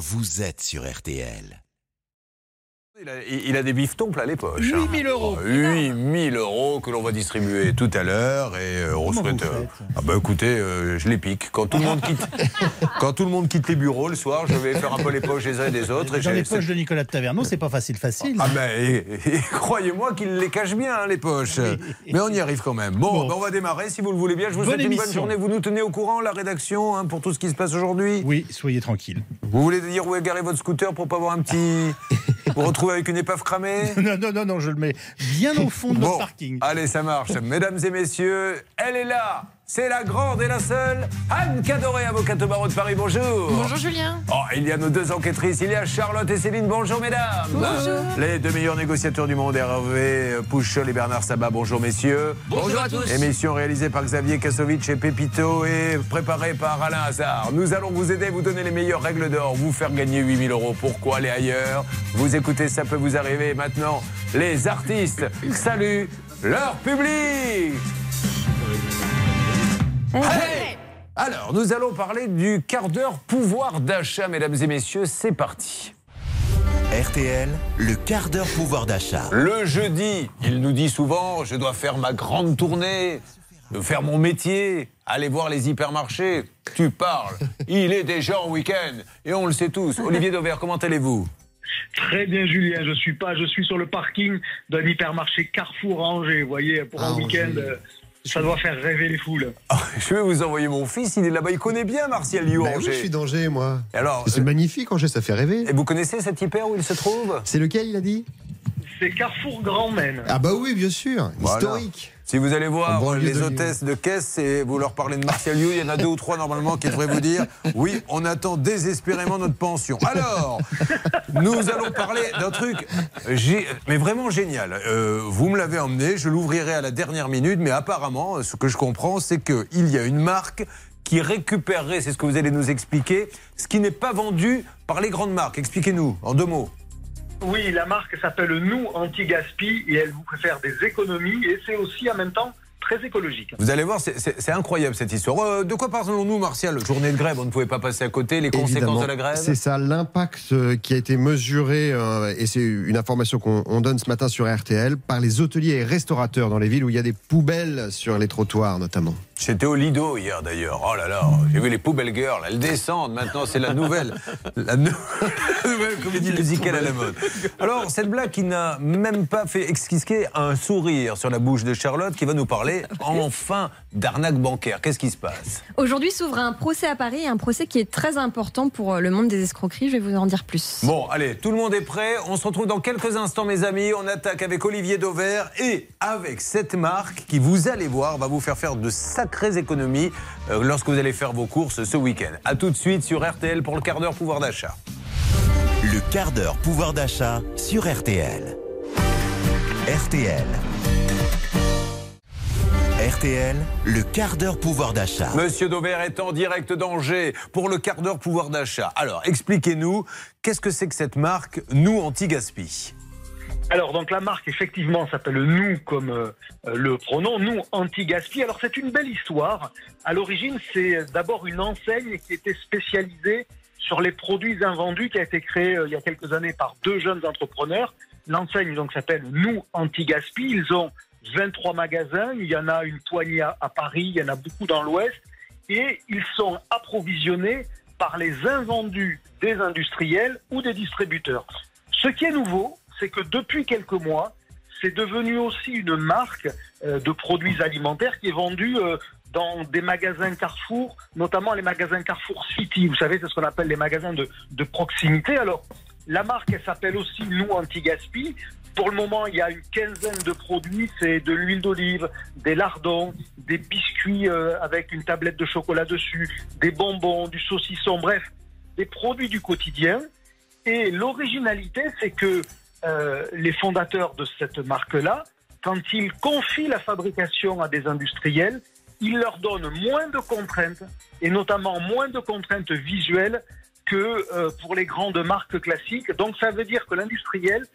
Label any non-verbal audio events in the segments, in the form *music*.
vous êtes sur RTL. Il a, il a des bifetons plein les poches. 8000 euros. 8000 euros que l'on va distribuer tout à l'heure et euh, on souhaite. euh, ah bah écoutez, euh, je les pique. Quand tout le monde quitte, *laughs* quand tout le monde quitte les bureaux le soir, je vais faire un peu les poches des uns et des autres. et Dans les poches de Nicolas de Taverneau, c'est pas facile, facile. Ah ben, et- et croyez-moi qu'il les cache bien, hein, les poches. Mais on y arrive quand même. Bon, Bon. ben, on va démarrer si vous le voulez bien. Je vous Bonne souhaite une bonne journée. Vous nous tenez au courant, la rédaction, hein, pour tout ce qui se passe aujourd'hui? Oui, soyez tranquille. Vous voulez dire où est garé votre scooter pour pas avoir un petit. *laughs* vous retrouver avec une épave cramée *laughs* Non, non, non, non, je le mets bien au fond de notre Bon, parking. allez, ça marche. Mesdames et messieurs, elle est là. C'est la grande et la seule Anne Cadoré, avocate au barreau de Paris. Bonjour. Bonjour Julien. Oh, il y a nos deux enquêtrices. Il y a Charlotte et Céline. Bonjour, mesdames. Bonjour. Les deux meilleurs négociateurs du monde, Hervé Pouchol et Bernard Sabat. Bonjour, messieurs. Bonjour à tous. Émission réalisée par Xavier Kasovic et Pépito et préparée par Alain Hazard. Nous allons vous aider, vous donner les meilleures règles d'or, vous faire gagner 8000 euros. Pourquoi aller ailleurs? Vous écoutez, ça peut vous arriver. Maintenant, les artistes saluent leur public. Hey Alors, nous allons parler du quart d'heure pouvoir d'achat, mesdames et messieurs. C'est parti. RTL, le quart d'heure pouvoir d'achat. Le jeudi, il nous dit souvent je dois faire ma grande tournée, de faire mon métier, aller voir les hypermarchés. Tu parles. *laughs* Il est déjà en week-end et on le sait tous. Olivier Dauvert, comment allez-vous? Très bien, Julien. Je suis pas, je suis sur le parking d'un hypermarché Carrefour à Angers. Vous voyez, pour un week-end, euh, ça doit faire rêver les foules. Oh, Je vais vous envoyer mon fils, il est là-bas, il connaît bien Martial Liu Ben oui, je suis d'Angers, moi. Et Alors, C'est euh, magnifique, Angers, ça fait rêver. et vous connaissez cet hyper où il se trouve? C'est lequel, il a dit? C'est Carrefour Grand Maine. Ah bah oui, bien sûr. Voilà. Historique. Si vous allez voir les hôtesses de caisse et vous leur parlez de Martial Liu, il y en a deux ou trois normalement qui devraient vous dire oui, on attend désespérément notre pension. Alors, nous allons parler d'un truc, mais vraiment génial. Euh, vous me l'avez emmené, je l'ouvrirai à la dernière minute, mais apparemment, ce que je comprends, c'est qu'il y a une marque qui récupérerait, c'est ce que vous allez nous expliquer, ce qui n'est pas vendu par les grandes marques. Expliquez-nous, en deux mots. Oui, la marque s'appelle Nous Anti-Gaspi et elle vous fait faire des économies et c'est aussi en même temps très écologique. Vous allez voir, c'est- incroyable cette histoire. Euh, de quoi parlons-nous, Martial? Journée de grève, on ne pouvait pas passer à côté. Les conséquences Évidemment. de la grève? C'est ça, l'impact euh, qui a été mesuré, euh, et c'est une information qu'on on donne ce matin sur RTL, par les hôteliers et restaurateurs dans les villes où il y a des poubelles sur les trottoirs notamment. J'étais au Lido hier d'ailleurs. Oh là là, j'ai vu les poubelles girls. Elles descendent maintenant. C'est la nouvelle, *laughs* la, nou- *laughs* la nouvelle comédie musicale à la mode. Alors cette blague qui n'a même pas fait exquisquer un sourire sur la bouche de Charlotte, qui va nous parler enfin d'arnaque bancaire. Qu'est-ce qui se passe? Aujourd'hui s'ouvre un procès à Paris, un procès qui est très important pour euh, le monde des escroqueries. Je vais vous en dire plus. Bon, allez, tout le monde est prêt. On se retrouve dans quelques instants, mes amis. On attaque avec Olivier Dauvert et avec cette marque qui, vous allez voir, va vous faire faire de sacrées économies euh, lorsque vous allez faire vos courses ce week-end. A tout de suite sur RTL pour le quart d'heure pouvoir d'achat. Le quart d'heure pouvoir d'achat sur RTL. RTL. RTL, le quart d'heure pouvoir d'achat. Monsieur Dauvert est en direct d'Angers pour le quart d'heure pouvoir d'achat. Alors, expliquez-nous, qu'est-ce que c'est que cette marque Nous Anti-Gaspi Alors donc la marque effectivement s'appelle Nous comme euh, le pronom Nous Anti-Gaspi. Alors c'est une belle histoire. À l'origine c'est d'abord une enseigne qui était spécialisée sur les produits invendus qui a été créée euh, il y a quelques années par deux jeunes entrepreneurs. L'enseigne donc s'appelle Nous Anti-Gaspi. Ils ont 23 magasins. Il y en a une poignée à, à Paris, il y en a beaucoup dans l'Ouest. Et ils sont approvisionnés par les invendus des industriels ou des distributeurs. Ce qui est nouveau, c'est que depuis quelques mois, c'est devenu aussi une marque euh, de produits alimentaires qui est vendue euh, dans des magasins Carrefour, notamment les magasins Carrefour City. Vous savez, c'est ce qu'on appelle les magasins de, proximité. Alors, la marque, elle s'appelle aussi Nous Anti-Gaspi. Pour le moment, il y a une quinzaine de produits. C'est de l'huile d'olive, des lardons, des biscuits euh, avec une tablette de chocolat dessus, des bonbons, du saucisson, bref, des produits du quotidien. Et l'originalité, c'est que euh, les fondateurs de cette marque-là, quand ils confient la fabrication à des industriels, ils leur donnent moins de contraintes, et notamment moins de contraintes visuelles que euh, pour les grandes marques classiques. Donc ça veut dire que l'industriel,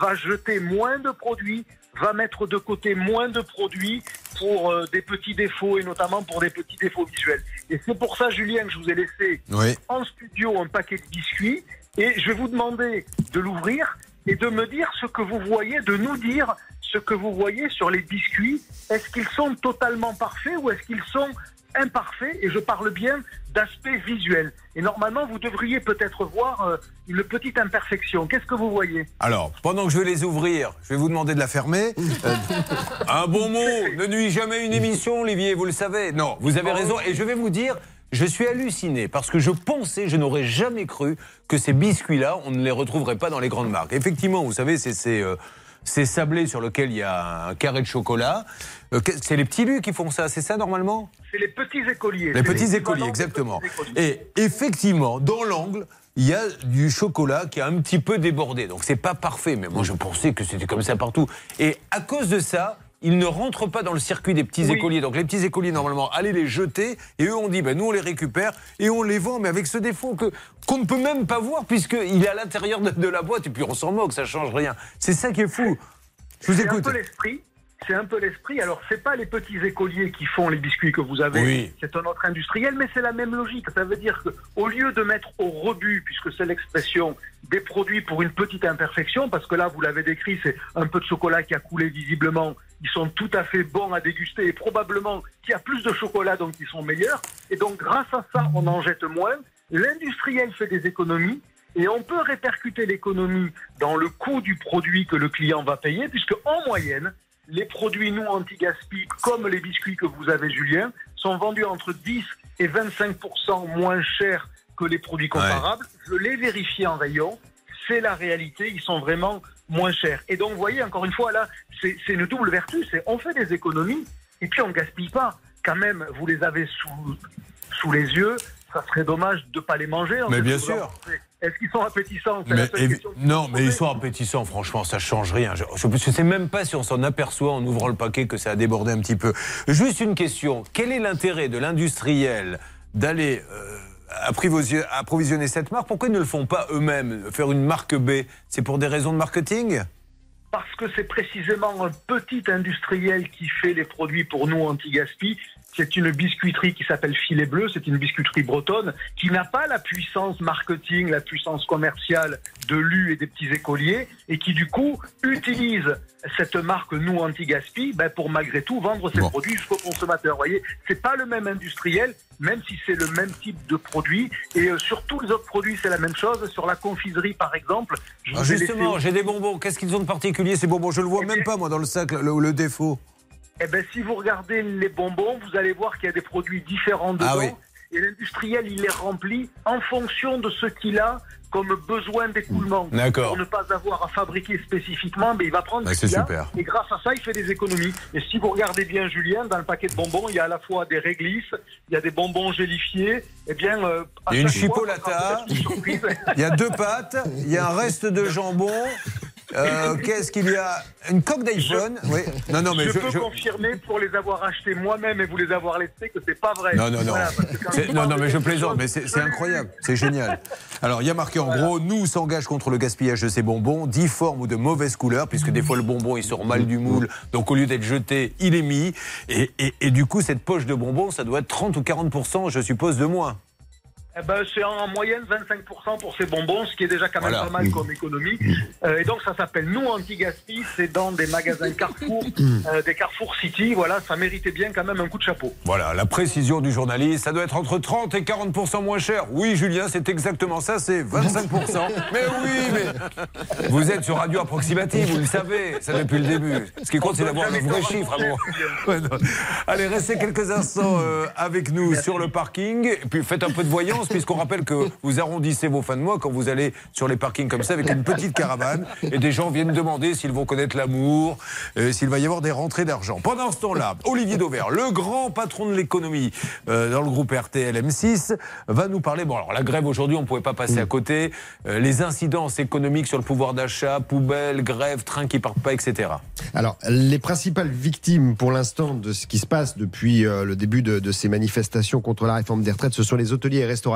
va jeter moins de produits, va mettre de côté moins de produits pour euh, des petits défauts et notamment pour des petits défauts visuels. Et c'est pour ça, Julien, que je vous ai laissé Oui. en studio un paquet de biscuits et je vais vous demander de l'ouvrir et de me dire ce que vous voyez, de nous dire ce que vous voyez sur les biscuits. Est-ce qu'ils sont totalement parfaits ou est-ce qu'ils sont imparfaits? Et je parle bien d'aspect visuel. Et normalement, vous devriez peut-être voir euh, une petite imperfection. Qu'est-ce que vous voyez? Alors, pendant que je vais les ouvrir, je vais vous demander de la fermer. *laughs* Euh, un bon mot ne nuit jamais une émission, Olivier, vous le savez. Non, vous avez raison. Et je vais vous dire, je suis halluciné parce que je pensais, je n'aurais jamais cru que ces biscuits-là, on ne les retrouverait pas dans les grandes marques. Effectivement, vous savez, c'est ces, euh, ces sablés sur lesquels il y a un carré de chocolat. Euh, c'est les petits lus qui font ça, c'est ça normalement? C'est les petits écoliers. Les petits écoliers, exactement. petits écoliers. Et effectivement, dans l'angle, il y a du chocolat qui a un petit peu débordé. Donc c'est pas parfait, mais moi je pensais que c'était comme ça partout. Et à cause de ça, ils ne rentrent pas dans le circuit des petits Oui. écoliers. Donc les petits écoliers, normalement, allez les jeter. Et eux, on dit, ben, nous, on les récupère et on les vend, mais avec ce défaut que qu'on ne peut même pas voir, puisqu'il est à l'intérieur de, de la boîte. Et puis on s'en moque, ça change rien. C'est ça qui est fou. Je vous C'est un écoute. peu l'esprit. C'est un peu l'esprit. Alors, c'est pas les petits écoliers qui font les biscuits que vous avez. Oui. C'est un autre industriel, mais c'est la même logique. Ça veut dire que, au lieu de mettre au rebut, puisque c'est l'expression, des produits pour une petite imperfection, parce que là, vous l'avez décrit, c'est un peu de chocolat qui a coulé visiblement. Ils sont tout à fait bons à déguster et probablement qu'il y a plus de chocolat, donc ils sont meilleurs. Et donc, grâce à ça, on en jette moins. L'industriel fait des économies. Et on peut répercuter l'économie dans le coût du produit que le client va payer, puisque en moyenne, les produits non anti-gaspi, comme les biscuits que vous avez, Julien, sont vendus entre 10 et 25% moins chers que les produits comparables. Je l'ai vérifié en rayon. C'est la réalité. Ils sont vraiment moins chers. Et donc, vous voyez, encore une fois, là, c'est c'est une double vertu. C'est on fait des économies et puis on gaspille pas. Quand même, vous les avez sous, sous les yeux. Ça serait dommage de ne pas les manger. en Mais bien sûr. Est-ce qu'ils sont appétissants Mais non, mais ils sont appétissants, franchement, ça change rien. Je ne sais même pas si on s'en aperçoit en ouvrant le paquet que ça a débordé un petit peu. Juste une question. Quel est l'intérêt de l'industriel d'aller euh, approvisionner cette marque Pourquoi ils ne le font pas eux-mêmes? Faire une marque B C'est pour des raisons de marketing? Parce que c'est précisément un petit industriel qui fait les produits pour nous anti-gaspi. C'est une biscuiterie qui s'appelle Filet Bleu, c'est une biscuiterie bretonne qui n'a pas la puissance marketing, la puissance commerciale de l'U et des petits écoliers et qui du coup utilise cette marque nous anti-gaspi ben, pour malgré tout vendre ses Bon. produits jusqu'au consommateur. Vous voyez, c'est pas le même industriel, même si c'est le même type de produit. Et euh, sur tous les autres produits, c'est la même chose. Sur la confiserie, par exemple, je Ah, laissé Justement, j'ai des bonbons. Qu'est-ce qu'ils ont de particulier ces bonbons? Je le vois Eh même bien- pas, moi, dans le sac, le, le défaut. Eh ben, si vous regardez les bonbons, vous allez voir qu'il y a des produits différents dedans. Ah oui. Et l'industriel, il les remplit en fonction de ce qu'il a comme besoin d'écoulement. D'accord. Pour ne pas avoir à fabriquer spécifiquement, mais il va prendre Ouais, ce qu'il a. super. Et grâce à ça, il fait des économies. Et si vous regardez bien, Julien, dans le paquet de bonbons, il y a à la fois des réglisses, il y a des bonbons gélifiés. Eh bien, euh, à Il y a une chipolata. *laughs* Il y a deux pâtes, il y a un reste de jambon. Euh, Qu'est-ce qu'il y a Une coque d'iPhone Oui. Non, non, mais je, je- peux je- confirmer pour les avoir achetés moi-même et vous les avoir laissés que c'est pas vrai. Non, non, non. Voilà, Non, non, mais je plaisante, mais c'est incroyable, c'est génial. Alors, il y a marqué en gros, nous s'engage contre le gaspillage de ces bonbons, difformes ou de mauvaise couleur, puisque des fois le bonbon il sort mal du moule, donc au lieu d'être jeté, il est mis. Et, et- et du coup, cette poche de bonbons, ça doit être 30 ou 40% je suppose, de moins. Eh ben, c'est en moyenne 25% pour ces bonbons, ce qui est déjà quand même Voilà. pas mal comme économie. Euh, et donc ça s'appelle Nous Anti-Gaspi, c'est dans des magasins Carrefour, euh, des Carrefour City. Voilà, ça méritait bien quand même un coup de chapeau. Voilà, la précision du journaliste, ça doit être entre 30 et 40% moins cher. Oui, Julien, c'est exactement ça, c'est 25% *laughs* Mais oui, mais vous êtes sur Radio Approximative, vous le savez, ça depuis le début. Ce qui compte, c'est d'avoir un vrai chiffre. Allez, restez quelques instants euh, avec nous sur le parking, et puis faites un peu de voyance, puisqu'on rappelle que vous arrondissez vos fins de mois quand vous allez sur les parkings comme ça avec une petite caravane, et des gens viennent demander s'ils vont connaître l'amour, euh, s'il va y avoir des rentrées d'argent. Pendant ce temps-là, Olivier Dauvert, le grand patron de l'économie euh, dans le groupe RTL M6, va nous parler. Bon, alors la grève aujourd'hui, on ne pouvait pas passer à côté. Euh, les incidences économiques sur le pouvoir d'achat, poubelles, grève, trains qui partent pas, etc. Alors, les principales victimes pour l'instant de ce qui se passe depuis le début de, de ces manifestations contre la réforme des retraites, ce sont les hôteliers et restaurateurs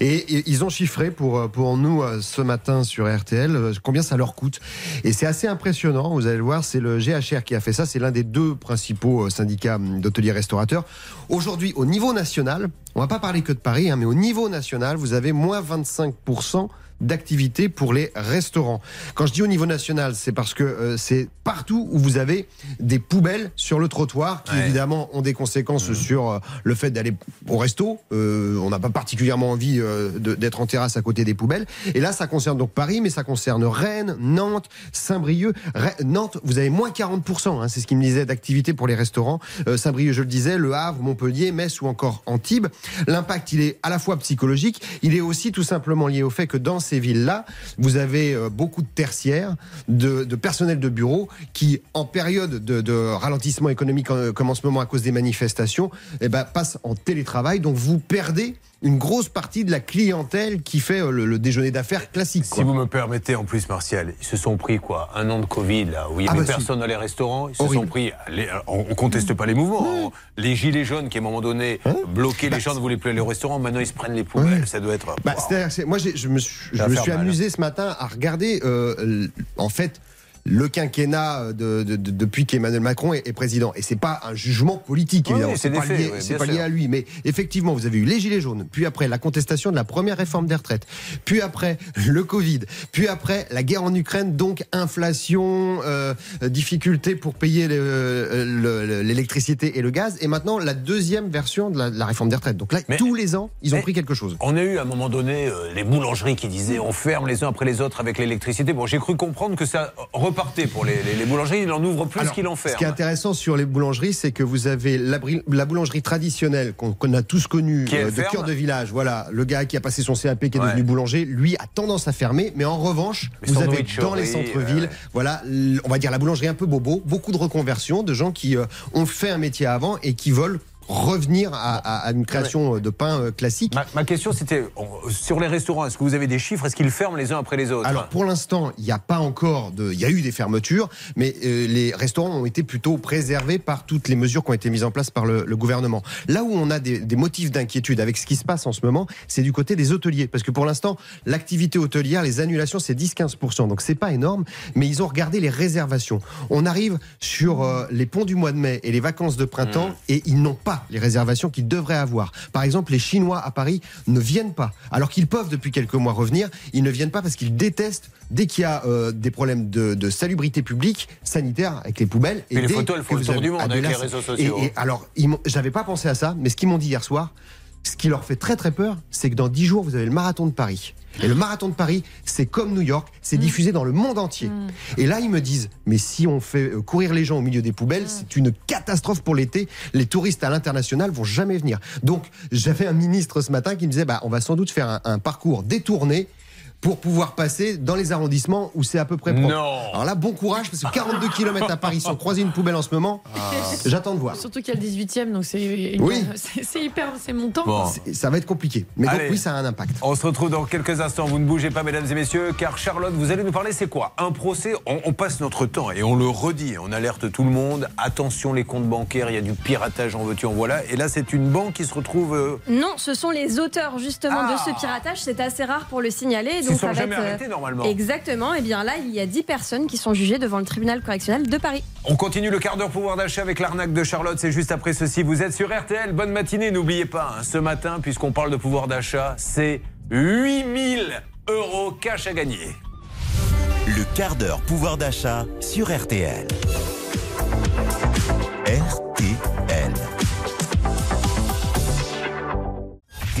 Et, ils ont chiffré pour, pour nous euh, ce matin sur RTL euh, combien ça leur coûte. Et c'est assez impressionnant, vous allez le voir, c'est le GHR qui a fait ça, c'est l'un des deux principaux euh, syndicats hum, d'hôteliers restaurateurs. Aujourd'hui, au niveau national, on va pas parler que de Paris, hein, mais au niveau national, vous avez moins 25% d'activité pour les restaurants. Quand je dis au niveau national, c'est parce que euh, c'est partout où vous avez des poubelles sur le trottoir qui Ouais. évidemment ont des conséquences sur euh, le fait d'aller au resto. Euh, on n'a pas particulièrement envie d'être en terrasse à côté des poubelles. Et là, ça concerne donc Paris, mais ça concerne Rennes, Nantes, Saint-Brieuc. Nantes, vous avez moins 40%, hein, c'est ce qu'il me disait d'activité pour les restaurants. Saint-Brieuc, je le disais, Le Havre, Montpellier, Metz ou encore Antibes. L'impact, il est à la fois psychologique, il est aussi tout simplement lié au fait que dans ces villes-là, vous avez euh, beaucoup de tertiaires, de, personnel de bureau qui, en période de, ralentissement économique comme en ce moment à cause des manifestations, eh ben, passent en télétravail. Donc vous perdez une grosse partie de la clientèle qui fait euh, le, le déjeuner d'affaires classique. Si vous me permettez, en plus, Martial, ils se sont pris quoi Un an de Covid, là, où il n'y Ah avait bah si. personne dans les restaurants. Ils se Horrible. sont pris. les- on ne conteste pas les mouvements. hein. Les gilets jaunes qui, à un moment donné, bloquaient les gens ne voulaient plus aller au restaurant. Maintenant, ils se prennent les poubelles. Ça doit être. Bah, moi, je me suis, je me suis mal. amusé ce matin à regarder, euh, en fait, le quinquennat de, de- de- depuis qu'Emmanuel Macron est, est président. Et c'est pas un jugement politique, évidemment. oui, c'est pas, faits, lié, oui, pas lié à lui. Mais effectivement, vous avez eu les Gilets jaunes, puis après la contestation de la première réforme des retraites, puis après *laughs* le Covid, puis après la guerre en Ukraine, donc inflation, euh, difficulté pour payer le- l'électricité et le gaz. Et maintenant, la deuxième version de la, de la réforme des retraites. Donc là, Mais- tous les ans, ils ont pris quelque chose. On a eu à un moment donné euh, les boulangeries qui disaient on ferme les uns après les autres avec l'électricité. Bon, j'ai cru comprendre que ça repartait pour les, les- les boulangeries. Il en ouvre plus qu'il en Ce qui est intéressant sur les boulangeries, c'est que vous avez la, boulangerie traditionnelle qu'on a tous connue euh, de ferme cœur de village. Voilà, le gars qui a passé son CAP, qui est Ouais. devenu boulanger, lui a tendance à fermer. Mais en revanche, vous avez dans les centres-villes, ouais. voilà, on va dire la boulangerie un peu bobo, beaucoup de reconversions de gens qui euh, ont fait un métier avant et qui veulent revenir à, à- à une création de pain euh, classique. Ma, ma question, c'était sur les restaurants, est-ce que vous avez des chiffres? Est-ce qu'ils ferment les uns après les autres? Alors pour l'instant, il n'y a pas encore de, il y a eu des fermetures, mais euh, les restaurants ont été plutôt préservés par toutes les mesures qui ont été mises en place par le, le gouvernement. Là où on a des, des motifs d'inquiétude avec ce qui se passe en ce moment, c'est du côté des hôteliers, parce que pour l'instant, l'activité hôtelière, les annulations, c'est 10-15%, donc c'est pas énorme, mais ils ont regardé les réservations. On arrive sur euh, les ponts du mois de mai et les vacances de printemps, et ils n'ont pas les réservations qu'ils devraient avoir. Par exemple, les Chinois à Paris ne viennent pas, alors qu'ils peuvent depuis quelques mois revenir. Ils ne viennent pas parce qu'ils détestent dès qu'il y a euh, des problèmes de, de salubrité publique, sanitaire avec les poubelles. Mais les photos, elles font le tour avez- du monde avec là, les réseaux sociaux. Et, et alors, j'avais pas pensé à ça, mais ce qu'ils m'ont dit hier soir, ce qui leur fait très très peur, c'est que dans 10 jours, vous avez le marathon de Paris. Et le marathon de Paris, c'est comme New York, c'est diffusé dans le monde entier. Et là, ils me disent, mais si on fait euh, courir les gens au milieu des poubelles, c'est une catastrophe pour l'été. Les touristes à l'international vont jamais venir. Donc, j'avais un ministre ce matin qui me disait, bah, on va sans doute faire un, un parcours détourné pour pouvoir passer dans les arrondissements où c'est à peu près propre. Non. Alors là, bon courage, parce que 42 km à Paris sans croiser une poubelle en ce moment, j'attends de voir. Surtout qu'il y a le 18e, donc c'est Oui. *laughs* hyper, c'est montant. Bon. Ça va être compliqué. Mais Allez. donc oui, ça a un impact. On se retrouve dans quelques instants. Vous ne bougez pas, mesdames et messieurs, car Charlotte, vous allez nous parler, c'est quoi? Un procès, on, on passe notre temps et on le redit, on alerte tout le monde. Attention, les comptes bancaires, il y a du piratage, en veux-tu, en voilà. Et là, c'est une banque qui se retrouve. euh, Non, ce sont les auteurs justement Ah. de ce piratage. C'est assez rare pour le signaler. Ils sont jamais être, euh, arrêtés, normalement. Exactement. Et bien là, il y a 10 personnes qui sont jugées devant le tribunal correctionnel de Paris. On continue le quart d'heure pouvoir d'achat avec l'arnaque de Charlotte. C'est juste après ceci. Vous êtes sur RTL. Bonne matinée. N'oubliez pas, hein, ce matin, puisqu'on parle de pouvoir d'achat, c'est 8000 euros cash à gagner. Le quart d'heure pouvoir d'achat sur RTL. RTL.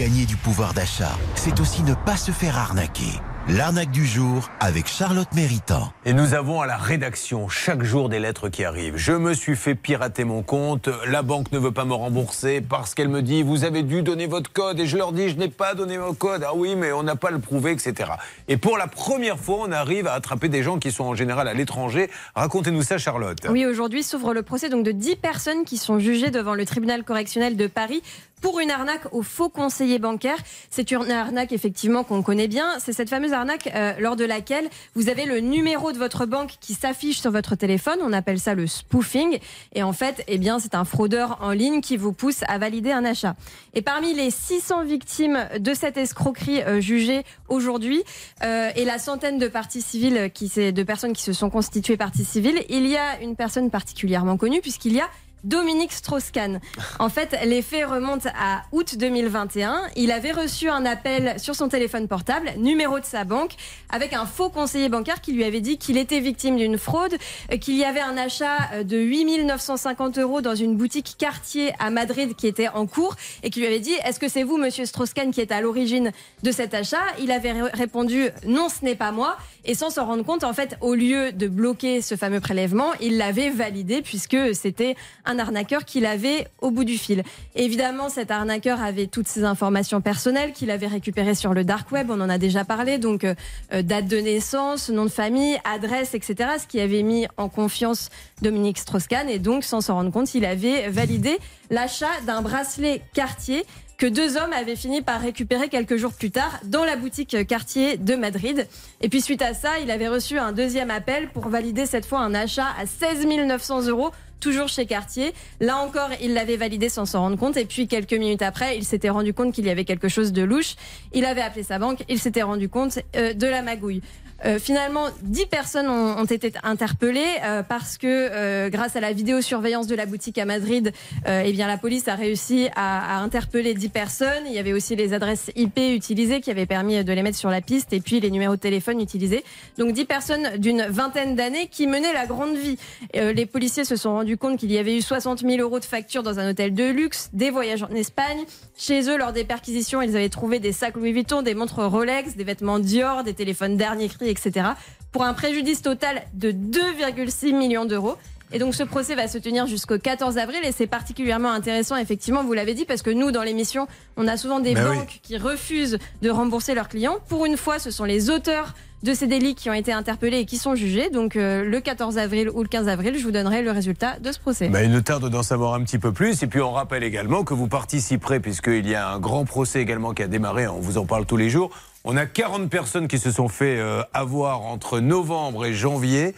Gagner du pouvoir d'achat, c'est aussi ne pas se faire arnaquer. L'arnaque du jour avec Charlotte Méritant. Et nous avons à la rédaction chaque jour des lettres qui arrivent. Je me suis fait pirater mon compte, la banque ne veut pas me rembourser parce qu'elle me dit vous avez dû donner votre code et je leur dis je n'ai pas donné mon code. Ah oui mais on n'a pas le prouvé etc. Et pour la première fois on arrive à attraper des gens qui sont en général à l'étranger. Racontez-nous ça Charlotte. Oui, aujourd'hui s'ouvre le procès donc de 10 personnes qui sont jugées devant le tribunal correctionnel de Paris pour une arnaque aux faux conseillers bancaires. C'est une arnaque effectivement qu'on connaît bien. C'est cette fameuse arnaque euh, lors de laquelle vous avez le numéro de votre banque qui s'affiche sur votre téléphone. On appelle ça le spoofing. Et en fait, eh bien, c'est un fraudeur en ligne qui vous pousse à valider un achat. Et parmi les 600 victimes de cette escroquerie euh, jugées aujourd'hui euh, et la centaine de parties civiles, qui, de personnes qui se sont constituées parties civiles, il y a une personne particulièrement connue puisqu'il y a Dominique Strauss-Kahn. En fait, les faits remontent à août 2021. Il avait reçu un appel sur son téléphone portable, numéro de sa banque, avec un faux conseiller bancaire qui lui avait dit qu'il était victime d'une fraude, euh, qu'il y avait un achat euh, de 8 950 euros dans une boutique quartier à Madrid qui était en cours et qui lui avait dit Est-ce que c'est vous, monsieur Strauss-Kahn, qui êtes à l'origine de cet achat? Il avait ré- répondu Non, ce n'est pas moi. Et sans s'en rendre compte, en fait, au lieu de bloquer ce fameux prélèvement, il l'avait validé puisque c'était un arnaqueur qui l'avait au bout du fil. Évidemment, cet arnaqueur avait toutes ses informations personnelles qu'il avait récupérées sur le dark web. On en a déjà parlé. Donc, euh, euh, date de naissance, nom de famille, adresse, etc. Ce qui avait mis en confiance Dominique Strauss-Kahn. Et donc, sans s'en rendre compte, il avait validé l'achat d'un bracelet Cartier que deux hommes avaient fini par récupérer quelques jours plus tard dans la boutique Cartier de Madrid. Et puis suite à ça, il avait reçu un deuxième appel pour valider cette fois un achat à 16 900 euros. Toujours chez Cartier. Là encore, il l'avait validé sans s'en rendre compte. Et puis, quelques minutes après, il s'était rendu compte qu'il y avait quelque chose de louche. Il avait appelé sa banque. Il s'était rendu compte euh, de la magouille. Euh, finalement, 10 personnes ont, ont été interpellées euh, parce que euh, grâce à la vidéosurveillance de la boutique à Madrid, eh bien la police a réussi à, à interpeller 10 personnes. Il y avait aussi les adresses IP utilisées qui avaient permis de les mettre sur la piste et puis les numéros de téléphone utilisés. Donc 10 personnes d'une vingtaine d'années qui menaient la grande vie. Les policiers se sont rendus compte qu'il y avait eu 60 000 euros de factures dans un hôtel de luxe, des voyages en Espagne. Chez eux, lors des perquisitions, ils avaient trouvé des sacs Louis Vuitton, des montres Rolex, des vêtements Dior, des téléphones dernier cri, etc. Pour un préjudice total de 2,6 millions d'euros. Et donc ce procès va se tenir jusqu'au 14 avril et c'est particulièrement intéressant, effectivement, vous l'avez dit, parce que nous, dans l'émission, on a souvent des Ben oui. banques qui refusent de rembourser leurs clients. Pour une fois, ce sont les auteurs de ces délits qui ont été interpellés et qui sont jugés. Donc euh, le 14 avril ou le 15 avril, je vous donnerai le résultat de ce procès. Ben, il nous tarde d'en savoir un petit peu plus. Et puis on rappelle également que vous participerez, puisqu'il y a un grand procès également qui a démarré, on vous en parle tous les jours. On a 40 personnes qui se sont fait euh, avoir entre novembre et janvier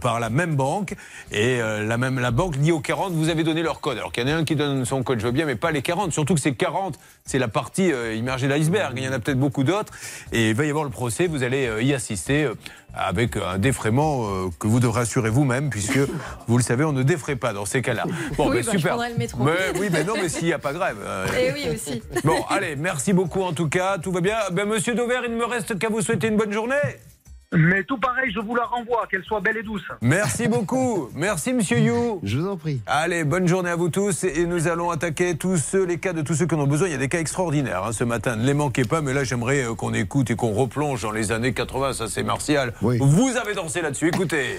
par la même banque. Et euh, la, même, la banque dit aux 40, vous avez donné leur code. Alors qu'il y en a un qui donne son code, je veux bien, mais pas les 40. Surtout que ces 40, c'est la partie euh, immergée de l'iceberg. Il y en a peut-être beaucoup d'autres. Et il va y avoir le procès, vous allez euh, y assister. euh, avec un défraiement euh, que vous devrez assurer vous-même, puisque *laughs* vous le savez, on ne défraie pas dans ces cas-là. Bon, Oui, ben, bah, je super. prendrai le métro. Mais, oui, mais non, mais s'il n'y a pas grève. euh, Et oui aussi. Bon, allez, merci beaucoup en tout cas, tout va bien. Ben, monsieur Dover, il ne me reste qu'à vous souhaiter une bonne journée. Mais tout pareil, je vous la renvoie, qu'elle soit belle et douce. Merci beaucoup. Merci, monsieur You. Je vous en prie. Allez, bonne journée à vous tous et nous allons attaquer tous ceux, les cas de tous ceux qui en ont besoin. Il y a des cas extraordinaires hein, ce matin, ne les manquez pas, mais là j'aimerais euh, qu'on écoute et qu'on replonge dans les années 80, ça c'est Martial. Oui. Vous avez dansé là-dessus, écoutez.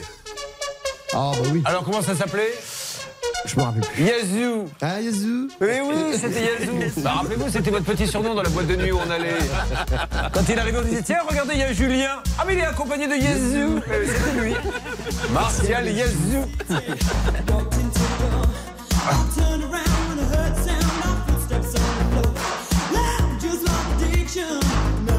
Ah bah oui, Alors comment ça s'appelait? Je me rappelle plus. Yazoo. Ah Yazoo Oui, oui, c'était Yazoo. Bah, Rappelez-vous, c'était votre petit surnom dans la boîte de nuit où on allait. Quand il arrivait, on disait Tiens, regardez, il y a Julien. Ah, mais il est accompagné de Yazoo. Eh C'était lui. Martial Yazoo. Turn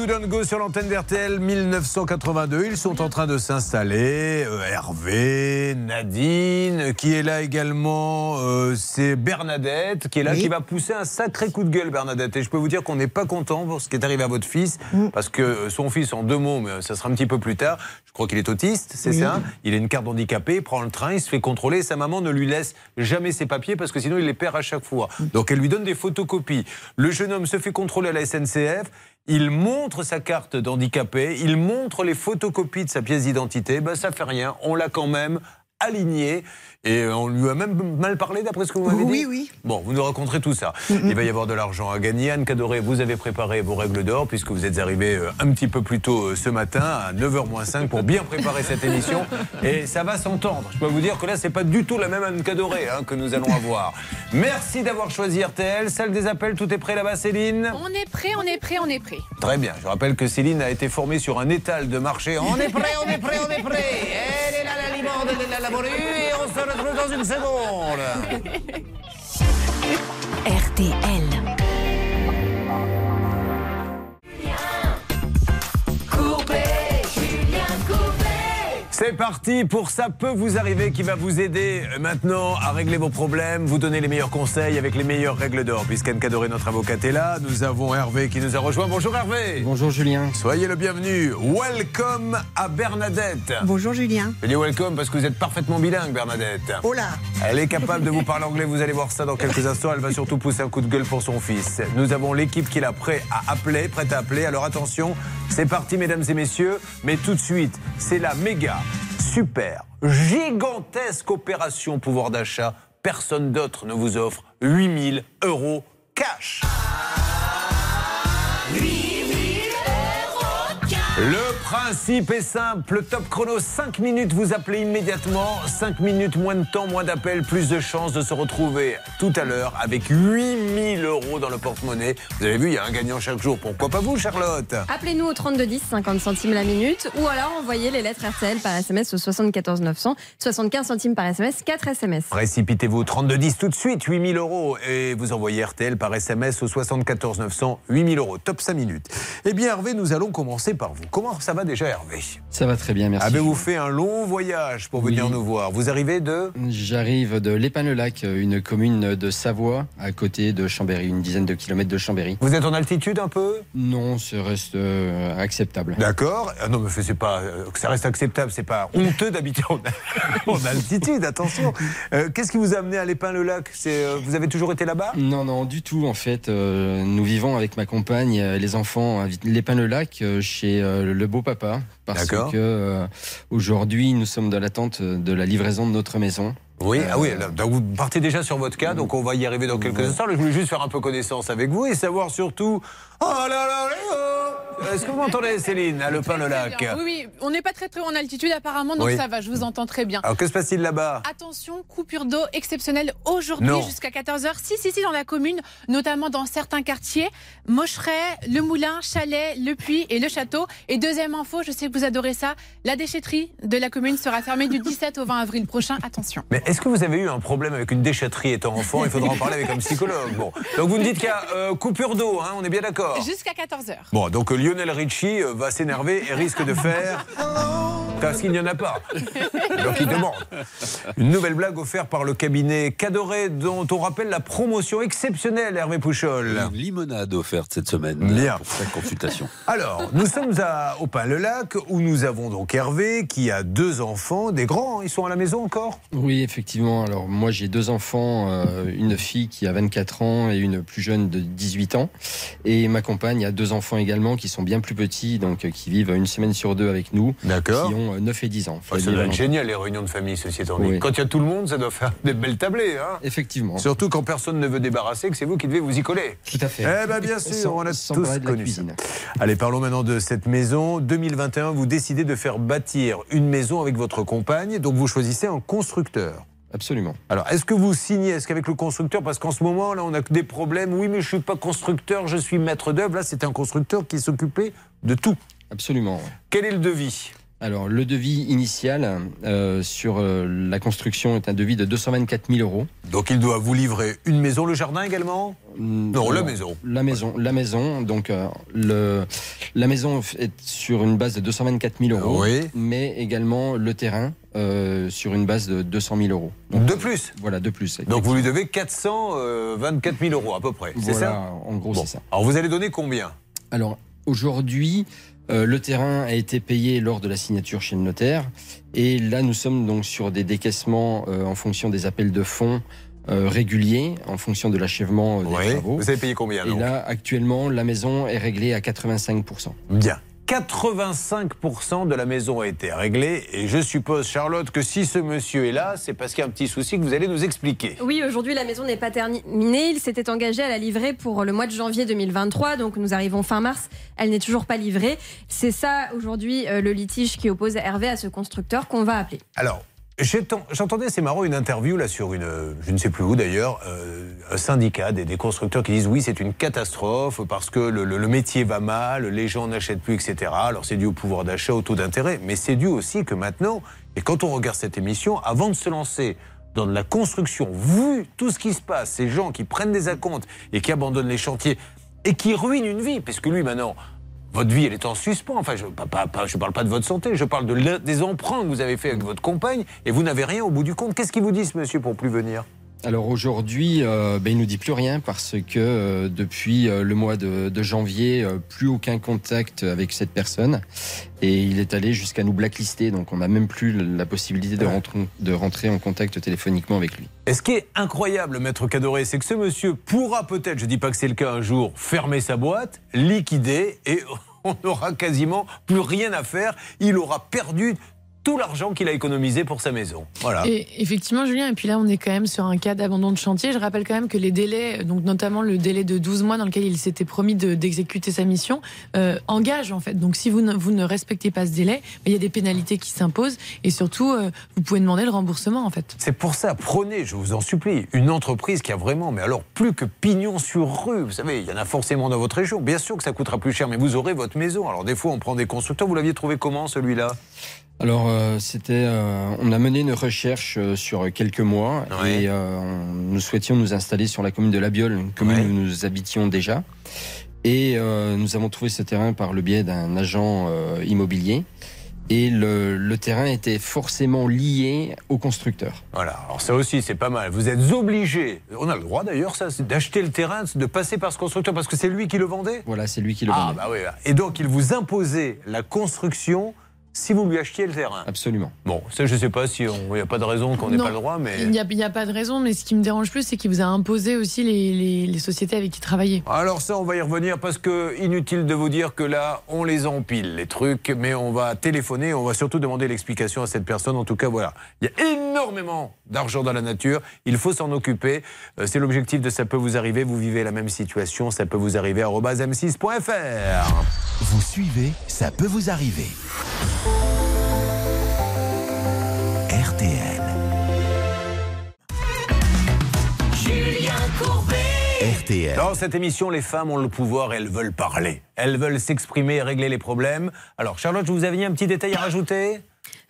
Yazoo Don't Go sur l'antenne d'RTL 1982. Ils sont en train de s'installer. Euh, Hervé, Nadine, qui est là également. euh, c'est Bernadette qui est là, Oui. qui va pousser un sacré coup de gueule, Bernadette. Et je peux vous dire qu'on n'est pas content pour ce qui est arrivé à votre fils, Mm. parce que euh, son fils, en deux mots, mais ça sera un petit peu plus tard. Je crois qu'il est autiste, c'est Oui. ça. Il a une carte d'handicapé, il prend le train, il se fait contrôler. Sa maman ne lui laisse jamais ses papiers parce que sinon il les perd à chaque fois. Donc elle lui donne des photocopies. Le jeune homme se fait contrôler à la SNCF. Il montre sa carte d'handicapé, il montre les photocopies de sa pièce d'identité. Ben, ça fait rien, on l'a quand même aligné. Et on lui a même mal parlé d'après ce que vous m'avez dit Oui, oui. Bon, vous nous raconterez tout ça. Il va y avoir de l'argent à gagner. Anne Cadoré, vous avez préparé vos règles d'or puisque vous êtes arrivé euh, un petit peu plus tôt euh, ce matin à 9h-5 pour bien préparer cette émission. *laughs* Et ça va s'entendre. Je peux vous dire que là, c'est pas du tout la même Anne Cadoré hein, que nous allons avoir. Merci d'avoir choisi RTL. Salle des appels, tout est prêt là-bas, Céline? On est prêt, on est prêt, on est prêt. Très bien. Je rappelle que Céline a été formée sur un étal de marché. On est prêt, on est prêt, on est prêt. Elle est là, la limonde, elle est là, la morue, et on se retrouve dans une seconde. *laughs* RTL. C'est parti pour Ça peut vous arriver qui va vous aider maintenant à régler vos problèmes, vous donner les meilleurs conseils avec les meilleures règles d'or. Puisqu'Anne Cadoré, notre avocate, est là, nous avons Hervé qui nous a rejoint. Bonjour Hervé. Bonjour Julien. Soyez le bienvenu. Welcome à Bernadette. Bonjour Julien. Je dis welcome parce que vous êtes parfaitement bilingue, Bernadette. Oh là Elle est capable de vous parler anglais, vous allez voir ça dans quelques *laughs* instants. Elle va surtout pousser un coup de gueule pour son fils. Nous avons l'équipe qui est là, prêt à appeler, prête à appeler. Alors attention, c'est parti, mesdames et messieurs. Mais tout de suite, c'est la méga, super, gigantesque opération pouvoir d'achat. Personne d'autre ne vous offre 8000 euros cash. Principe est simple. Top chrono, 5 minutes, vous appelez immédiatement. 5 minutes, moins de temps, moins d'appels, plus de chances de se retrouver tout à l'heure avec 8000 euros dans le porte-monnaie. Vous avez vu, il y a un gagnant chaque jour. Pourquoi pas vous, Charlotte? Appelez-nous au 3210, 50 centimes la minute, ou alors envoyez les lettres RTL par SMS au 74 900, 75 centimes par SMS, 4 SMS. Précipitez-vous au 3210 tout de suite, 8000 euros. Et vous envoyez RTL par SMS au 74 900, 8000 euros. Top 5 minutes. Eh bien, Hervé, nous allons commencer par vous. Comment ça va déjà, Hervé Ça va très bien, merci. Ah ben, vous faites un long voyage pour venir Oui. nous voir? Vous arrivez de? J'arrive de l'Épin-le-Lac, une commune de Savoie, à côté de Chambéry, une dizaine de kilomètres de Chambéry. Vous êtes en altitude un peu? Non, ça reste euh, acceptable. D'accord. Ah non, mais c'est pas euh, ça reste acceptable. C'est pas honteux d'habiter en, *laughs* en altitude. Attention. Euh, Qu'est-ce qui vous a amené à euh, vous avez toujours été là-bas? Non, non, du tout. En fait, nous vivons avec ma compagne, les enfants, à l'Épin-le-Lac, euh, chez le beau-papa. Parce que euh, aujourd'hui, nous sommes dans l'attente de la livraison de notre maison. Oui. Ah oui. Euh, là, vous partez déjà sur votre cas. Donc on va y arriver dans quelques instants. Je voulais juste faire un peu connaissance avec vous et savoir surtout. Oh là là là oh Est-ce que vous m'entendez, Céline, à l'Épin-le-Lac Très bien. Oui, oui, on n'est pas très très haut en altitude apparemment, donc Oui. ça va, je vous entends très bien. Alors que se passe-t-il là-bas? Attention, coupure d'eau exceptionnelle aujourd'hui jusqu'à 14h. Si, si, si, dans la commune, notamment dans certains quartiers. Mocheret, Le Moulin, Chalet, Le Puy et Le Château. Et deuxième info, je sais que vous adorez ça, la déchetterie de la commune sera fermée du 17 au 20 avril prochain. Attention. Mais est-ce que vous avez eu un problème avec une déchetterie étant enfant? Il faudra en parler avec un psychologue. Bon. Donc vous me dites qu'il y a euh, coupure d'eau, hein, on est bien d'accord Jusqu'à 14h. Bon, donc euh, Lionel Richie euh, va s'énerver et risque de faire. Parce qu'il n'y en a pas. *laughs* Donc il demande. Une nouvelle blague offerte par le cabinet Cadoré, dont on rappelle la promotion exceptionnelle, Hervé Pouchol. Une limonade offerte cette semaine Bien. pour sa consultation. Alors, nous sommes à Opin-le-Lac, où nous avons donc Hervé, qui a deux enfants, des grands, hein, ils sont à la maison encore? Oui, effectivement. Alors, moi, j'ai deux enfants, euh, une fille qui a 24 ans et une plus jeune de 18 ans. Et ma compagne a deux enfants également qui sont bien plus petits, donc euh, qui vivent une semaine sur deux avec nous, D'accord. qui ont euh, 9 et 10 ans. Oh, Ça doit être génial, les réunions de famille, ceci étant dit. Oui. Quand il y a tout le monde, ça doit faire des belles tablées. Hein Effectivement. Surtout quand personne ne veut débarrasser, que c'est vous qui devez vous y coller. Tout à fait. Eh bien, bien sûr, Sans- on a tous connu ça. Allez, parlons maintenant de cette maison. 2021, vous décidez de faire bâtir une maison avec votre compagne, donc vous choisissez un constructeur. Absolument. Alors, est-ce que vous signez Est-ce qu'avec le constructeur, parce qu'en ce moment, là, on a que des problèmes. Oui, mais je suis pas constructeur, je suis maître d'œuvre. Là, c'était un constructeur qui s'occupait de tout. Absolument. Quel est le devis? Alors, le devis initial euh, sur euh, la construction est un devis de 224 000 euros. Donc il doit vous livrer une maison, le jardin également Non, la maison. La maison, la maison. Donc, euh, le, la maison est sur une base de 224 000 euros, Oui. mais également le terrain sur une base de 200 000 euros. De plus Voilà, de plus. Donc vous lui devez 424 000 euros à peu près, c'est ça En gros, Bon. c'est ça. Alors vous allez donner combien Alors, aujourd'hui, euh, le terrain a été payé lors de la signature chez le notaire. Et là, nous sommes donc sur des décaissements euh, en fonction des appels de fonds euh, réguliers, en fonction de l'achèvement des travaux. Vous avez payé combien Et donc? là, actuellement, la maison est réglée à 85%. Bien. 85% de la maison a été réglée et je suppose, Charlotte, que si ce monsieur est là, c'est parce qu'il y a un petit souci que vous allez nous expliquer. Oui, aujourd'hui, la maison n'est pas terminée. Il s'était engagé à la livrer pour le mois de janvier 2023. Donc, nous arrivons fin mars. Elle n'est toujours pas livrée. C'est ça, aujourd'hui, euh, le litige qui oppose Hervé à ce constructeur qu'on va appeler. Alors, j'entendais, c'est marrant, une interview là sur une, euh, je ne sais plus où d'ailleurs, euh, un syndicat des, des constructeurs qui disent oui, c'est une catastrophe parce que le, le- le métier va mal, les gens n'achètent plus, etc. Alors c'est dû au pouvoir d'achat, au taux d'intérêt, mais c'est dû aussi que maintenant, et quand on regarde cette émission, avant de se lancer dans de la construction, vu tout ce qui se passe, ces gens qui prennent des acomptes et qui abandonnent les chantiers et qui ruinent une vie, puisque lui maintenant, votre vie, elle est en suspens. Enfin, je ne parle pas de votre santé, je parle de des emprunts que vous avez fait avec votre compagne et vous n'avez rien au bout du compte. Qu'est-ce qu'il vous ce monsieur, pour plus venir? Alors aujourd'hui, euh, ben, il nous dit plus rien parce que euh, depuis euh, le mois de, de janvier, plus aucun contact avec cette personne et il est allé jusqu'à nous blacklister. Donc on n'a même plus la possibilité de, rentrer, de rentrer en contact téléphoniquement avec lui. Et ce qui est incroyable, maître Cadoré, c'est que ce monsieur pourra peut-être, je dis pas que c'est le cas un jour, fermer sa boîte, liquider et *laughs* on n'aura quasiment plus rien à faire. Il aura perdu tout l'argent qu'il a économisé pour sa maison. Voilà. Et effectivement, Julien, et puis là, on est quand même sur un cas d'abandon de chantier. Je rappelle quand même que les délais, donc notamment le délai de 12 mois dans lequel il s'était promis de- d'exécuter sa mission, euh, engage en fait. Donc si vous ne, vous ne respectez pas ce délai, bah, il y a des pénalités qui s'imposent et surtout, euh, vous pouvez demander le remboursement en fait. C'est pour ça, prenez, je vous en supplie, une entreprise qui a vraiment, mais alors plus que pignon sur rue. Vous savez, il y en a forcément dans votre région. Bien sûr que ça coûtera plus cher, mais vous aurez votre maison. Alors des fois, on prend des constructeurs. Vous l'aviez trouvé comment celui-là? Alors, euh, c'était, euh, on a mené une recherche euh, sur quelques mois Ouais. et euh, nous souhaitions nous installer sur la commune de La Biole, une commune Ouais. où nous habitions déjà. Et euh, nous avons trouvé ce terrain par le biais d'un agent euh, immobilier. Et le, le terrain était forcément lié au constructeur. Voilà, alors ça aussi c'est pas mal. Vous êtes obligé, on a le droit d'ailleurs ça, c'est d'acheter le terrain, de passer par ce constructeur parce que c'est lui qui le vendait? Voilà, c'est lui qui le Ah vendait. bah oui, et donc il vous imposait la construction si vous lui achetiez le terrain. Absolument. Bon, ça je sais pas si il n'y a pas de raison qu'on n'ait pas le droit, mais... Il n'y a, pas de raison, mais ce qui me dérange plus, c'est qu'il vous a imposé aussi les, les- les sociétés avec qui travailler. Alors ça, on va y revenir parce que inutile de vous dire que là, on les empile, les trucs, mais on va téléphoner, on va surtout demander l'explication à cette personne. En tout cas, voilà, il y a énormément d'argent dans la nature, il faut s'en occuper. Euh, C'est l'objectif de Ça peut vous arriver, vous vivez la même situation, ça peut vous arriver, arobase m6.fr. Vous suivez, ça peut vous arriver. RTL. Julien Courbet. RTL. Dans cette émission, les femmes ont le pouvoir, elles veulent parler. Elles veulent s'exprimer et régler les problèmes. Alors, Charlotte, je vous avais un petit détail à rajouter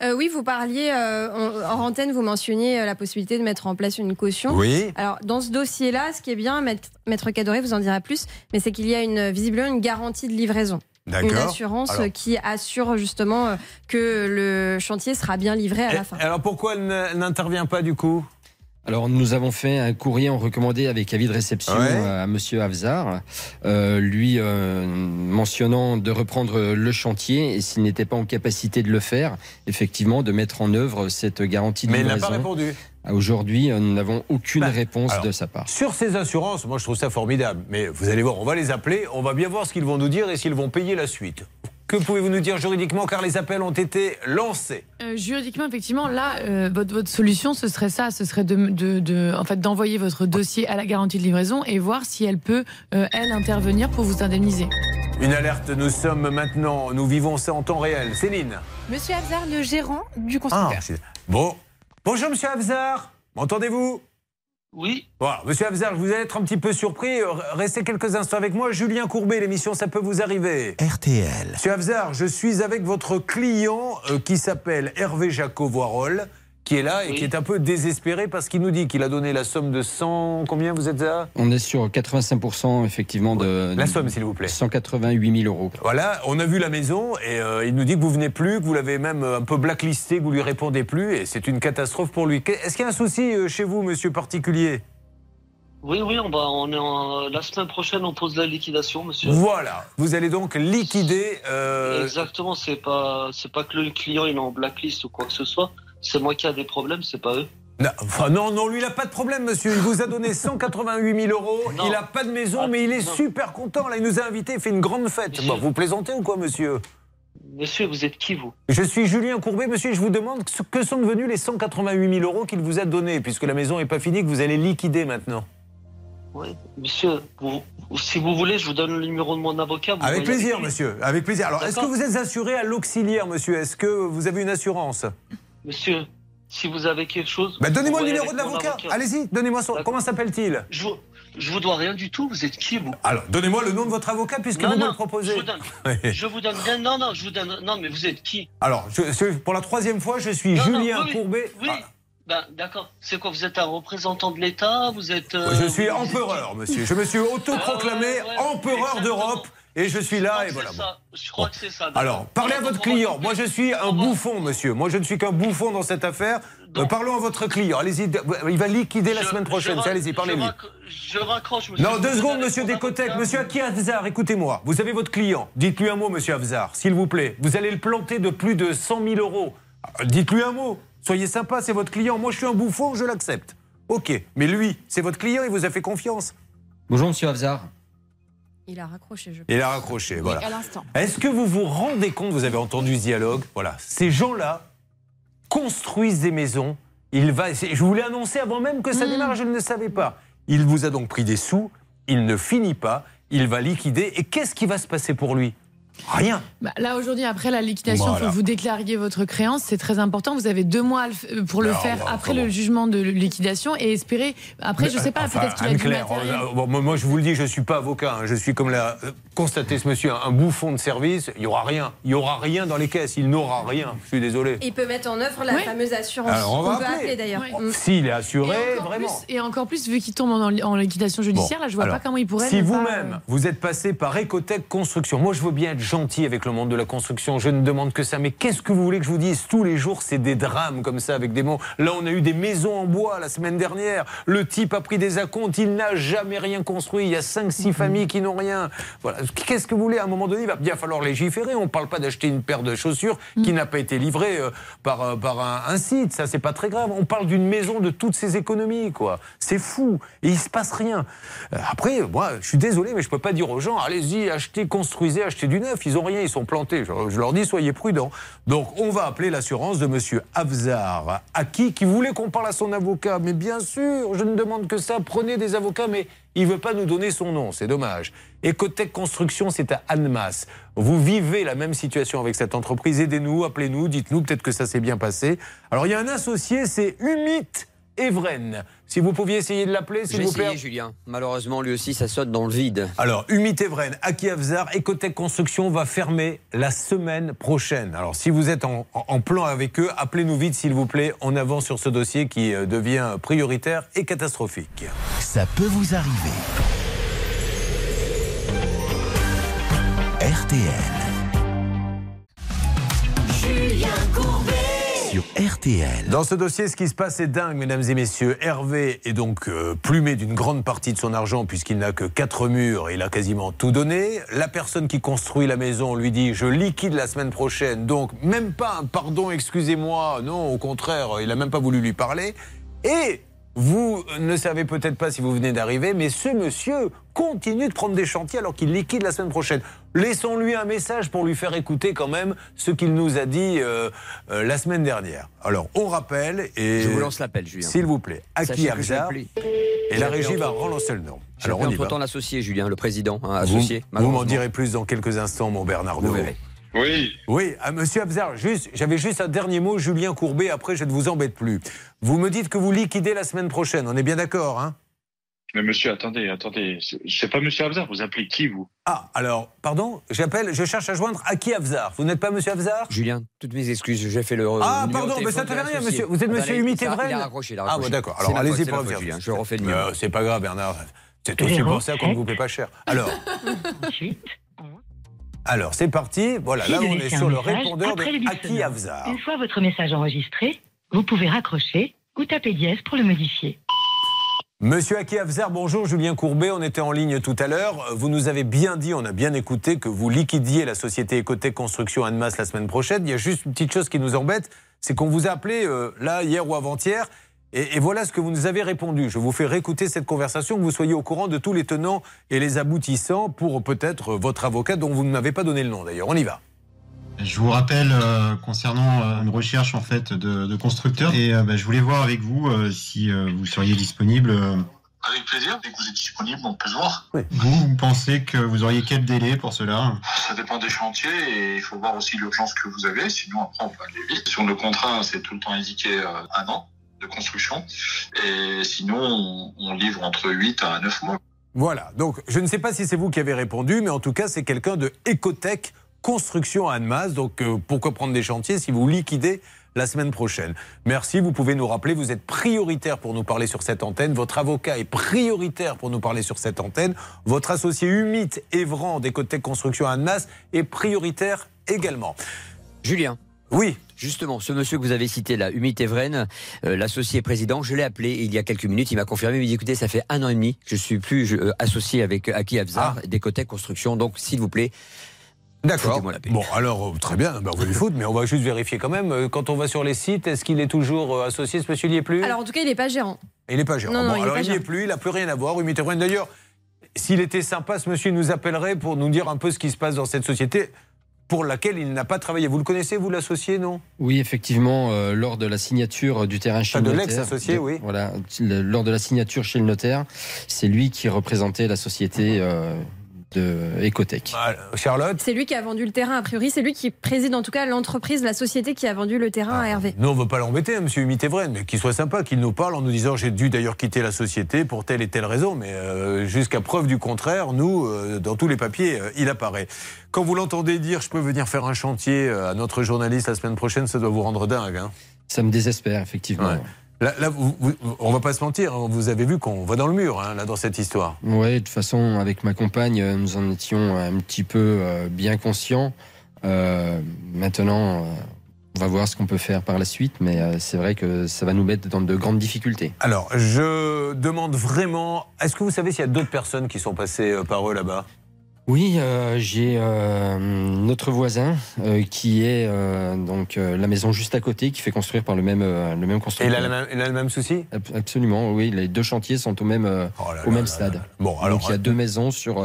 Euh, oui, vous parliez, euh, en, en antenne, vous mentionniez euh, la possibilité de mettre en place une caution. Oui. Alors, dans ce dossier-là, ce qui est bien, maître, maître Cadoré vous en dira plus, mais c'est qu'il y a une, visiblement une garantie de livraison. Une assurance Alors- qui assure justement euh, que le chantier sera bien livré à la fin. alors, pourquoi elle n'intervient pas du coup? Alors nous avons fait un courrier en recommandé avec avis de réception Ouais. à Monsieur Avzar, euh, lui euh, mentionnant de reprendre le chantier et s'il n'était pas en capacité de le faire, effectivement de mettre en œuvre cette garantie de Mais elle n'a pas répondu. À Aujourd'hui, euh, nous n'avons aucune Bah, réponse alors, de sa part. Sur ces assurances, moi je trouve ça formidable. Mais vous allez voir, on va les appeler, on va bien voir ce qu'ils vont nous dire et s'ils vont payer la suite. Que pouvez-vous nous dire juridiquement car les appels ont été lancés Euh, juridiquement, effectivement, là, euh, votre, votre solution, ce serait ça, ce serait de, de- de- en fait, d'envoyer votre dossier à la garantie de livraison et voir si elle peut, euh, elle, intervenir pour vous indemniser. Une alerte, nous sommes maintenant, nous vivons ça en temps réel. Céline Monsieur Abzar, le gérant du Ah, constructeur. c'est- Bon. Bonjour Monsieur Avzar, m'entendez-vous? Oui. Voilà, Monsieur Avzar, vous allez être un petit peu surpris. Euh, Restez quelques instants avec moi. Julien Courbet, l'émission Ça peut vous arriver. RTL. Monsieur Avzar, je suis avec votre client euh, qui s'appelle Hervé Jacot Voirol, qui est là et qui est un peu désespéré parce qu'il nous dit qu'il a donné la somme de 100. Combien vous êtes là On est sur 85% effectivement de. La somme, s'il vous plaît. 188 000 euros. Voilà, on a vu la maison et euh, il nous dit que vous venez plus, que vous l'avez même euh, un peu blacklisté, que vous lui répondez plus et c'est une catastrophe pour lui. Est-ce qu'il y a un souci euh, chez vous, monsieur particulier? Oui, oui, on, va, on est en- la semaine prochaine, on pose la liquidation, monsieur. Voilà, vous allez donc liquider. euh, Exactement, c'est pas, c'est pas que le client il est en blacklist ou quoi que ce soit. C'est moi qui a des problèmes, c'est pas eux. Non, enfin, non, non, lui, il n'a pas de problème, monsieur. Il vous a donné 188 000 euros. Il n'a pas de maison, mais il est super content. Là, il nous a invités, il fait une grande fête. Bon, vous plaisantez ou quoi, monsieur? Monsieur, vous êtes qui, vous? Je suis Julien Courbet, monsieur, je vous demande ce que sont devenus les 188 000 euros qu'il vous a donnés, puisque la maison n'est pas finie, que vous allez liquider maintenant. Oui, monsieur, vous- si vous voulez, je vous donne le numéro de mon avocat. vous Avec plaisir, monsieur. Avec plaisir. Alors, est-ce que vous êtes assuré à l'auxiliaire, monsieur? Est-ce que vous avez une assurance? Monsieur, si vous avez quelque chose. bah, Donnez-moi le numéro de l'avocat. avocat. Allez-y, donnez-moi son. Comment s'appelle-t-il Je vous, je vous dois rien du tout, vous êtes qui, vous? Alors, donnez-moi le nom de votre avocat, puisque Non, vous me le proposez. Je vous donne, *laughs* je vous donne rien. Non, non, je vous donne. Non, mais vous êtes qui? Alors, je- pour la troisième fois, je suis Non, Julien oui, Courbet. Oui. Ah, Ben, d'accord. C'est quoi Vous êtes un représentant de l'État Vous êtes. euh, je suis vous- empereur, monsieur. Je me suis autoproclamé Ah, ouais, ouais, empereur d'Europe. Et je suis là, et C'est voilà. ça. Je crois que c'est ça. Alors, parlez à votre client. Moi, je suis un bouffon, monsieur. Moi, je ne suis qu'un bouffon dans cette affaire. Euh, parlons à votre client. Allez-y. Il va liquider la Je- semaine prochaine. Allez-y, parlez-lui. Je raccroche, monsieur. Non, deux secondes, monsieur mon Descotec. Monsieur Aki Avzar, écoutez-moi. Vous avez votre client. Dites-lui un mot, monsieur Avzar, s'il vous plaît. Vous allez le planter de plus de 100 000 euros. Euh, Dites-lui un mot. Soyez sympa, c'est votre client. Moi, je suis un bouffon, je l'accepte. Ok. Mais lui, c'est votre client, il vous a fait confiance. Bonjour, monsieur Avzar. Il a raccroché, je Il a raccroché, voilà. à l'instant. Est-ce que vous vous rendez compte, vous avez entendu ce dialogue Voilà, ces gens-là construisent des maisons. Il va, je vous l'ai annoncé avant même que ça démarre, je ne le savais pas. Il vous a donc pris des sous, il ne finit pas, il va liquider. Et qu'est-ce qui va se passer pour lui? Rien. Bah, là aujourd'hui, après la liquidation, il Voilà. faut que vous déclariez votre créance. C'est très important. Vous avez deux mois euh, pour le faire bah, après comment le jugement de liquidation et espérer. Après, je sais pas, Enfin, peut-être qu'il a du matériel. euh, bon, moi, moi, je vous le dis, je ne suis pas avocat. hein. je suis, comme l'a constaté ce monsieur, un, bouffon de service. Il n'y aura rien. Il n'y aura rien dans les caisses. Il n'aura rien. Je suis désolé. Il peut mettre en œuvre la fameuse assurance. Alors, on va peut appeler. appeler d'ailleurs. Mm. S'il est assuré, et, encore vraiment. plus, et encore plus, vu qu'il tombe en, en liquidation judiciaire, Bon, là, je vois alors, pas comment il pourrait. Si pas, vous-même, euh, vous êtes passé par Ecotech Construction, moi je veux bien être gentil avec le monde de la construction, je ne demande que ça, mais qu'est-ce que vous voulez que je vous dise? Tous les jours, c'est des drames comme ça avec des mots. Là, on a eu des maisons en bois la semaine dernière. Le type a pris des acomptes, il n'a jamais rien construit. Il y a 5-6 Mhm. familles qui n'ont rien. Voilà. Qu'est-ce que vous voulez À un moment donné, il va bien falloir légiférer. On ne parle pas d'acheter une paire de chaussures qui n'a pas été livrée euh, par, euh, par un, un site. Ça, c'est pas très grave. On parle d'une maison de toutes ses économies, quoi. C'est fou. Et il se passe rien. Euh, Après, moi, je suis désolé, mais je peux pas dire aux gens, allez-y, achetez, construisez, achetez du neuf. Ils ont rien, ils sont plantés. Je, je leur dis, soyez prudents. Donc, on va appeler l'assurance de Monsieur Avzar, à qui, qui voulait qu'on parle à son avocat. Mais bien sûr, je ne demande que ça. Prenez des avocats, mais il veut pas nous donner son nom. C'est dommage. Ecotech Construction, c'est à Annemasse. Vous vivez la même situation avec cette entreprise. Aidez-nous, appelez-nous, dites-nous peut-être que ça s'est bien passé. Alors, il y a un associé, c'est Humit Evren. Si vous pouviez essayer de l'appeler, s'il vous plaît. essayé, Julien. Malheureusement, lui aussi, ça saute dans le vide. Alors, Humit Evren, Aki Avzar, Ecotech Construction va fermer la semaine prochaine. Alors, si vous êtes en, en- en plan avec eux, appelez-nous vite, s'il vous plaît. On avance sur ce dossier qui euh, devient prioritaire et catastrophique. Ça peut vous arriver. RTL. Dans ce dossier, ce qui se passe est dingue, mesdames et messieurs. Hervé est donc euh, plumé d'une grande partie de son argent puisqu'il n'a que quatre murs et il a quasiment tout donné. La personne qui construit la maison lui dit je liquide la semaine prochaine. Donc même pas un pardon, excusez-moi. Non, au contraire, il n'a même pas voulu lui parler. Et vous ne savez peut-être pas si vous venez d'arriver, mais ce monsieur continue de prendre des chantiers alors qu'il liquide la semaine prochaine. Laissons-lui un message pour lui faire écouter quand même ce qu'il nous a dit euh, euh, la semaine dernière. Alors, on rappelle et... Je vous lance l'appel, Julien. S'il vous plaît, Aki appelé. Et la régie va relancer le nom. Alors, on y va. entre-temps l'associé, Julien, le président, hein, Vous, associé. vous m'en direz plus dans quelques instants, mon Bernard. Vous verrez. Oui. Oui, à monsieur Abzar, juste, j'avais juste un dernier mot, Julien Courbet, après je ne vous embête plus. Vous me dites que vous liquidez la semaine prochaine, on est bien d'accord, hein? Mais monsieur, attendez, attendez. C'est- pas monsieur Abzar, vous appelez qui, vous? Ah, alors, pardon, j'appelle, je cherche à joindre Aki Afzar. Vous n'êtes pas monsieur Afzar Julien, toutes mes excuses, j'ai fait le. Ah, numéro pardon, mais ça ne fait rien, monsieur. Vous êtes monsieur Attendez, Humit ça, Evren Il a raccroché, il a Ah, bon, d'accord. Alors, allez-y pour. Julien, je refais le numéro. Euh, C'est pas grave, Bernard. C'est aussi pour ça qu'on ne vous paie pas cher. Alors. Alors, c'est parti. Voilà, là, on est sur le répondeur de Aki. Afzar. Une fois votre message enregistré, vous pouvez raccrocher ou taper dièse pour le modifier. Monsieur Aki Afzar, bonjour, Julien Courbet, on était en ligne tout à l'heure. Vous nous avez bien dit, on a bien écouté, que vous liquidiez la société Ecotech Construction Annemasse la semaine prochaine. Il y a juste une petite chose qui nous embête, c'est qu'on vous a appelé euh, là, hier ou avant-hier, et, et voilà ce que vous nous avez répondu. Je vous fais réécouter cette conversation, que vous soyez au courant de tous les tenants et les aboutissants pour peut-être votre avocat, dont vous ne m'avez pas donné le nom d'ailleurs. On y va. Je vous rappelle euh, concernant euh, une recherche en fait de, de constructeurs et euh, bah, je voulais voir avec vous euh, si euh, vous seriez disponible. euh. Avec plaisir, dès que vous êtes disponible, on peut se voir. Vous, vous pensez que vous auriez quel délai pour cela? Ça dépend des chantiers et il faut voir aussi l'urgence que vous avez, sinon après on peut aller vite. Sur le contrat, c'est tout le temps indiqué euh, un an de construction et sinon on, on livre entre 8 à 9 mois. Voilà, donc je ne sais pas si c'est vous qui avez répondu, mais en tout cas, c'est quelqu'un de Ecotech Construction à Annemasse. Donc euh, pourquoi prendre des chantiers si vous liquidez la semaine prochaine? Merci, vous pouvez nous rappeler, vous êtes prioritaire pour nous parler sur cette antenne. Votre avocat est prioritaire pour nous parler sur cette antenne. Votre associé Humit Evran d'Ecotech Construction à Annemasse est prioritaire également. Julien. Oui. Justement, ce monsieur que vous avez cité là, Humit Evren, euh, l'associé président, je l'ai appelé il y a quelques minutes, il m'a confirmé, il m'a dit écoutez, ça fait un an et demi que je suis plus je- euh, associé avec Aki Afzar, d'Ecotech Construction, donc s'il vous plaît. D'accord. Bon, alors euh, très bien, ben, on va lui foutre, mais on va juste vérifier quand même. Euh, Quand on va sur les sites, est-ce qu'il est toujours euh, associé, ce monsieur n'y est plus? Alors en tout cas, il n'est pas gérant. Il n'est pas gérant. Non, non, bon, il alors il n'y est plus, il n'a plus rien à voir. Humit Evren, d'ailleurs, s'il était sympa, ce monsieur il nous appellerait pour nous dire un peu ce qui se passe dans cette société pour laquelle il n'a pas travaillé. Vous le connaissez, vous, l'associé, non? Oui, effectivement, euh, lors de la signature du terrain chez le notaire. l'ex-associé, de- oui. Voilà, lors de la signature chez le notaire, c'est lui qui représentait la société euh, de Ecotech. Charlotte C'est lui qui a vendu le terrain, a priori. C'est lui qui préside en tout cas l'entreprise, la société qui a vendu le terrain à Hervé. Nous, on ne veut pas l'embêter, hein, monsieur Humit Evren, mais qu'il soit sympa, qu'il nous parle en nous disant j'ai dû d'ailleurs quitter la société pour telle et telle raison, mais euh, jusqu'à preuve du contraire, nous, euh, dans tous les papiers, euh, il apparaît. Quand vous l'entendez dire je peux venir faire un chantier à notre journaliste la semaine prochaine, ça doit vous rendre dingue. Hein. Ça me désespère, effectivement. Ouais. Là, là, vous- vous- on va pas se mentir, hein, vous avez vu qu'on va dans le mur, hein, là, dans cette histoire. Ouais, de toute façon, avec ma compagne, euh, nous en étions un petit peu euh, bien conscients. Euh, maintenant, euh, on va voir ce qu'on peut faire par la suite, mais euh, c'est vrai que ça va nous mettre dans de grandes difficultés. Alors, je demande vraiment, est-ce que vous savez s'il y a d'autres personnes qui sont passées euh, par eux là-bas? Oui, euh, j'ai euh, notre voisin euh, qui est donc la maison juste à côté, qui fait construire par le même le même Et il constructeur. a, la même, il a le même souci? Ab- Absolument, oui. Les deux chantiers sont au même euh, au même stade. Bon, alors, donc il y a deux maisons sur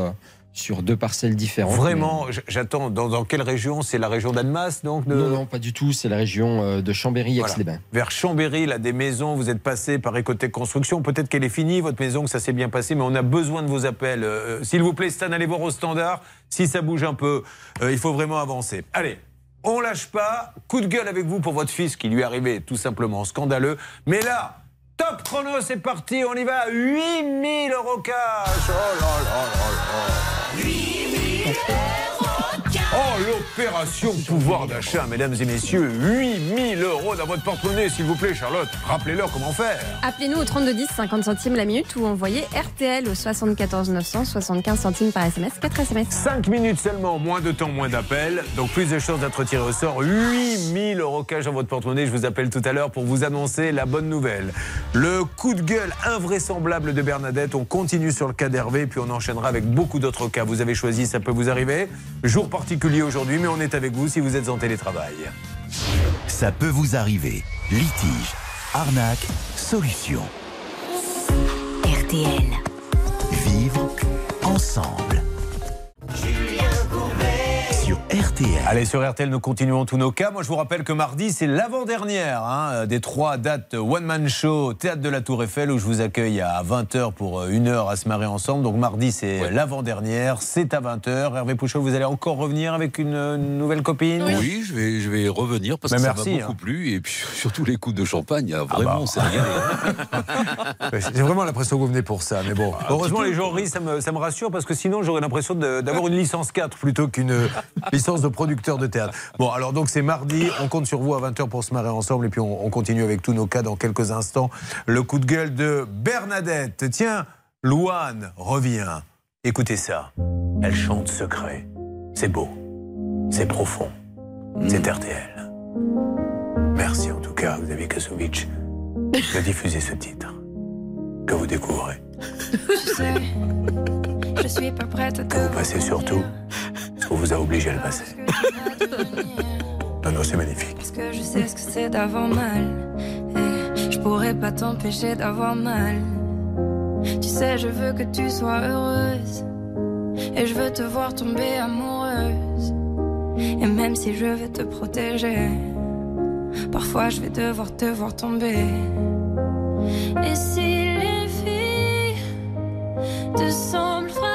sur deux parcelles différentes. Vraiment, j'attends. Dans, dans quelle région? C'est la région d'Annemasse, donc de- Non, non, pas du tout. C'est la région euh, de Chambéry, Voilà. Aix-les-Bains. Vers Chambéry, là, des maisons, vous êtes passé par Ecotech Construction. Peut-être qu'elle est finie, votre maison, que ça s'est bien passé, mais on a besoin de vos appels. Euh, S'il vous plaît, Stan, allez voir au standard. Si ça bouge un peu, euh, il faut vraiment avancer. Allez, on lâche pas. Coup de gueule avec vous pour votre fils qui lui arrivé tout simplement scandaleux. Mais là, top chrono, c'est parti, on y va. 8000 euros cash. Oh là là là là. Oh, l'opération pouvoir d'achat, mesdames et messieurs. 8000 euros dans votre porte-monnaie, s'il vous plaît, Charlotte. Rappelez-leur comment faire. Appelez-nous au 3210, 50 centimes la minute ou envoyez RTL au 74 900, 75 centimes par SMS, 4 SMS. 5 minutes seulement, moins de temps, moins d'appels. Donc plus de chances d'être tiré au sort. 8000 euros cash dans votre porte-monnaie. Je vous appelle tout à l'heure pour vous annoncer la bonne nouvelle. Le coup de gueule invraisemblable de Bernadette. On continue sur le cas d'Hervé, puis on enchaînera avec beaucoup d'autres cas. Vous avez choisi, ça peut vous arriver. Jour particulier aujourd'hui, mais on est avec vous si vous êtes en télétravail. Ça peut vous arriver. Litige, arnaque, solution. RTL. Vivre ensemble. RTL. Allez, sur RTL, nous continuons tous nos cas. Moi, je vous rappelle que mardi, c'est l'avant-dernière hein, des trois dates One-Man Show, Théâtre de la Tour Eiffel, où je vous accueille à 20h pour euh, une heure à se marrer ensemble. Donc, mardi, c'est l'avant-dernière, c'est à 20h. Hervé Pouchot, vous allez encore revenir avec une, euh, nouvelle copine Oui, je vais, je vais revenir parce Mais que merci, ça m'a beaucoup hein. plu. Et puis *laughs* surtout les coups de champagne, ah, vraiment, bah. c'est régalé. *laughs* J'ai vraiment l'impression que vous venez pour ça, mais bon. Un Heureusement, les gens rient, ça me, ça me rassure parce que sinon, j'aurais l'impression de- d'avoir une licence 4 plutôt qu'une euh, licence de producteur de théâtre. Bon, alors donc c'est mardi, on compte sur vous à 20h pour se marrer ensemble et puis on, on continue avec tous nos cas dans quelques instants. Le coup de gueule de Bernadette. Tiens, Louane revient. Écoutez ça. Elle chante secret. C'est beau. C'est profond. C'est RTL. Merci en tout cas, Xavier Kasovic, de diffuser ce titre que vous découvrez. Tu sais, je suis pas prête à te Que vous passez surtout qu'on vous a obligé à le passer. Non, non, c'est magnifique. Parce que je sais ce que c'est d'avoir mal? Et je pourrais pas t'empêcher d'avoir mal. Tu sais, je veux que tu sois heureuse. Et je veux te voir tomber amoureuse. Et même si je vais te protéger, parfois je vais devoir te voir tomber. Et si les filles te semblent fragiles,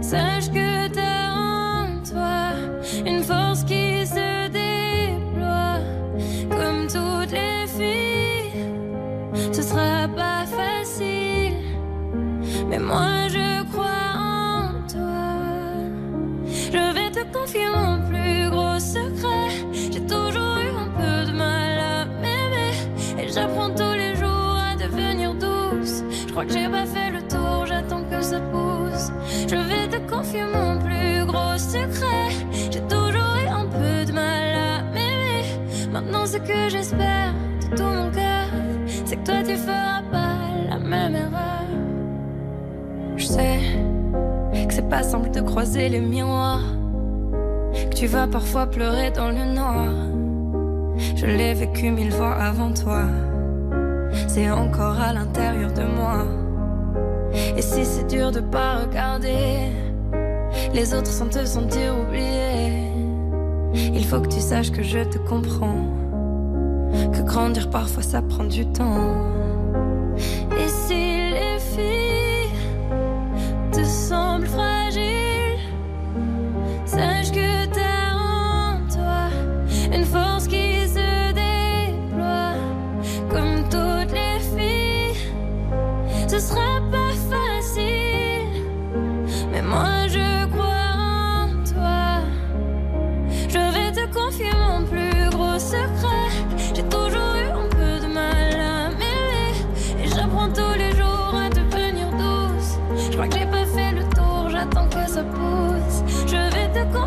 sache que t'as en toi une force qui se déploie. Comme toutes les filles, ce sera pas facile, mais moi je crois en toi. Je vais te confier mon plus gros secret. J'ai toujours eu un peu de mal à m'aimer. Et j'apprends tous les jours à devenir douce. Je crois que j'ai pas fait confier mon plus gros secret. J'ai toujours eu un peu de mal à m'aimer. Maintenant, ce que j'espère de tout mon cœur, c'est que toi tu feras pas la même erreur. Je sais que c'est pas simple de croiser les miroirs. Que tu vas parfois pleurer dans le noir. Je l'ai vécu mille fois avant toi. C'est encore à l'intérieur de moi. Et si c'est dur de pas regarder les autres sans te sentir oublié, il faut que tu saches que je te comprends. Que grandir parfois ça prend du temps.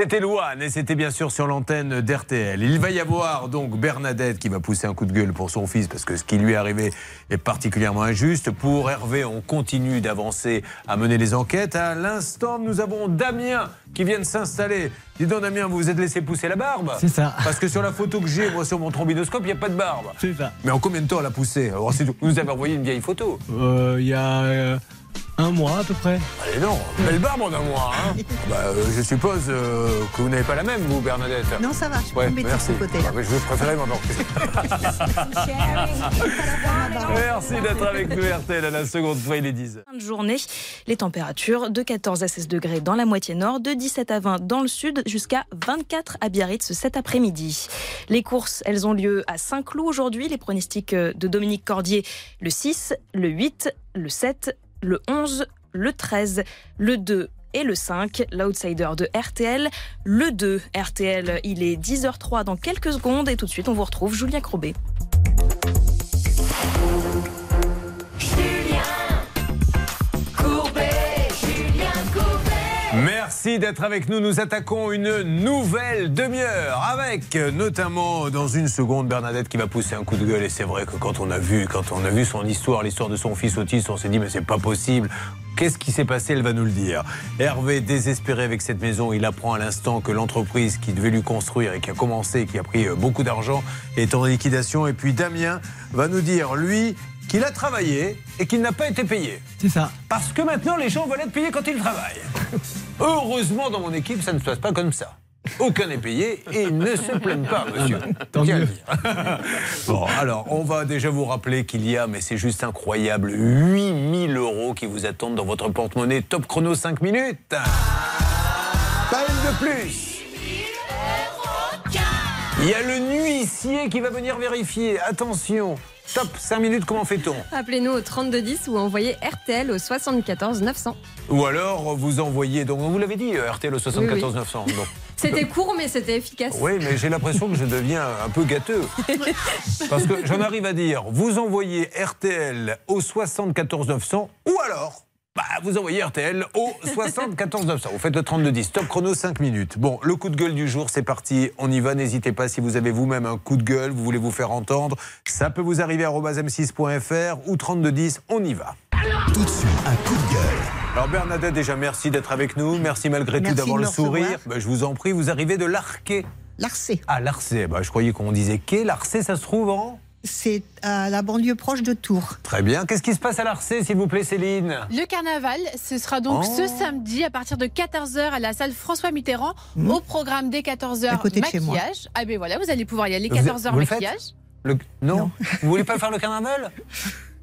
C'était Louane et c'était bien sûr sur l'antenne d'RTL. Il va y avoir donc Bernadette qui va pousser un coup de gueule pour son fils parce que ce qui lui est arrivé est particulièrement injuste. Pour Hervé, on continue d'avancer à mener les enquêtes. À l'instant, nous avons Damien qui vient de s'installer. Dis donc Damien, vous vous êtes laissé pousser la barbe C'est ça. Parce que sur la photo que j'ai, moi sur mon trombinoscope, il n'y a pas de barbe. C'est ça. Mais en combien de temps elle a poussé? Alors. Vous nous avez envoyé une vieille photo. Euh, Il y a euh, un mois à peu près. Allez non, belle barbe en un mois. Hein *laughs* bah, euh, je suppose euh, que vous n'avez pas la même, vous, Bernadette. Non, ça va, je suis Ouais, tombée de merci. ce côté-là. Ah, mais je vais préférer m'endormir. Merci d'être avec nous, RTL, à la seconde fois, il est 10 Fin de journée, les températures de 14 à 16 degrés dans la moitié nord, de 17 à 20 dans le sud, jusqu'à 24 à Biarritz cet après-midi. Les courses, elles ont lieu à Saint-Cloud aujourd'hui. Les pronostics de Dominique Cordier, le 6, le 8, le 7, le 11, le 13, le 2 et le 5, l'outsider de RTL. Le 2, RTL, il est 10h03 dans quelques secondes et tout de suite on vous retrouve Julien Crobet. Merci d'être avec nous. Nous attaquons une nouvelle demi-heure avec euh, notamment dans une seconde Bernadette qui va pousser un coup de gueule. Et c'est vrai que quand on a vu, quand on a vu son histoire, l'histoire de son fils autiste, on s'est dit mais c'est pas possible. Qu'est-ce qui s'est passé? Elle va nous le dire. Hervé, désespéré avec cette maison, il apprend à l'instant que l'entreprise qui devait lui construire et qui a commencé, qui a pris euh, beaucoup d'argent, est en liquidation. Et puis Damien va nous dire, lui, qu'il a travaillé et qu'il n'a pas été payé. C'est ça. Parce que maintenant, les gens veulent être payés quand ils travaillent. *laughs* Heureusement, dans mon équipe, ça ne se passe pas comme ça. Aucun n'est payé et ne se plaignent pas, monsieur. Tant Tiens à le mieux. *laughs* Bon, alors, on va déjà vous rappeler qu'il y a, mais c'est juste incroyable, 8000 euros qui vous attendent dans votre porte-monnaie. Top chrono 5 minutes. Pas une de plus. Il y a le nuissier qui va venir vérifier. Attention. Top 5 minutes, comment fait-on Appelez-nous au 3210 ou envoyez RTL au 74 900. Ou alors vous envoyez, donc vous l'avez dit, euh, RTL au 74 Oui, oui. 900. Bon. *laughs* C'était court, mais c'était efficace. Oui, mais j'ai l'impression que je deviens un peu gâteux. *laughs* Parce que j'en arrive à dire, vous envoyez RTL au 74 900 ou alors bah, vous envoyez RTL au 74 900. Vous faites le 3210. Top chrono 5 minutes. Bon, le coup de gueule du jour, c'est parti. On y va. N'hésitez pas si vous avez vous-même un coup de gueule, vous voulez vous faire entendre. Ça peut vous arriver à m6.fr ou 3210. On y va. Tout de suite, un coup de gueule. Alors Bernadette, déjà merci d'être avec nous. Merci malgré Merci tout d'avoir le sourire. Ben, je vous en prie, vous arrivez de l'Arquet. Larcé. Ah, l'Arcet. Ben, je croyais qu'on disait quai. L'Arcet, ça se trouve en C'est à la banlieue proche de Tours. Très bien. Qu'est-ce qui se passe à l'Arcet, s'il vous plaît, Céline? Le carnaval, ce sera donc Oh. ce samedi à partir de 14h à la salle François Mitterrand. Au programme dès 14h, À côté de chez moi. maquillage. Ah ben voilà, vous allez pouvoir y aller. Vous- 14h vous le faites maquillage. Le- Non, Vous voulez pas faire le carnaval?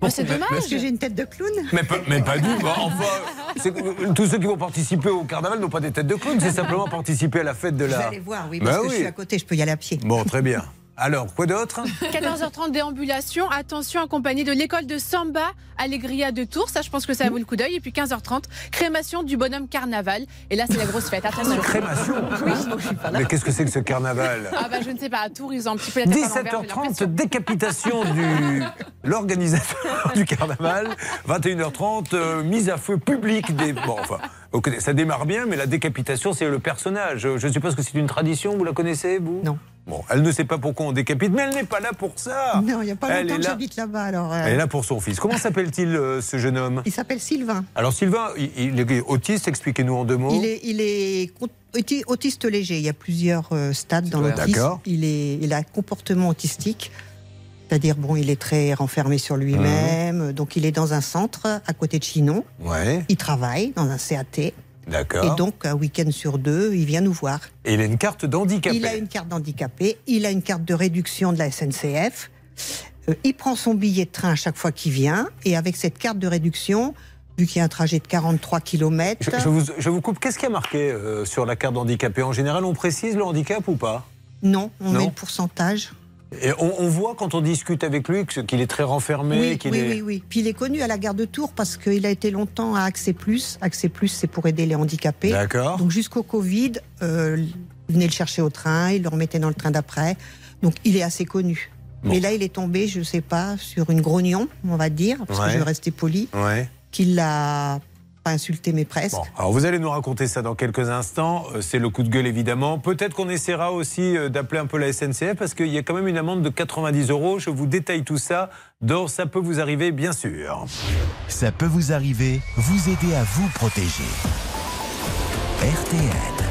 Bah, c'est dommage. Parce que j'ai une tête de clown. mais pas, mais pas du tout. Enfin, que tous ceux qui vont participer au carnaval n'ont pas des têtes de clown, c'est simplement participer à la fête de Je la. vais aller voir, oui, Bah parce que je oui. suis à côté, je peux y aller à pied. Bon, très bien. Alors, quoi d'autre? 14h30 déambulation, attention accompagné de l'école de Samba Allegria de Tours, ça je pense que ça vaut le coup d'œil. Et puis 15h30, crémation du bonhomme carnaval. Et là c'est la grosse fête, attention. Crémation? Oui, je suis pas là. Mais qu'est-ce que c'est que ce carnaval? Ah bah je ne sais pas, à Tours ils ont un petit peu la tête à l'envers, j'ai 17h30, l'impression. décapitation du *laughs* l'organisateur du carnaval. 21h30, euh, mise à feu publique des. Bon, enfin, vous connaissez- ça démarre bien, mais la décapitation, c'est le personnage. Je, je suppose que c'est une tradition, vous la connaissez, vous? Non. Bon, elle ne sait pas pourquoi on décapite, mais elle n'est pas là pour ça. Non, il n'y a pas Elle longtemps que j'habite là-bas. Alors, euh, Elle est là pour son fils. Comment s'appelle-t-il, euh, ce jeune homme? Il s'appelle Sylvain. Alors, Sylvain, il, il est autiste, expliquez-nous en deux mots. Il est, il autiste léger. Il y a plusieurs euh, stades dans l'autisme. Il, est, il a un comportement autistique. C'est-à-dire, bon, il est très renfermé sur lui-même. Donc, il est dans un centre à côté de Chinon. Ouais, Il travaille dans un CAT. D'accord. Et donc, un week-end sur deux, il vient nous voir. Et il a une carte d'handicapé. Il a une carte d'handicapé, il a une carte de réduction de la SNCF. Euh, il prend son billet de train à chaque fois qu'il vient. Et avec cette carte de réduction, vu qu'il y a un trajet de 43 km, Je, je vous, je vous coupe. Qu'est-ce qui a marqué euh, sur la carte d'handicapé? En général, on précise le handicap ou pas? Non, on Non. met le pourcentage. Et on, on voit quand on discute avec lui qu'il est très renfermé, oui, qu'il oui, est. oui, oui. Puis il est connu à la gare de Tours parce qu'il a été longtemps à Accès Plus. Accès Plus, c'est pour aider les handicapés. D'accord. Donc jusqu'au Covid, euh, il venait le chercher au train, il le remettait dans le train d'après. Donc il est assez connu. Bon. Mais là, il est tombé, je ne sais pas, sur une grognon, on va dire, parce Ouais. que je vais rester poli, Ouais. qu'il l'a pas insulté, mais presque. Bon, alors vous allez nous raconter ça dans quelques instants. Euh, C'est le coup de gueule évidemment. Peut-être qu'on essaiera aussi euh, d'appeler un peu la SNCF parce qu'il y a quand même une amende de 90 euros. Je vous détaille tout ça dans Ça peut vous arriver, bien sûr. Ça peut vous arriver, vous aider à vous protéger. RTL.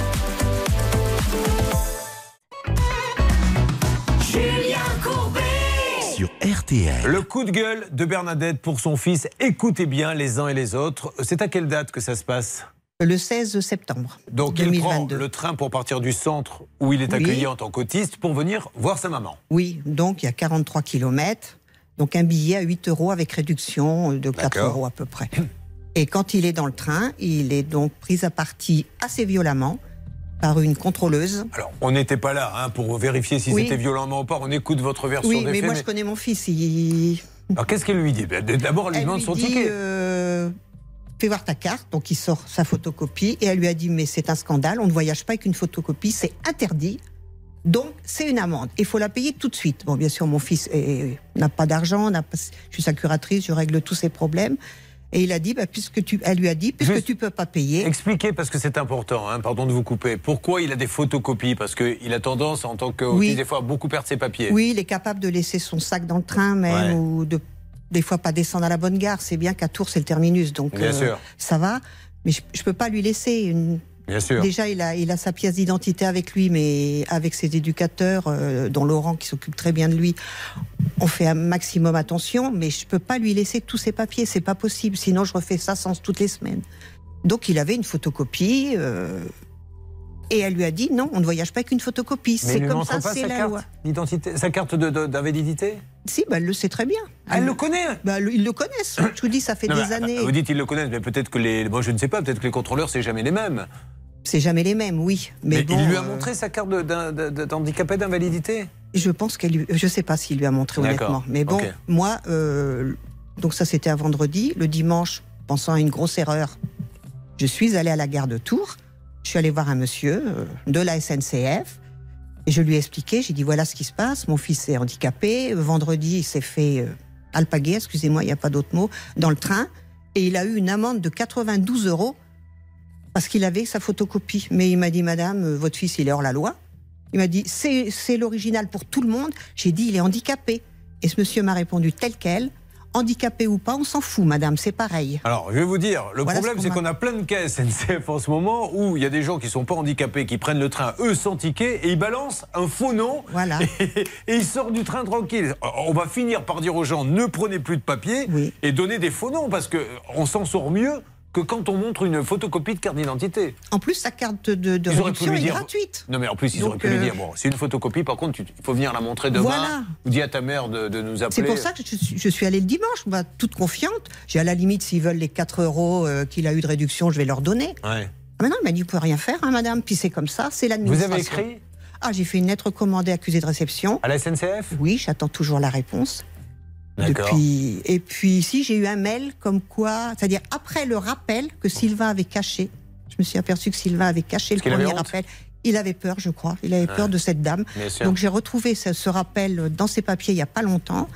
Sur RTL. Le coup de gueule de Bernadette pour son fils. Écoutez bien les uns et les autres. C'est à quelle date que ça se passe? Le 16 septembre. Donc il prend 2022. le train pour partir du centre où il est Oui. accueilli en tant qu'autiste pour venir voir sa maman. Oui, donc il y a 43 km. Donc un billet à 8 euros avec réduction de 4 D'accord. euros à peu près. Et quand il est dans le train, il est donc pris à partie assez violemment par une contrôleuse. Alors, on n'était pas là hein, pour vérifier si Oui. c'était violemment ou pas. On écoute votre version Oui, des mais faits. moi mais- je connais mon fils. Il... Alors, qu'est-ce qu'elle lui dit? Ben, D'abord, elle lui Elle demande lui son dit, ticket. euh, fais voir ta carte. Donc il sort sa photocopie et elle lui a dit mais c'est un scandale, on ne voyage pas avec une photocopie, c'est interdit. Donc c'est une amende. Il faut la payer tout de suite. Bon, bien sûr, mon fils n'a pas d'argent, je suis sa curatrice, je règle tous ses problèmes. Et il a dit, bah, puisque tu, elle lui a dit, puisque tu peux pas payer. Expliquez, parce que c'est important, hein, pardon de vous couper, pourquoi il a des photocopies? Parce qu'il a tendance, en tant qu'autiste, Oui. des fois, à beaucoup perdre ses papiers. Oui, il est capable de laisser son sac dans le train même, Ouais. ou de des fois pas descendre à la bonne gare. C'est bien qu'à Tours, c'est le terminus, donc euh, Bien sûr. ça va. Mais je, je peux pas lui laisser une. Bien sûr. Déjà, il a, il a sa pièce d'identité avec lui, mais avec ses éducateurs, euh, dont Laurent qui s'occupe très bien de lui, on fait un maximum attention, mais je peux pas lui laisser tous ses papiers, c'est pas possible. Sinon, je refais ça sans toutes les semaines. Donc, il avait une photocopie. euh, et elle lui a dit non, on ne voyage pas avec une photocopie. C'est comme ça, c'est la carte loi. sa carte d'invalidité? Si, bah, elle le sait très bien. Ah, Elle le connaît bah, le- Ils le connaissent. Je vous dis, ça fait Non, des mais, années. Vous dites ils le connaissent, mais peut-être que les. Moi, je ne sais pas, peut-être que les contrôleurs, c'est jamais les mêmes. C'est jamais les mêmes, oui. Mais, Mais, bon, il lui a euh, montré sa carte d'handicapé d'invalidité? Je pense qu'elle lui... Je sais pas s'il lui a montré honnêtement. Mais bon, moi, euh, donc ça c'était un vendredi. Le dimanche, pensant à une grosse erreur, je suis allée à la gare de Tours. Je suis allée voir un monsieur euh, de la SNCF. Et je lui ai expliqué, j'ai dit voilà ce qui se passe, mon fils est handicapé, vendredi il s'est fait euh, alpaguer, excusez-moi, il n'y a pas d'autre mot, dans le train, et il a eu une amende de 92 euros parce qu'il avait sa photocopie. Mais il m'a dit, madame, euh, votre fils il est hors la loi. Il m'a dit, c'est l'original pour tout le monde. J'ai dit, il est handicapé. Et ce monsieur m'a répondu tel quel, handicapé ou pas, on s'en fout, madame, c'est pareil. Alors, je vais vous dire, le Voilà problème, ce c'est qu'on a plein de cas SNCF en ce moment où il y a des gens qui sont pas handicapés, qui prennent le train, eux, sans ticket, et ils balancent un faux nom. Voilà. *laughs* Et, et ils sortent du train tranquille. On va finir par dire aux gens, ne prenez plus de papier et donnez des faux noms, parce qu'on s'en sort mieux que quand on montre une photocopie de carte d'identité. En plus, sa carte de, de réduction lui est dire- gratuite. Non, mais en plus, ils Donc, auraient pu lui euh, dire bon, c'est une photocopie, par contre, il faut venir la montrer demain. Voilà. Ou dis à ta mère de, de nous appeler. C'est pour ça que je suis, je suis allée le dimanche, toute confiante. J'ai à la limite, s'ils veulent les 4 euros euh, qu'il a eu de réduction, je vais leur donner. Ouais. Ah, mais non, il m'a dit, vous pouvez rien faire, hein, madame. Puis c'est comme ça, c'est l'administration. Vous avez écrit? Ah, j'ai fait une lettre commandée accusée de réception. À la SNCF Oui, j'attends toujours la réponse. Depuis... Et puis ici, j'ai eu un mail comme quoi, c'est-à-dire après le rappel que Sylvain avait caché. Je me suis aperçu que Sylvain avait caché Parce le premier rappel. Il avait peur, je crois. Il avait peur de cette dame. Donc j'ai retrouvé ce, ce rappel dans ses papiers il n'y a pas longtemps.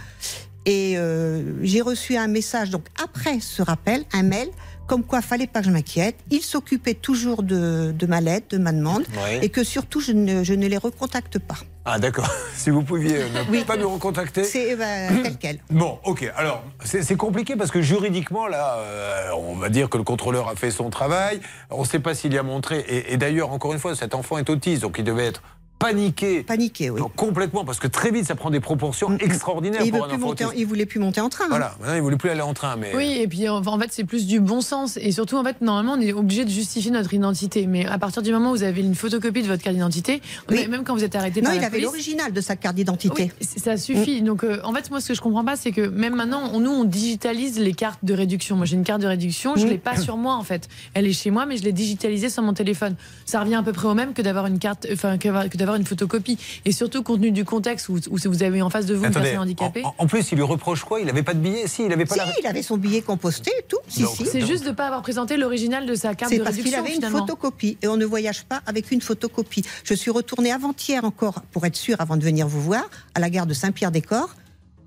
Et euh, j'ai reçu un message, donc après ce rappel, un mail, comme quoi fallait pas que je m'inquiète. Il s'occupait toujours de, de ma lettre, de ma demande, Ouais. et que surtout je ne, je ne les recontacte pas. Ah, d'accord. *laughs* si vous pouviez euh, ne Oui. pas nous recontacter. C'est ben, *clears throat* tel quel. Bon, ok. Alors, c'est c'est compliqué parce que juridiquement, là, euh, on va dire que le contrôleur a fait son travail. On ne sait pas s'il y a montré. Et, et d'ailleurs, encore une fois, cet enfant est autiste, donc il devait être paniqué. Paniqué, oui. complètement, parce que très vite, ça prend des proportions extraordinaires Et il, pour veut un plus enfant monter en- il voulait plus monter en train. hein. Voilà, maintenant, il ne voulait plus aller en train. Mais... Oui, et puis en en fait, c'est plus du bon sens. Et surtout, en fait, normalement, on est obligé de justifier notre identité. Mais à partir du moment où vous avez une photocopie de votre carte d'identité, Oui. même quand vous êtes arrêté Non, par il la avait l'original de sa carte d'identité. Oui, ça suffit. Donc, euh, en fait, moi, ce que je comprends pas, c'est que même maintenant, on- nous, on digitalise les cartes de réduction. Moi, j'ai une carte de réduction, je Mm. l'ai pas sur moi, en fait. Elle est chez moi, mais je l'ai digitalisée sur mon téléphone. Ça revient à peu près au même que d'avoir une carte, enfin, que que d'avoir une photocopie. Et surtout, compte tenu du contexte où, où vous avez en face de vous une Attendez, personne handicapée. en, en plus, il lui reproche quoi? Il n'avait pas de billet? Si, il n'avait pas Si, la... il avait son billet composté et tout. Si. C'est juste de ne pas avoir présenté l'original de sa carte C'est de parce qu'il réduction. avait une photocopie et on ne voyage pas avec une photocopie. Je suis retournée avant-hier encore pour être sûre avant de venir vous voir à la gare de Saint-Pierre-des-Corps.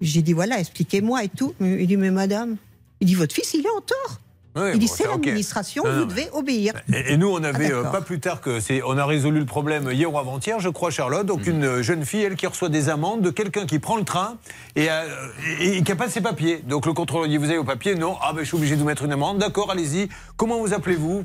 J'ai dit voilà, expliquez-moi et tout. Il dit mais madame, il dit votre fils il est en tort. Oui, il dit bon, c'est l'administration, vous devez obéir. Et, et nous, on avait Ah, euh, d'accord. pas plus tard que c'est, on a résolu le problème hier ou avant-hier, je crois, Charlotte. Donc une euh, jeune fille, elle qui reçoit des amendes de quelqu'un qui prend le train et, euh, et- et qui n'a pas ses papiers. Donc le contrôleur dit vous avez vos papiers? Non. Ah ben je suis obligé de vous mettre une amende. D'accord, allez-y. Comment vous appelez-vous?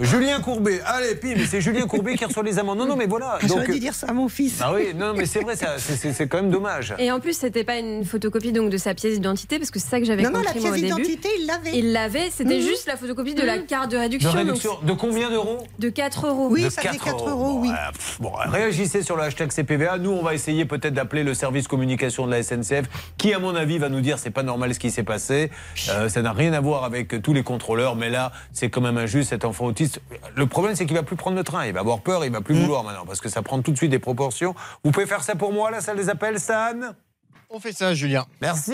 Julien Courbet. Allez, pim, c'est Julien Courbet qui reçoit les amendes. Non, non, mais voilà. Ah, J'aurais Donc, dû dire ça à mon fils. Ah oui, non, mais c'est vrai, c'est- c'est c'est quand même dommage. Et en plus, c'était pas une photocopie donc de sa pièce d'identité, parce que c'est ça que j'avais Non, non, compris la pièce d'identité, il l'avait. Il l'avait, c'était Mhm. juste la photocopie de la Mhm. carte de De réduction. réduction, de combien d'euros? de 4 euros. Oui, de ça fait 4 euros, Bon, oui. euh, pff, bon, réagissez sur le hashtag CPVA. Nous, on va essayer peut-être d'appeler le service communication de la SNCF, qui, à mon avis, va nous dire c'est pas normal ce qui s'est passé. Euh, ça n'a rien à voir avec tous les contrôleurs, mais là, c'est quand même injuste. Cet enfant autiste. Le problème, c'est qu'il va plus prendre le train. Il va avoir peur, il va plus vouloir maintenant, parce que ça prend tout de suite des proportions. Vous pouvez faire ça pour moi, la salle des appels, Stan On fait ça, Julien. Merci.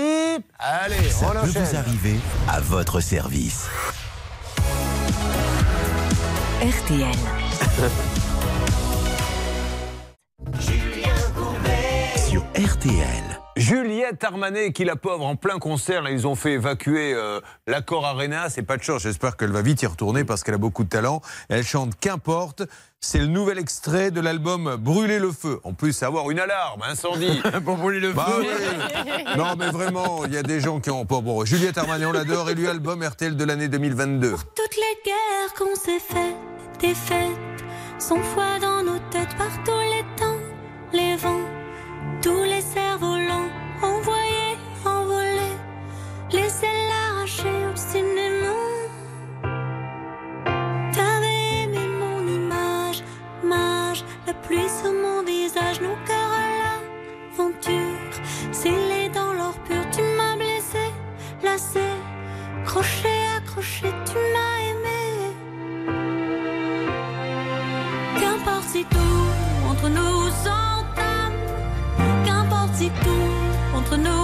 Allez, Ça on peut enchaîne. vous arriver à votre service. *laughs* RTL. RTL. Juliette Armanet, qui la pauvre en plein concert, là, ils ont fait évacuer euh, l'accord Arena. C'est pas de chance. J'espère qu'elle va vite y retourner parce qu'elle a beaucoup de talent. Elle chante Qu'importe. C'est le nouvel extrait de l'album Brûler le feu. En plus, avoir une alarme, incendie. *laughs* Pour brûler le Bah feu. oui. *laughs* Non, mais vraiment, il y a des gens qui ont pas. Bon, Juliette Armanet, on l'adore. Et lui, album RTL de l'année 2022. Toutes les guerres qu'on s'est faites, des fêtes, sont foi dans nos têtes par tous les temps, les vents, tous les cerfs-volants, envoyés, envolés, les ailes arrachées obstinément. T'avais aimé mon image, mage, la pluie sur mon visage, nos cœurs à l'aventure, scellés dans l'or pur, tu m'as blessé, lassé, crochet, accroché, tu m'as aimé. Qu'importe si tout entre nous si tout entre nous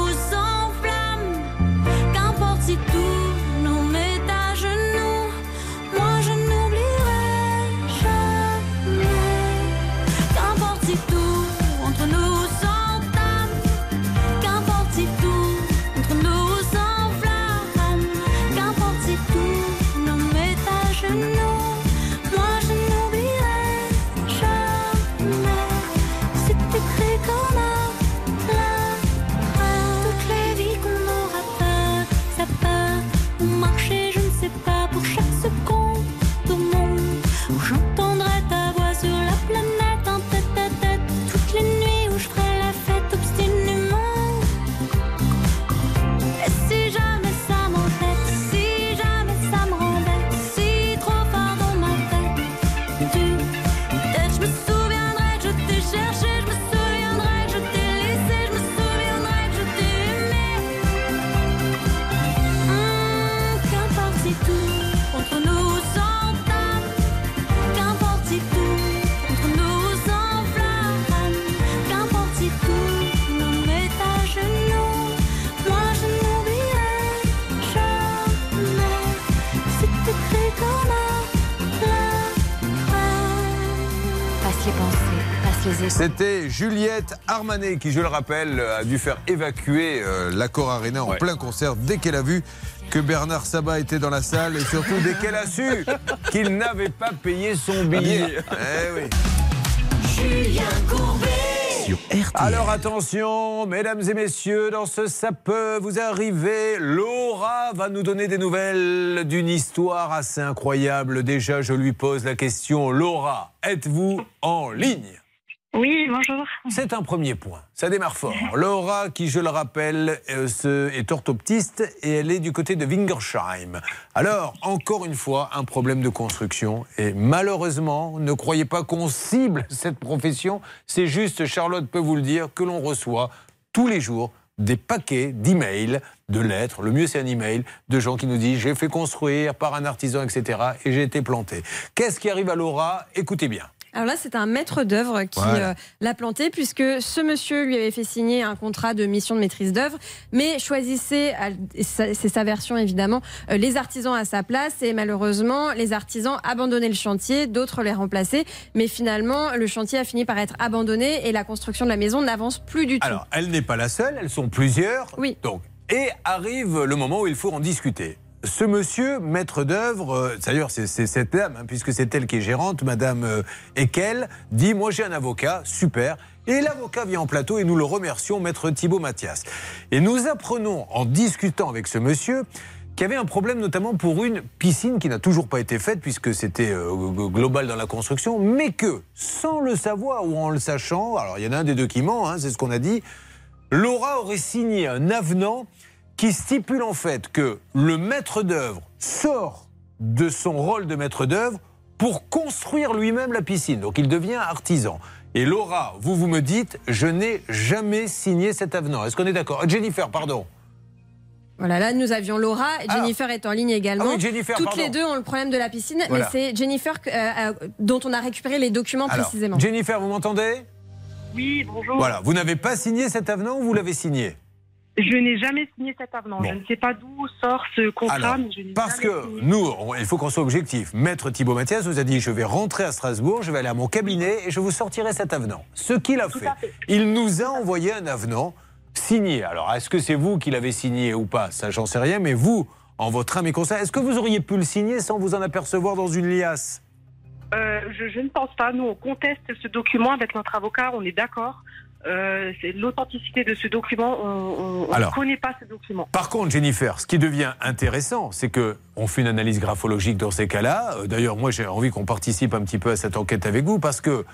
C'était Juliette Armanet qui, je le rappelle, a dû faire évacuer euh, l'accord Arena en plein concert dès qu'elle a vu que Bernard Sabat était dans la salle et surtout dès qu'elle a su qu'il n'avait pas payé son billet. Eh oui. Julien Courbet. Alors attention, mesdames et messieurs, dans ce ça peut vous arriver, Laura va nous donner des nouvelles d'une histoire assez incroyable. Déjà, je lui pose la question, Laura, êtes-vous en ligne? Oui, bonjour. C'est un premier point. Ça démarre fort. *laughs* Laura, qui je le rappelle, euh, est orthoptiste et elle est du côté de Wingersheim. Alors, encore une fois, un problème de construction. Et malheureusement, ne croyez pas qu'on cible *laughs* cette profession. C'est juste, Charlotte peut vous le dire, que l'on reçoit tous les jours des paquets d'emails, de lettres, le mieux c'est un email, de gens qui nous disent j'ai fait construire par un artisan, etc. et j'ai été planté. Qu'est-ce qui arrive à Laura? Écoutez bien. Alors là, c'est un maître d'œuvre qui Voilà. euh, l'a planté, puisque ce monsieur lui avait fait signer un contrat de mission de maîtrise d'œuvre, mais choisissait, ça- c'est sa version évidemment, euh, les artisans à sa place, et malheureusement, les artisans abandonnaient le chantier, d'autres les remplaçaient, mais finalement, le chantier a fini par être abandonné et la construction de la maison n'avance plus du tout. Alors, elle n'est pas la seule, elles sont plusieurs. Oui. Donc, et arrive le moment où il faut en discuter. Ce monsieur, maître d'œuvre, euh, d'ailleurs c'est cette dame, hein, puisque c'est elle qui est gérante, Madame euh, Ekel, dit Moi j'ai un avocat, super. Et l'avocat vient en plateau et nous le remercions, Maître Thibault Mathias. Et nous apprenons en discutant avec ce monsieur qu'il y avait un problème notamment pour une piscine qui n'a toujours pas été faite puisque c'était euh, global dans la construction, mais que sans le savoir ou en le sachant, alors il y en a un des deux qui ment, hein, c'est ce qu'on a dit, Laura aurait signé un avenant qui stipule en fait que le maître d'œuvre sort de son rôle de maître d'œuvre pour construire lui-même la piscine. Donc il devient artisan. Et Laura, vous, vous me dites, je n'ai jamais signé cet avenant. Est-ce qu'on est d'accord? Euh, Jennifer, pardon. Voilà, là nous avions Laura, et Jennifer est en ligne également. Ah oui, Jennifer, Toutes pardon. les deux ont le problème de la piscine, Voilà. mais c'est Jennifer euh, euh, dont on a récupéré les documents Alors, précisément. Jennifer, vous m'entendez? Oui, bonjour. Voilà, vous n'avez pas signé cet avenant ou vous l'avez signé? Je n'ai jamais signé cet avenant. Je ne sais pas d'où sort ce contrat, Alors, mais je n'ai parce que signé. nous, on- il faut qu'on soit objectif. Maître Thibault Mathias vous a dit je vais rentrer à Strasbourg, je vais aller à mon cabinet et je vous sortirai cet avenant. Ce qu'il a fait, il nous a envoyé un avenant signé. Alors, est-ce que c'est vous qui l'avez signé ou pas? Ça, j'en sais rien, mais vous, en votre âme et conscience, est-ce que vous auriez pu le signer sans vous en apercevoir dans une liasse? Euh, je, je ne pense pas. Nous, on conteste ce document avec notre avocat. On est d'accord. Euh, c'est l'authenticité de ce document. On ne connaît pas ce document. Par contre, Jennifer, ce qui devient intéressant, c'est que on fait une analyse graphologique dans ces cas-là. Euh, D'ailleurs, moi, j'ai envie qu'on participe un petit peu à cette enquête avec vous parce que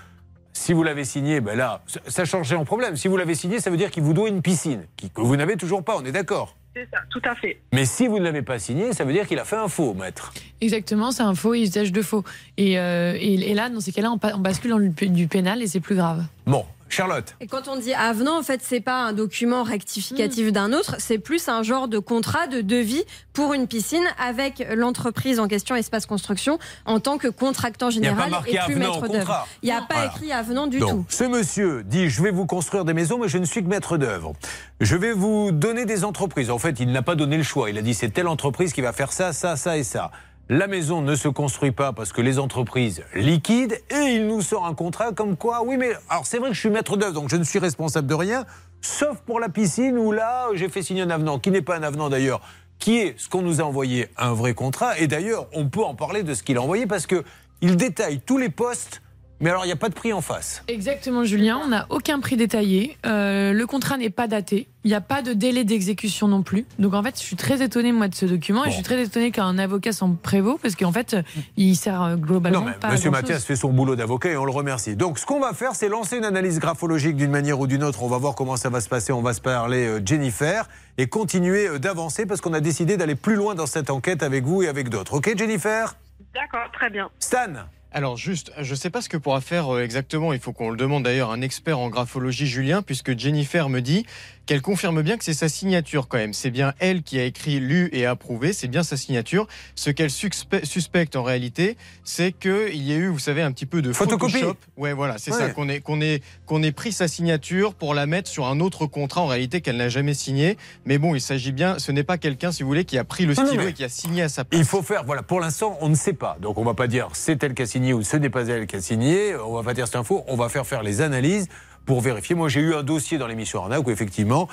si vous l'avez signé, ben là, ça- changeait en problème. Si vous l'avez signé, ça veut dire qu'il vous doit une piscine que vous n'avez toujours pas. On est d'accord. C'est ça, tout à fait. Mais si vous ne l'avez pas signé, ça veut dire qu'il a fait un faux, maître. Exactement, c'est un faux et usage de faux. Et, euh, et, et là, dans ces cas-là, on, bascule dans le, du pénal et c'est plus grave. Bon, Charlotte. Et quand on dit avenant, en fait, c'est pas un document rectificatif d'un autre, c'est plus un genre de contrat de devis pour une piscine avec l'entreprise en question, Espace Construction, en tant que contractant pas général et plus maître d'œuvre. Il n'y a pas Voilà. écrit avenant du Donc, tout. ce monsieur dit Je vais vous construire des maisons, mais je ne suis que maître d'œuvre. Je vais vous donner des entreprises. En fait, il n'a pas donné le choix. Il a dit C'est telle entreprise qui va faire ça, ça, ça et ça. La maison ne se construit pas parce que les entreprises liquident et il nous sort un contrat comme quoi, oui, mais alors c'est vrai que je suis maître d'œuvre, donc je ne suis responsable de rien, sauf pour la piscine où là, j'ai fait signer un avenant, qui n'est pas un avenant d'ailleurs, qui est ce qu'on nous a envoyé, un vrai contrat. Et d'ailleurs, on peut en parler de ce qu'il a envoyé parce que il détaille tous les postes, mais alors il n'y a pas de prix en face. Exactement, Julien. On n'a aucun prix détaillé. Euh, le contrat n'est pas daté. Il n'y a pas de délai d'exécution non plus. Donc en fait, je suis très étonnée moi de ce document et je suis très étonnée qu'un avocat s'en prévaut parce qu'en fait, il sert euh, globalement Non, mais pas à Monsieur grand-chose. Mathias fait son boulot d'avocat et on le remercie. Donc, ce qu'on va faire, c'est lancer une analyse graphologique d'une manière ou d'une autre. On va voir comment ça va se passer. On va se parler euh, Jennifer et continuer euh, d'avancer parce qu'on a décidé d'aller plus loin dans cette enquête avec vous et avec d'autres. Ok, Jennifer? D'accord, très bien. Stan? Alors juste, je ne sais pas ce que pourra faire euh, exactement, il faut qu'on le demande d'ailleurs un expert en graphologie, Julien, puisque Jennifer me dit qu'elle confirme bien que c'est sa signature quand même. C'est bien elle qui a écrit, lu et approuvé, c'est bien sa signature. Ce qu'elle suspe- suspecte en réalité, c'est qu'il y a eu, vous savez, un petit peu de Photocopie. Photoshop. Ouais, voilà, c'est Ouais. ça, qu'on ait, qu'on ait, qu'on ait pris sa signature pour la mettre sur un autre contrat en réalité qu'elle n'a jamais signé. Mais bon, il s'agit bien, ce n'est pas quelqu'un, si vous voulez, qui a pris le Non, non, stylo et qui a signé à sa place. Il faut faire, voilà, pour l'instant, on ne sait pas. Donc, on va pas dire c'est elle qui a signé ou ce n'est pas elle qui a signé. On va pas dire c'est un faux. On va faire faire les analyses pour vérifier. Moi, j'ai eu un dossier dans l'émission Arnaque où, effectivement,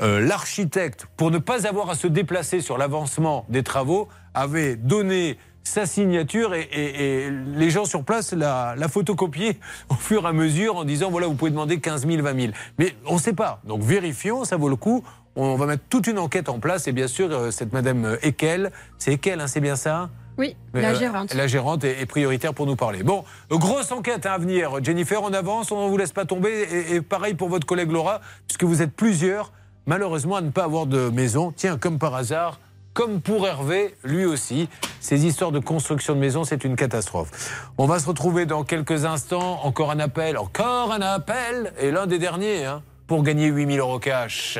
euh, l'architecte, pour ne pas avoir à se déplacer sur l'avancement des travaux, avait donné sa signature et, et- et les gens sur place la, la photocopié *laughs* au fur et à mesure en disant voilà, vous pouvez demander 15 000, 20 000. Mais on ne sait pas. Donc vérifions, ça vaut le coup. On va mettre toute une enquête en place et bien sûr, euh, cette madame Ekel, c'est Ekel, hein, c'est bien ça? Oui, la gérante. La gérante est, est prioritaire pour nous parler. Bon, grosse enquête à venir. Jennifer, on avance, on ne vous laisse pas tomber. Et, et pareil pour votre collègue Laura, puisque vous êtes plusieurs, malheureusement, à ne pas avoir de maison. Tiens, comme par hasard, comme pour Hervé, lui aussi. Ces histoires de construction de maison, c'est une catastrophe. On va se retrouver dans quelques instants. Encore un appel, encore un appel. Et l'un des derniers, hein, pour gagner 8000 euros cash.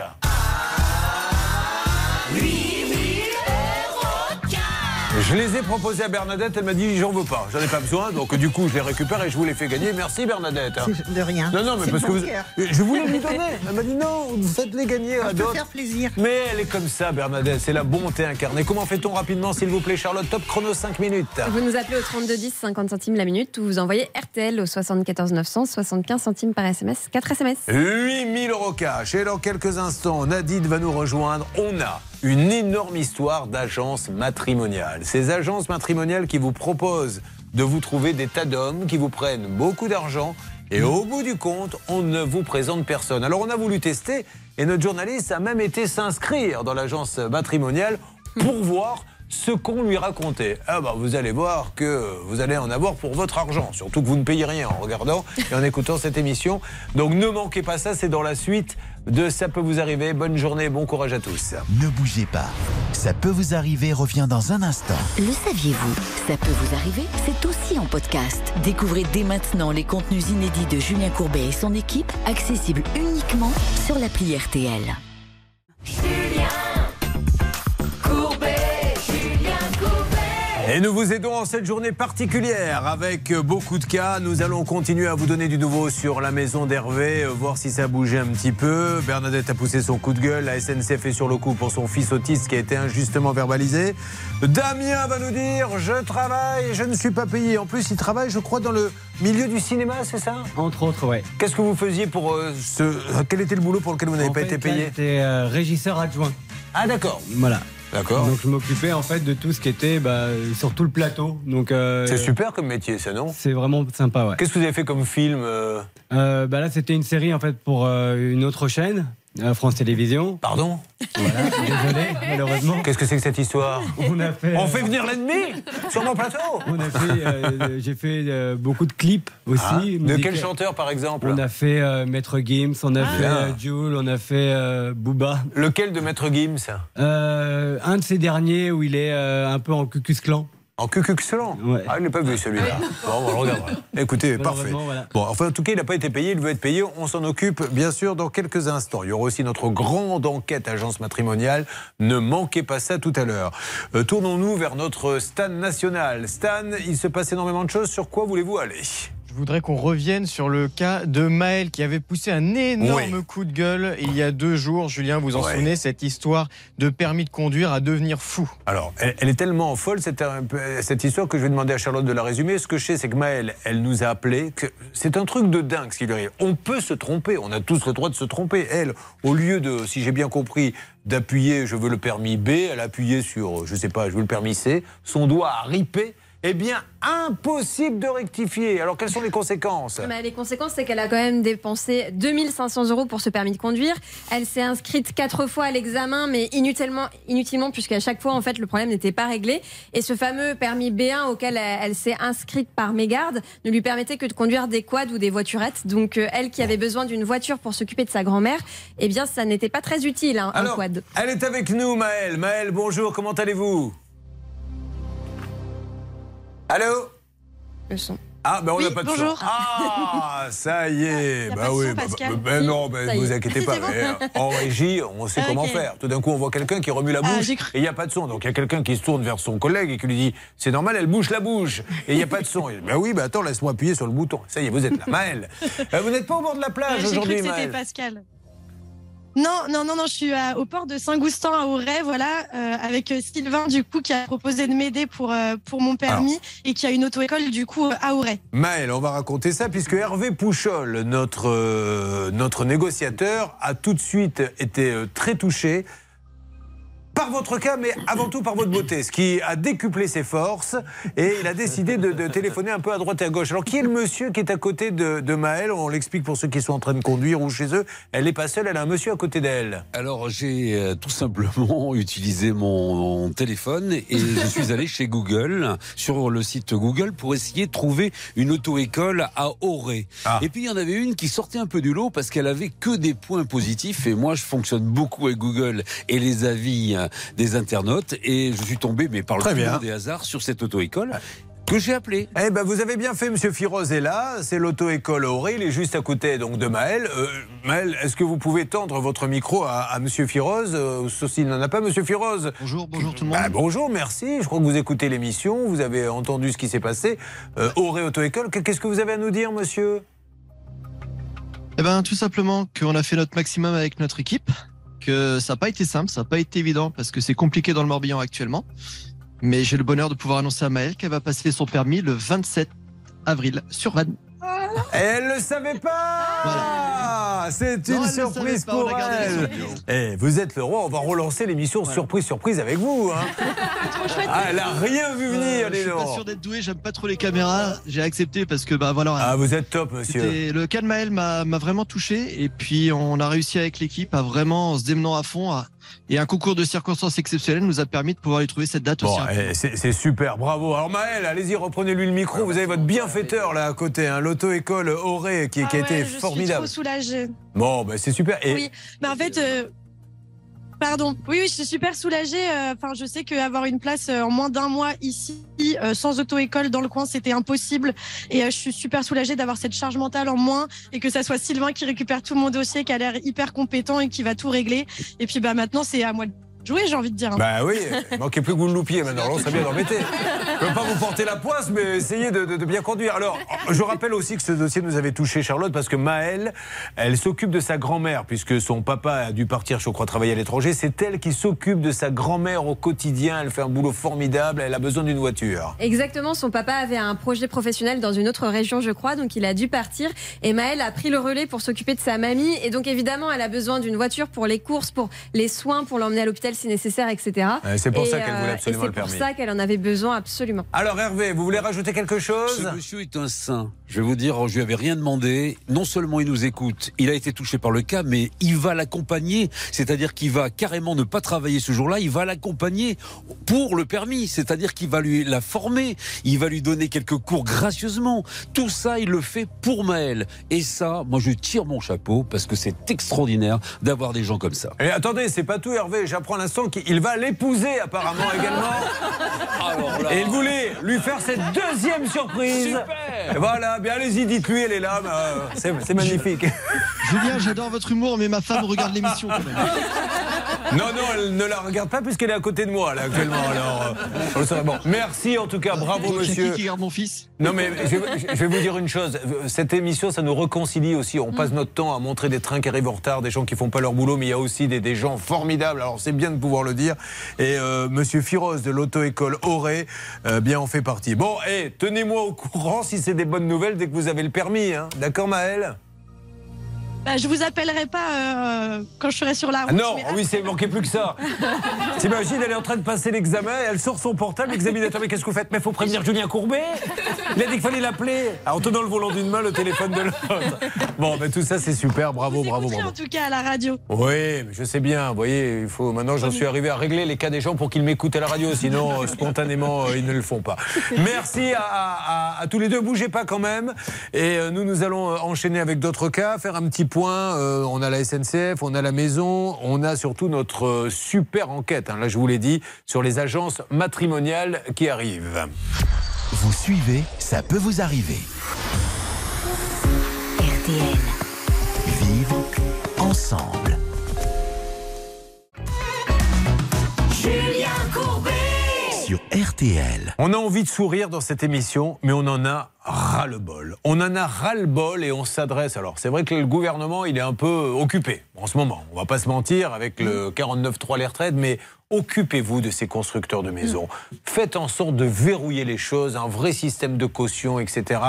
Je les ai proposés à Bernadette, elle m'a dit j'en veux pas, j'en ai pas besoin, donc du coup je les récupère et je vous les fais gagner. Merci Bernadette. hein. De rien. Non, non, mais parce que vous- je voulais lui donner. Elle m'a dit non, faites-les gagner à d'autres. faire plaisir. Mais elle est comme ça, Bernadette, c'est la bonté incarnée. Comment fait-on rapidement, s'il vous plaît, Charlotte? Top chrono 5 minutes. Vous nous appelez au 3210, 50 centimes la minute, ou vous envoyez RTL au 74 900, 75 centimes par SMS, 4 SMS. 8000 euros cash. Et dans quelques instants, Nadine va nous rejoindre. On a une énorme histoire d'agences matrimoniales. Ces agences matrimoniales qui vous proposent de vous trouver des tas d'hommes qui vous prennent beaucoup d'argent. Et au bout du compte, on ne vous présente personne. Alors on a voulu tester et notre journaliste a même été s'inscrire dans l'agence matrimoniale pour voir ce qu'on lui racontait. Ah bah vous allez voir que vous allez en avoir pour votre argent, surtout que vous ne payez rien en regardant et en écoutant cette émission. Donc ne manquez pas ça, c'est dans la suite de Ça peut vous arriver. Bonne journée, bon courage à tous. Ne bougez pas. Ça peut vous arriver revient dans un instant. Le saviez-vous? Ça peut vous arriver, c'est aussi en podcast. Découvrez dès maintenant les contenus inédits de Julien Courbet et son équipe, accessibles uniquement sur l'appli RTL. Et nous vous aidons en cette journée particulière avec beaucoup de cas. Nous allons continuer à vous donner du nouveau sur la maison d'Hervé, euh, voir si ça a bougé un petit peu. Bernadette a poussé son coup de gueule. La SNCF est sur le coup pour son fils autiste qui a été injustement verbalisé. Damien va nous dire Je travaille, je ne suis pas payé. En plus, il travaille, je crois, dans le milieu du cinéma, c'est ça? Entre autres, ouais. Qu'est-ce que vous faisiez pour euh, ce. Quel était le boulot pour lequel vous n'avez pas fait, été payé? J'étais euh, régisseur adjoint. Ah, d'accord. Voilà. D'accord. Donc je m'occupais en fait de tout ce qui était bah, sur tout le plateau. Donc euh, C'est super comme métier, ça, non? C'est vraiment sympa, ouais. Qu'est-ce que vous avez fait comme film euh? Euh, bah là, c'était une série en fait pour une autre chaîne, France Télévisions. Pardon Voilà, désolé, malheureusement. Qu'est-ce que c'est que cette histoire On a fait. On fait venir l'ennemi sur mon plateau On a fait, euh, j'ai fait euh, beaucoup de clips aussi. Ah, De quel chanteur, par exemple On a fait euh, Maître Gims, on a fait bien. euh, Jul, on a fait euh, Booba. Lequel de Maître Gims? Euh, Un de ces derniers où il est euh, un peu en cucus clan. En cucuxlan Ouais. Ah, il n'est pas vu celui-là. Bon, on le regardera. *laughs* Écoutez, parfait. Voilà. Bon, enfin, en tout cas, il n'a pas été payé, il veut être payé. On s'en occupe, bien sûr, dans quelques instants. Il y aura aussi notre grande enquête agence matrimoniale. Ne manquez pas ça tout à l'heure. Euh, Tournons-nous vers notre Stan national. Stan, il se passe énormément de choses. Sur quoi voulez-vous aller? Voudrais qu'on revienne sur le cas de Maël qui avait poussé un énorme Oui. coup de gueule il y a deux jours. Julien, vous en Ouais. souvenez, cette histoire de permis de conduire à devenir fou. Alors, elle, elle est tellement folle, cette, peu- cette histoire, que je vais demander à Charlotte de la résumer. Ce que je sais, c'est que Maëlle, elle nous a appelé. que C'est un truc de dingue ce qui lui arrive. On peut se tromper, on a tous le droit de se tromper. Elle, au lieu de, si j'ai bien compris, d'appuyer je veux le permis B, elle a appuyé sur, je sais pas, je veux le permis C. Son doigt a ripé. Eh bien, impossible de rectifier. Alors, quelles sont les conséquences? Mais les conséquences, c'est qu'elle a quand même dépensé 2500 euros pour ce permis de conduire. Elle s'est inscrite quatre fois à l'examen, mais inutilement, inutilement puisqu'à chaque fois, en fait, le problème n'était pas réglé. Et ce fameux permis B1 auquel elle, elle s'est inscrite par mégarde ne lui permettait que de conduire des quads ou des voiturettes. Donc, euh, elle qui avait besoin d'une voiture pour s'occuper de sa grand-mère, eh bien, ça n'était pas très utile, hein, un Alors, quad. elle est avec nous, Maëlle. Maëlle, bonjour, comment allez-vous? Allô Le son. Ah, ben on n'a Oui, pas de bonjour. son. Ah, ça y est. *laughs* y a bah pas de oui, son, bah, bah, bah, non, bah, y vous inquiétez *laughs* pas. Bon. mais, euh, en régie, on sait *laughs* Ah, comment faire. Tout d'un coup, on voit quelqu'un qui remue la Ah, bouche et il n'y a pas de son. Donc il y a quelqu'un qui se tourne vers son collègue et qui lui dit C'est normal, elle bouge la bouche et il n'y a pas de son. Ben oui, bah attends, laisse-moi appuyer sur le bouton. Ça y est, vous êtes là. Maëlle, euh, vous n'êtes pas au bord de la plage Ouais, cru aujourd'hui, que c'était Maëlle Pascal. Non, non, non, non, je suis à- au port de Saint-Goustan à Auray, voilà, euh, avec euh, Sylvain, du coup, qui a proposé de m'aider pour, euh, pour mon permis et qui a une auto-école, du coup, à Auray. Maël, on va raconter ça puisque Hervé Pouchol, notre, euh, notre négociateur, a tout de suite été très touché par votre cas, mais avant tout par votre beauté, ce qui a décuplé ses forces et il a décidé de, de téléphoner un peu à droite et à gauche. Alors, qui est le monsieur qui est à côté de, de Maël On l'explique pour ceux qui sont en train de conduire ou chez eux. Elle n'est pas seule, elle a un monsieur à côté d'elle. Alors j'ai euh, tout simplement *laughs* utilisé mon, mon téléphone et je suis allé chez Google, sur le site Google, pour essayer de trouver une auto-école à Auray. Et puis il y en avait une qui sortait un peu du lot parce qu'elle avait que des points positifs et moi je fonctionne beaucoup avec Google et les avis euh, des internautes et je suis tombé, mais par le Très plus des hasards, sur cette auto-école que j'ai appelée. Eh ben, vous avez bien fait, Monsieur Firoz est là. C'est l'auto-école Auré. Il est juste à côté donc de Maël. Euh, Maël, est-ce que vous pouvez tendre votre micro à, à Monsieur Firoz euh, Sauf s'il n'en a pas, Monsieur Firoz? Bonjour, bonjour tout le monde. Bah, bonjour, merci. Je crois que vous écoutez l'émission. Vous avez entendu ce qui s'est passé. Euh, Auré Auto-école. Qu'est-ce que vous avez à nous dire, Monsieur? Eh ben, tout simplement qu'on a fait notre maximum avec notre équipe, que ça n'a pas été simple, ça n'a pas été évident parce que c'est compliqué dans le Morbihan actuellement. Mais j'ai le bonheur de pouvoir annoncer à Maëlle qu'elle va passer son permis le 27 avril sur Vannes. Et elle le savait pas C'est une surprise pas, pour elle. Eh, vous êtes le roi, on va relancer l'émission surprise surprise avec vous. Hein. Ah, elle a rien vu venir, Euh, je suis pas sûr d'être doué, j'aime pas trop les caméras. J'ai accepté parce que bah voilà. Ah, vous êtes top, monsieur. C'était- Le cas de Maël m'a m'a vraiment touché et puis on a réussi avec l'équipe à vraiment en se démenant à fond. à- Et un concours de circonstances exceptionnelles nous a permis de pouvoir lui trouver cette date Bon, aussi. eh, c'est super, bravo. Alors Maël, allez-y, reprenez-lui le micro. Vous avez votre bienfaiteur là à côté, hein, l'auto-école Auré qui, qui a Ah ouais, été je suis formidable. trop soulagée. Bon, ben c'est super. Et Oui, mais en fait, euh, pardon. Oui, oui, je suis super soulagée. euh, Enfin, je sais qu'avoir une place euh, en moins d'un mois ici, sans auto-école dans le coin, c'était impossible. Et je suis super soulagée d'avoir cette charge mentale en moins et que ça soit Sylvain qui récupère tout mon dossier, qui a l'air hyper compétent et qui va tout régler. Et puis, bah, maintenant, c'est à moi jouer, j'ai envie de dire. Bah oui, il manquait plus que vous le loupiez maintenant, on serait bien embêté. Je ne veux pas vous porter la poisse, mais essayez de, de- de bien conduire. Alors, je rappelle aussi que ce dossier nous avait touché Charlotte parce que Maëlle, elle s'occupe de sa grand-mère, puisque son papa a dû partir, je crois, travailler à l'étranger. C'est elle qui s'occupe de sa grand-mère au quotidien. Elle fait un boulot formidable, elle a besoin d'une voiture. Exactement, son papa avait un projet professionnel dans une autre région, je crois, donc il a dû partir. Et Maëlle a pris le relais pour s'occuper de sa mamie. Et donc évidemment, elle a besoin d'une voiture pour les courses, pour les soins, pour l'emmener à l'hôpital si nécessaire, etc. C'est pour Et, ça qu'elle voulait euh, absolument le C'est pour permis. ça qu'elle en avait besoin absolument. Alors Hervé, vous voulez rajouter quelque chose? Ce monsieur est un saint. Je vais vous dire, je lui avais rien demandé. Non seulement il nous écoute, il a été touché par le cas, mais il va l'accompagner. C'est-à-dire qu'il va carrément ne pas travailler ce jour-là. Il va l'accompagner pour le permis. C'est-à-dire qu'il va lui la former. Il va lui donner quelques cours gracieusement. Tout ça, il le fait pour Maël. Et ça, moi, je tire mon chapeau parce que c'est extraordinaire d'avoir des gens comme ça. Et attendez, c'est pas tout Hervé, j'apprends à l'instant qu'il va l'épouser apparemment également. *laughs* Alors là- Et il voulait lui faire cette deuxième surprise. Super. Voilà, bien allez-y, dites-lui, elle est là, euh, c'est c'est magnifique. Julien, j'adore votre humour, mais ma femme regarde l'émission quand même. Non, non, elle ne la regarde pas puisqu'elle est à côté de moi là actuellement. Alors, euh, bon, merci en tout cas, bravo monsieur. qui qui garde mon fils Non mais je, je vais vous dire une chose, cette émission ça nous réconcilie aussi, on passe notre temps à montrer des trains qui arrivent en retard, des gens qui font pas leur boulot, mais il y a aussi des, des gens formidables, alors c'est bien de pouvoir le dire, et euh, Monsieur Firoz de l'auto-école Auré, euh, bien en fait partie. Bon, et tenez-moi au courant si c'est des bonnes nouvelles dès que vous avez le permis, hein. d'accord Maëlle? Bah, je vous appellerai pas euh, quand je serai sur la route. Ah non, mais oui, c'est manquait plus que ça. *laughs* T'imagines, elle est en train de passer l'examen, elle sort son portable, l'examinateur, mais qu'est-ce que vous faites? Mais faut prévenir Julien Courbet Il a dit qu'il fallait l'appeler. Ah, En tenant le volant d'une main, le téléphone de l'autre. Bon, mais tout ça, c'est super, bravo, bravo, bravo. en tout cas à la radio. Oui, je sais bien, vous voyez, il faut. Maintenant, j'en suis arrivé à régler les cas des gens pour qu'ils m'écoutent à la radio, sinon, euh, spontanément, euh, ils ne le font pas. Merci à, à- à tous les deux, bougez pas quand même. Et nous, nous allons enchaîner avec d'autres cas, faire un petit point. Euh, on a la SNCF, on a la maison, on a surtout notre euh, super enquête, hein, là, je vous l'ai dit, sur les agences matrimoniales qui arrivent. Vous suivez, ça peut vous arriver. RTL. Vivre ensemble. Sur RTL. On a envie de sourire dans cette émission, mais on en a ras-le-bol. On en a ras-le-bol et on s'adresse. Alors, c'est vrai que le gouvernement, il est un peu occupé en ce moment. On va pas se mentir avec le 49.3 les retraites, mais occupez-vous de ces constructeurs de maisons. Faites en sorte de verrouiller les choses, un vrai système de caution, etc.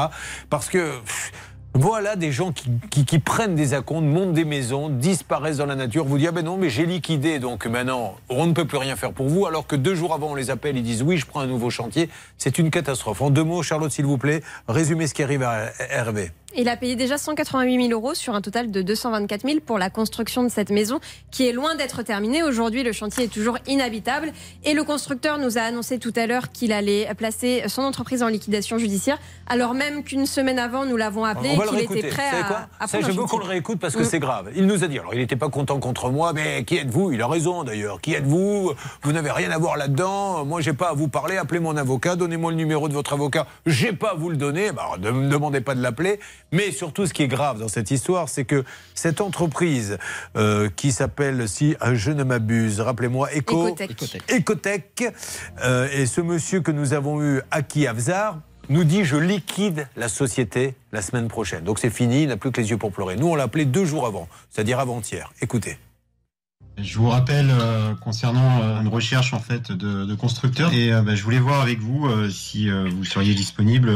Parce que. pff, voilà des gens qui, prennent des acomptes, montent des maisons, disparaissent dans la nature, vous disent ah ben non mais j'ai liquidé donc maintenant on ne peut plus rien faire pour vous alors que deux jours avant on les appelle, ils disent oui je prends un nouveau chantier, c'est une catastrophe. En deux mots Charlotte s'il vous plaît, résumez ce qui arrive à Hervé. Il a payé déjà 188 000 euros sur un total de 224 000 pour la construction de cette maison qui est loin d'être terminée. Aujourd'hui, le chantier est toujours inhabitable et le constructeur nous a annoncé tout à l'heure qu'il allait placer son entreprise en liquidation judiciaire alors même qu'une semaine avant, nous l'avons appelé et qu'il était prêt Vous savez à, quoi à Ça, je veux qu'on le réécoute parce que Mm. c'est grave. Il nous a dit, alors il n'était pas content contre moi, mais qui êtes-vous? Il a raison d'ailleurs. Qui êtes-vous? Vous n'avez rien à voir là-dedans. Moi, j'ai pas à vous parler. Appelez mon avocat. Donnez-moi le numéro de votre avocat. J'ai pas à vous le donner. Bah, ne me demandez pas de l'appeler. Mais surtout, ce qui est grave dans cette histoire, c'est que cette entreprise euh, qui s'appelle, si je ne m'abuse, rappelez-moi, Eco, Ecotech. Ecotech, euh, et ce monsieur que nous avons eu, Aki Avzar, nous dit je liquide la société la semaine prochaine. Donc c'est fini, il n'a plus que les yeux pour pleurer. Nous, on l'a appelé deux jours avant, c'est-à-dire avant-hier. Écoutez. Je vous rappelle euh, concernant euh, une recherche en fait de, de constructeurs et euh, bah, je voulais voir avec vous euh, si euh, vous seriez disponible.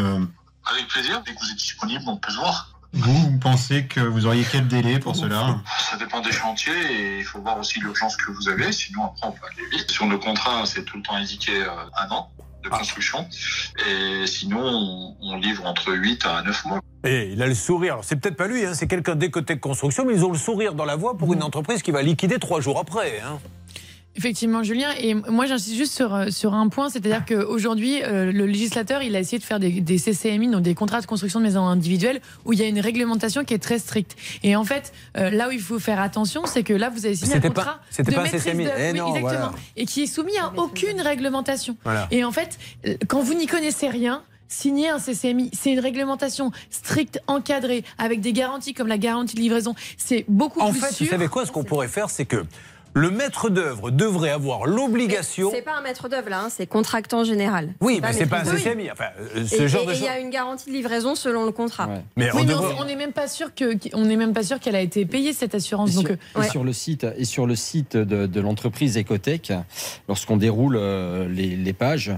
Avec plaisir, dès que vous êtes disponible, on peut se voir. vous, vous pensez que vous auriez quel délai pour cela? Ça dépend des chantiers et il faut voir aussi l'urgence que vous avez, sinon après on peut aller vite. Sur nos contrats, c'est tout le temps indiqué euh, un an de construction et sinon on, on livre entre 8 à 9 mois. Et il a le sourire. Alors c'est peut-être pas lui, hein, c'est quelqu'un d'Ecotech Construction, mais ils ont le sourire dans la voix pour une entreprise qui va liquider trois jours après. hein. Effectivement, Julien. Et moi, j'insiste juste sur, euh, sur un point, c'est-à-dire qu'aujourd'hui, euh, le législateur, il a essayé de faire des, des CCMI, donc des contrats de construction de maisons individuelles, où il y a une réglementation qui est très stricte. Et en fait, euh, là où il faut faire attention, c'est que là, vous avez signé un C'était contrat pas- c'était de pas un maîtrise CCMI. de- Eh oui, non, exactement. voilà. Et qui est soumis à aucune réglementation. Voilà. Et en fait, euh, quand vous n'y connaissez rien, signer un CCMI, c'est une réglementation stricte, encadrée, avec des garanties comme la garantie de livraison. C'est beaucoup En plus fait, sûr. vous savez quoi? Ce qu'on pourrait faire, c'est que le maître d'œuvre devrait avoir l'obligation. C'est pas un maître d'œuvre là, hein, c'est contractant général. Oui, mais c'est pas un. CCMI. Enfin, euh, Et ce genre et- de et il y a une garantie de livraison selon le contrat. Mais on Oui, on- n'est même pas sûr que, on n'est même pas sûr qu'elle a été payée cette assurance. Et Donc, sur, euh, et sur le site, et sur le site de, de l'entreprise Ecotech, lorsqu'on déroule euh, les, les pages,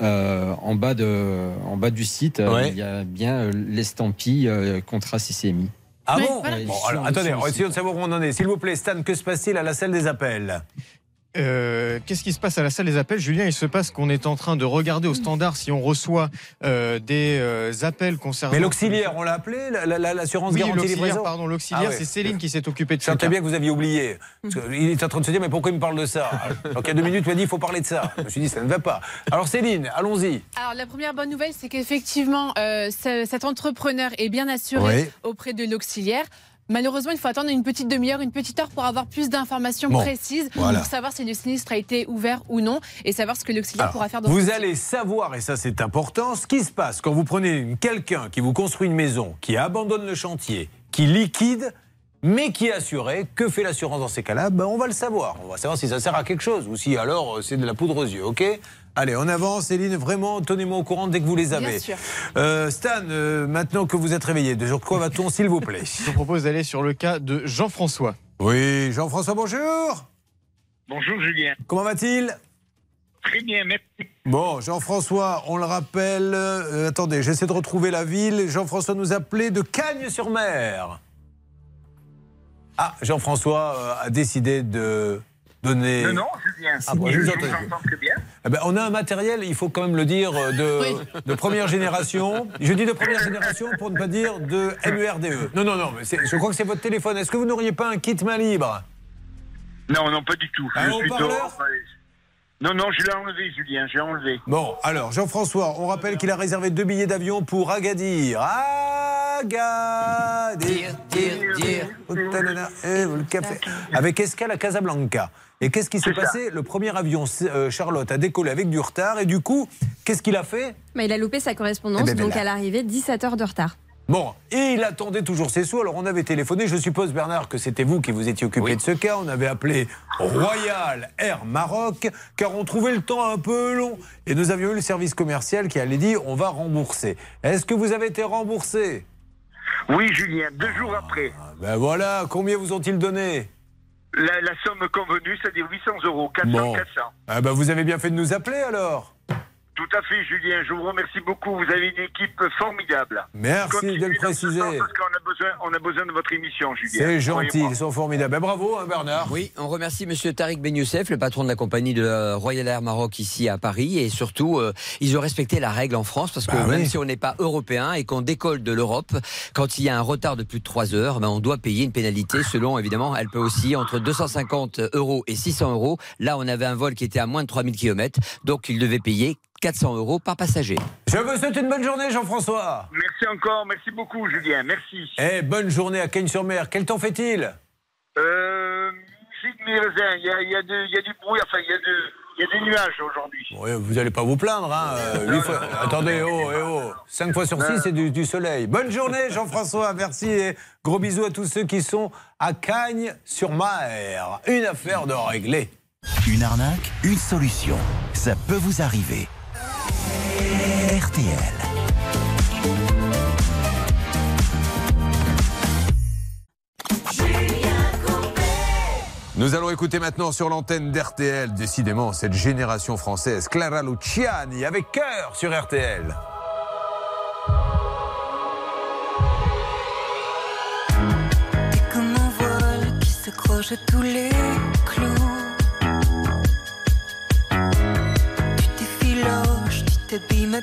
euh, en, bas de, en bas du site, euh, Ouais. il y a bien l'estampille euh, contrat CCMI. Ah Oui, bon voilà. Bon, alors, attendez, essayons de savoir où on en est. S'il vous plaît, Stan, que se passe-t-il à la salle des appels? Euh, Qu'est-ce qui se passe à la salle des appels, Julien? Il se passe qu'on est en train de regarder au standard si on reçoit euh, des euh, appels concernant. Mais l'auxiliaire, on l'a appelé? La- la- L'assurance Oui, garantie l'auxiliaire, livraison? pardon, l'auxiliaire, Ah ouais. c'est Céline qui s'est occupée de Je ça. sentais bien que vous aviez oublié. Parce que Il est en train de se dire, mais pourquoi il me parle de ça? Donc il y a deux minutes, il m'a dit, il faut parler de ça. Je me suis dit, ça ne va pas. Alors Céline, allons-y. Alors la première bonne nouvelle, c'est qu'effectivement, euh, ce- cet entrepreneur est bien assuré Oui. auprès de l'auxiliaire. Malheureusement, il faut attendre une petite demi-heure, une petite heure pour avoir plus d'informations Bon, précises voilà. pour savoir si le sinistre a été ouvert ou non et savoir ce que l'auxiliaire pourra faire dans vous allez savoir, et ça c'est important, ce qui se passe quand vous prenez quelqu'un qui vous construit une maison, qui abandonne le chantier, qui liquide, mais qui est assuré. Que fait l'assurance dans ces cas-là? Ben, On va le savoir. On va savoir si ça sert à quelque chose ou si alors euh, c'est de la poudre aux yeux, ok? Allez, on avance, Céline, vraiment, tenez-moi au courant dès que vous les avez. Bien sûr. Euh, Stan, euh, maintenant que vous êtes réveillé, de quoi va-t-on, s'il vous plaît Je vous propose d'aller sur le cas de Jean-François. Oui, Jean-François, bonjour Bonjour Julien. Comment va-t-il? Très bien, merci. Bon, Jean-François, on le rappelle. euh, attendez, j'essaie de retrouver la ville. Jean-François nous appelait de Cagnes-sur-Mer. Ah, Jean-François euh, a décidé de donner. Non, non, Julien. Ah bon, je vous entends très bien. Eh ben, on a un matériel, il faut quand même le dire, euh, de, de première génération. Je dis de première génération pour ne pas dire de MERDE. Non, non, non, mais je crois que c'est votre téléphone. Est-ce que vous n'auriez pas un kit main libre? Non, non, pas du tout. Un je suis haut-parleur? dehors. Non, non, je l'ai enlevé, Julien, j'ai enlevé. Bon, alors, Jean-François, on rappelle qu'il a réservé deux billets d'avion pour Agadir. Agadir. Eh, le café. Avec escale à Casablanca. Et qu'est-ce qui s'est passé? Le premier avion, euh, Charlotte, a décollé avec du retard. Et du coup, qu'est-ce qu'il a fait? Mais il a loupé sa correspondance, Eh ben, ben donc là. à l'arrivée, 17 heures de retard. Bon, et il attendait toujours ses sous. Alors on avait téléphoné, je suppose Bernard que c'était vous qui vous étiez occupé de ce cas. On avait appelé Royal Air Maroc, car on trouvait le temps un peu long. Et nous avions eu le service commercial qui allait dire on va rembourser. Est-ce que vous avez été remboursé? Oui, Julien, deux jours après. Ben voilà, combien vous ont-ils donné? La, la somme convenue, c'est-à-dire 800 euros, 400, Bon. 400. Ah ben vous avez bien fait de nous appeler alors. Tout à fait, Julien, je vous remercie beaucoup. Vous avez une équipe formidable. Merci Continuez de le préciser. Parce qu'on a besoin, on a besoin de votre émission, Julien. C'est gentil, ils sont formidables. Ben bravo hein, Bernard. Oui, on remercie Monsieur Tariq Ben Youssef, le patron de la compagnie de la Royal Air Maroc ici à Paris, et surtout euh, ils ont respecté la règle en France parce que Bah même oui. si on n'est pas européen et qu'on décolle de l'Europe, quand il y a un retard de plus de 3 heures, ben, on doit payer une pénalité selon évidemment, elle peut aussi entre 250 euros et 600 euros. Là, on avait un vol qui était à moins de 3000 km, donc il devait payer 400 euros par passager. Je vous souhaite une bonne journée Jean-François. Merci encore, merci beaucoup, Julien, merci. Eh, bonne journée à Cagnes-sur-Mer. Quel temps fait-il? Euh, il y a, il y, a de- il y a du bruit, enfin, il y a, de, il y a des nuages aujourd'hui. Oui, vous n'allez pas vous plaindre, hein. euh, fois- *laughs* Attendez, oh, eh oh. 5 fois sur 6, c'est du, du soleil. Bonne journée, Jean-François. Merci et gros bisous à tous ceux qui sont à Cagnes-sur-Mer. Une affaire de régler. Une arnaque, une solution. Ça peut vous arriver. RTL. Nous allons écouter maintenant sur l'antenne d'RTL, décidément, cette génération française, Clara Luciani, avec cœur sur RTL. comme un voile qui s'accroche à tous les clous. T'effiloches, tu t'abîmes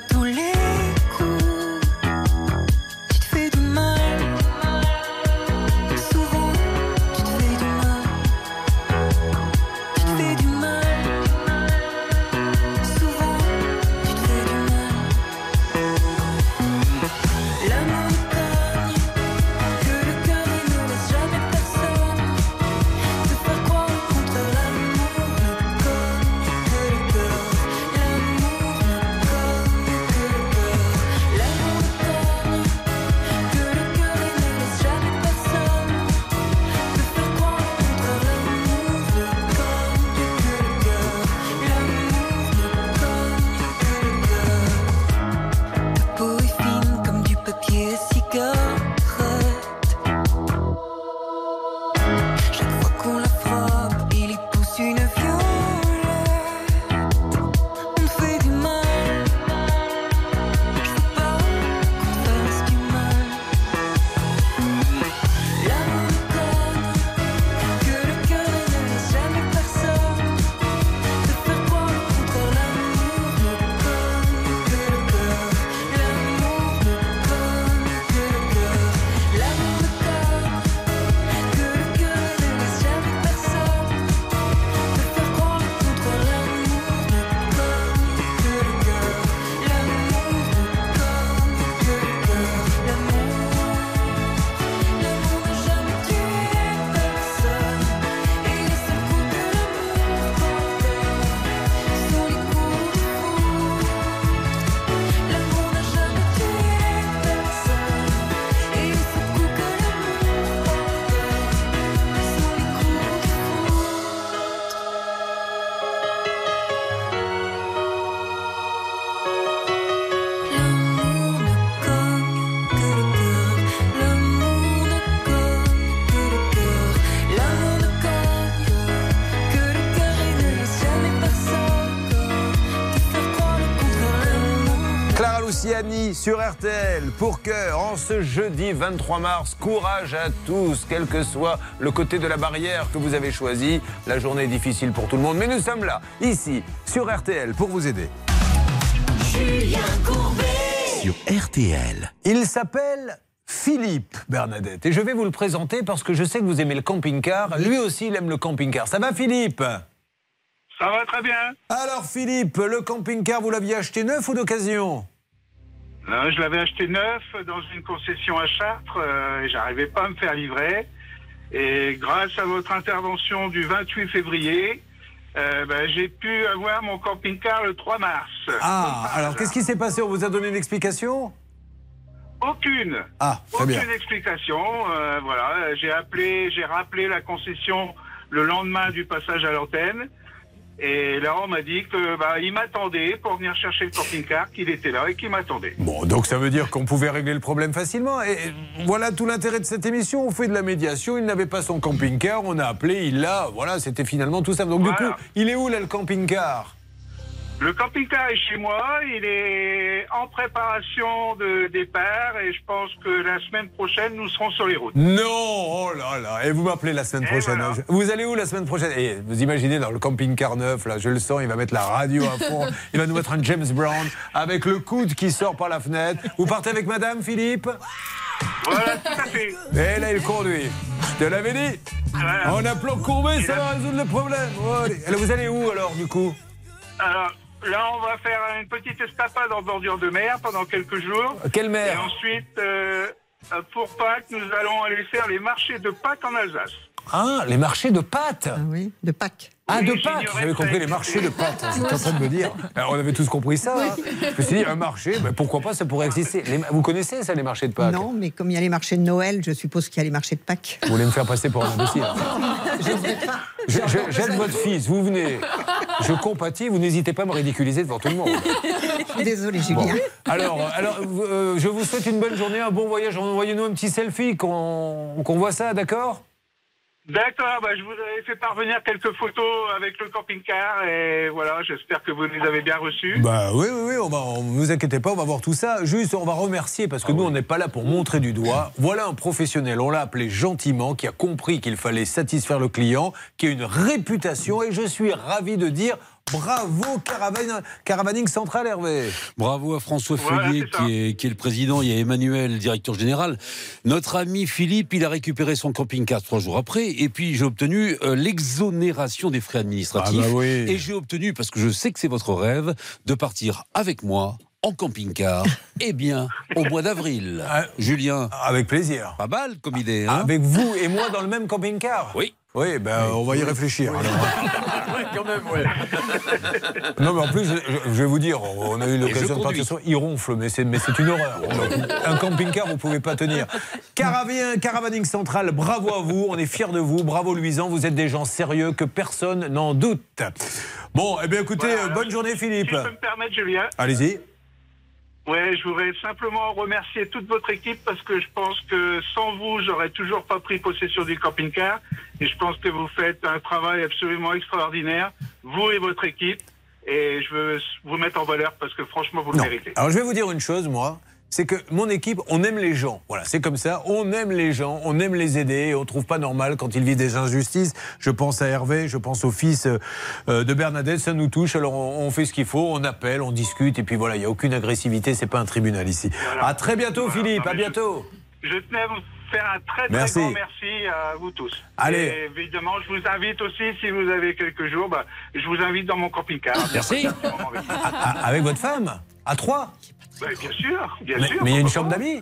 Sur RTL pour cœur en ce jeudi 23 mars. Courage à tous, quel que soit le côté de la barrière que vous avez choisi. La journée est difficile pour tout le monde, mais nous sommes là, ici, sur RTL, pour vous aider. Julien Courbet. Sur RTL. Il s'appelle Philippe Bernadette et je vais vous le présenter parce que je sais que vous aimez le camping-car. Lui aussi, il aime le camping-car. Ça va, Philippe? Ça va très bien. Alors, Philippe, le camping-car, vous l'aviez acheté neuf ou d'occasion? Euh, je l'avais acheté neuf dans une concession à Chartres euh, et j'arrivais pas à me faire livrer. Et grâce à votre intervention du 28 février, euh, ben, j'ai pu avoir mon camping-car le 3 mars. Ah, alors qu'est-ce qui s'est passé? On vous a donné une explication? Aucune. Ah, très Aucune bien. explication. euh, voilà, j'ai appelé, j'ai rappelé la concession le lendemain du passage à l'antenne. Et là, on m'a dit que bah, il m'attendait pour venir chercher le camping-car, qu'il était là et qu'il m'attendait. Bon, donc ça veut dire qu'on pouvait régler le problème facilement. Et voilà tout l'intérêt de cette émission. On fait de la médiation. Il n'avait pas son camping-car. On a appelé, il l'a. Voilà, c'était finalement tout ça. Donc du coup, il est où là le camping-car Le camping-car est chez moi, il est en préparation de départ et je pense que la semaine prochaine, nous serons sur les routes. Non, oh là là. Et vous m'appelez la semaine Et prochaine. voilà. Vous allez où la semaine prochaine? Et vous imaginez dans le camping-car neuf, là, je le sens, il va mettre la radio à fond. *laughs* il va nous mettre un James Brown avec le coude qui sort par la fenêtre. Vous partez avec madame, Philippe? Voilà, tout à fait. Et là, il conduit. Je te l'avais dit. En appelant Courbet, ça va résoudre le problème. Oh, allez. Là, vous allez où alors, du coup? Alors, là, on va faire une petite escapade en bordure de mer pendant quelques jours. Quelle mer Et ensuite, euh, pour Pâques, nous allons aller faire les marchés de Pâques en Alsace. Ah, les marchés de pâtes Oui, de Pâques. Ah, de j'ignorais J'avais compris les marchés de pâtes. J'étais en train de me dire. Alors, on avait tous compris ça. hein. Je me suis dit, un marché, ben, pourquoi pas, ça pourrait exister. Les- vous connaissez ça, les marchés de Pâques Non, mais comme il y a les marchés de Noël, je suppose qu'il y a les marchés de Pâques. Vous voulez me faire passer pour un imbécile? *laughs* J'aide votre fils, vous venez. Je compatis, vous n'hésitez pas à me ridiculiser devant tout le monde. Je suis désolée, Bon. Julien. Alors, alors euh, je vous souhaite une bonne journée, un bon voyage. Envoyez-nous un petit selfie, qu'on qu'on voit ça, d'accord? D'accord, bah, je vous avais fait parvenir quelques photos avec le camping-car et voilà, j'espère que vous les avez bien reçues. Bah oui, oui, oui, on va, on- ne vous inquiétez pas, on va voir tout ça. Juste, on va remercier parce que nous, on n'est pas là pour montrer du doigt. Voilà un professionnel, on l'a appelé gentiment, qui a compris qu'il fallait satisfaire le client, qui a une réputation et je suis ravi de dire bravo Caravan, Caravaning Central Hervé. Bravo à François Voilà, Feuillet, qui est, qui est le président. Il y a Emmanuel, directeur général. Notre ami Philippe, il a récupéré son camping-car trois jours après. Et puis, j'ai obtenu euh, l'exonération des frais administratifs. Ah bah oui. Et j'ai obtenu, parce que je sais que c'est votre rêve, de partir avec moi en camping-car, *laughs* eh bien, au mois d'avril. Julien. Avec plaisir. Pas mal comme idée. Hein Avec vous et moi dans le même camping-car Oui. Oui, ben, on va y réfléchir. alors. *laughs* quand même, ouais. *laughs* Non, mais en plus, je, je vais vous dire, on a eu l'occasion de partir sur. Il ronfle, mais c'est, mais c'est une horreur. *laughs* Un camping-car, vous ne pouvez pas tenir. Caravien, Caravaning Central, bravo à vous, on est fiers de vous, bravo Luisan, vous êtes des gens sérieux, que personne n'en doute. Bon, eh bien écoutez, bonne journée Philippe. Si je peux me permettre, Julien. Allez-y. Ouais, je voudrais simplement remercier toute votre équipe parce que je pense que sans vous, j'aurais toujours pas pris possession du camping-car. Et je pense que vous faites un travail absolument extraordinaire, vous et votre équipe. Et je veux vous mettre en valeur parce que franchement, vous le méritez. Alors je vais vous dire une chose, moi. C'est que mon équipe, on aime les gens. Voilà, c'est comme ça. On aime les gens, on aime les aider. Et on trouve pas normal quand ils vivent des injustices. Je pense à Hervé, je pense au fils euh, euh, de Bernadette. Ça nous touche. Alors on, on fait ce qu'il faut, on appelle, on discute. Et puis voilà, il n'y a aucune agressivité. C'est pas un tribunal ici. À très bientôt, Philippe. À bientôt. Je tenais à vous faire un très très Merci. grand merci à vous tous. Allez. Et évidemment, je vous invite aussi, si vous avez quelques jours, bah, je vous invite dans mon camping-car. Merci. Avec votre femme? À trois? Bah, bien sûr, bien Mais sûr. mais il y a une chambre *laughs* d'amis.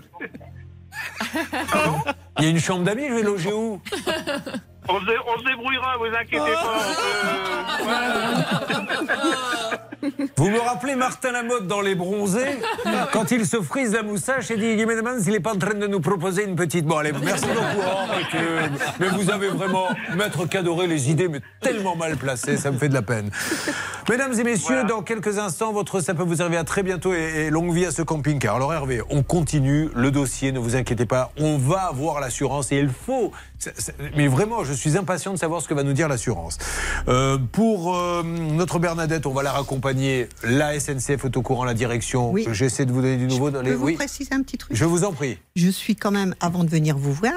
Il y a une chambre d'amis, je vais loger où? *laughs* On se, on se débrouillera, vous inquiétez pas. peut- *laughs* Vous me rappelez Martin Lamotte dans Les Bronzés Quand il se frise la moustache et dit Guy Médemans, il n'est pas en train de nous proposer une petite. Bon, allez, merci beaucoup. Oh, mais vous avez vraiment, Maître Cadoré, les idées, mais tellement mal placées, ça me fait de la peine. Mesdames et messieurs, dans quelques instants, votre ça peut vous arriver à très bientôt et, et longue vie à ce camping-car. Alors, Hervé, on continue le dossier, ne vous inquiétez pas, on va avoir l'assurance et il faut. Mais vraiment, je suis impatient de savoir ce que va nous dire l'assurance. Euh, pour euh, notre Bernadette, on va la raccompagner la SNCF autocourant, la direction. Oui. J'essaie de vous donner du nouveau dans Je les. peux vous Oui. préciser un petit truc Je vous en prie. Je suis quand même, avant de venir vous voir,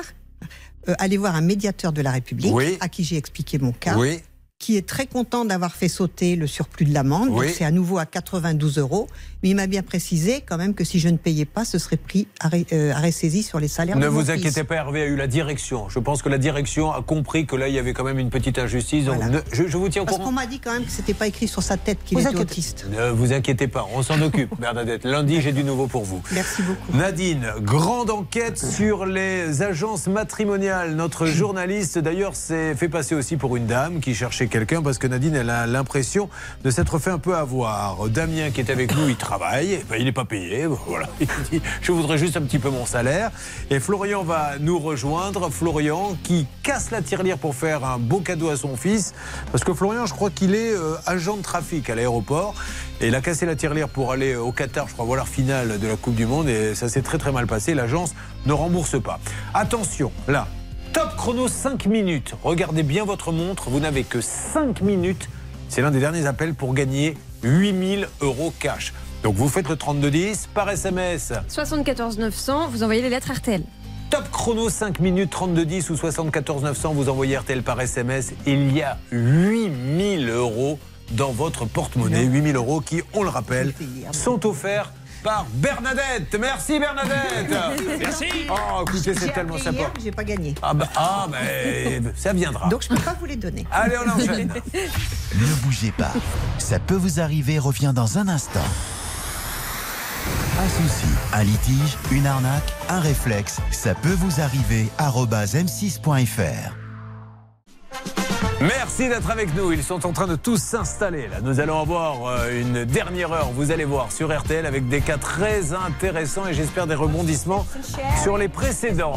euh, allé voir un médiateur de la République, Oui. à qui j'ai expliqué mon cas, Oui. Qui est très content d'avoir fait sauter le surplus de l'amende. Oui. C'est à nouveau à 92 euros. Mais il m'a bien précisé quand même que si je ne payais pas, ce serait pris arrêt, euh, sur les salaires Ne de mon vous fils. inquiétez pas, Hervé a eu la direction. Je pense que la direction a compris que là, il y avait quand même une petite injustice. Donc, ne- je, je vous tiens au Parce courant. qu'on m'a dit quand même que c'était pas écrit sur sa tête qu'il était inquiétez- autiste. Ne vous inquiétez pas, on s'en occupe, *laughs* Bernadette. Lundi, j'ai du nouveau pour vous. Merci beaucoup. Nadine, grande enquête sur les agences matrimoniales. Notre journaliste, d'ailleurs, s'est fait passer aussi pour une dame qui cherchait quelqu'un parce que Nadine, elle a l'impression de s'être fait un peu avoir. Damien, qui est avec nous, il travaille. Eh ben, il n'est pas payé. Voilà. *laughs* Il dit Je voudrais juste un petit peu mon salaire. Et Florian va nous rejoindre. Florian, qui casse la tirelire pour faire un beau cadeau à son fils. Parce que Florian, je crois qu'il est euh, agent de trafic à l'aéroport. Et il a cassé la tirelire pour aller au Qatar, je crois, voir la finale de la Coupe du Monde. Et ça s'est très très mal passé. L'agence ne rembourse pas. Attention, là, top chrono 5 minutes. Regardez bien votre montre. Vous n'avez que 5 minutes. C'est l'un des derniers appels pour gagner 8000 euros cash. Donc vous faites le 3210 par SMS. 74 900, vous envoyez les lettres RTL. Top chrono 5 minutes 3210 ou 74 900, vous envoyez RTL par SMS. Il y a 8000 euros dans votre porte-monnaie. 8000 euros qui, on le rappelle, sont offerts par Bernadette. Merci Bernadette. *laughs* Merci. Oh, écoutez, c'est tellement sympa. J'ai pas gagné. Ah bah, ah, bah, *laughs* ça viendra. Donc je peux pas vous les donner. Allez, on enchaîne. *laughs* Ne bougez pas. Ça peut vous arriver, revient dans un instant. Un souci, un litige, une arnaque, un réflexe, ça peut vous arriver. arobase m6.fr. Merci d'être avec nous. Ils sont en train de tous s'installer. Là, nous allons avoir euh, une dernière heure. Vous allez voir sur RTL avec des cas très intéressants et j'espère des rebondissements sur les précédents.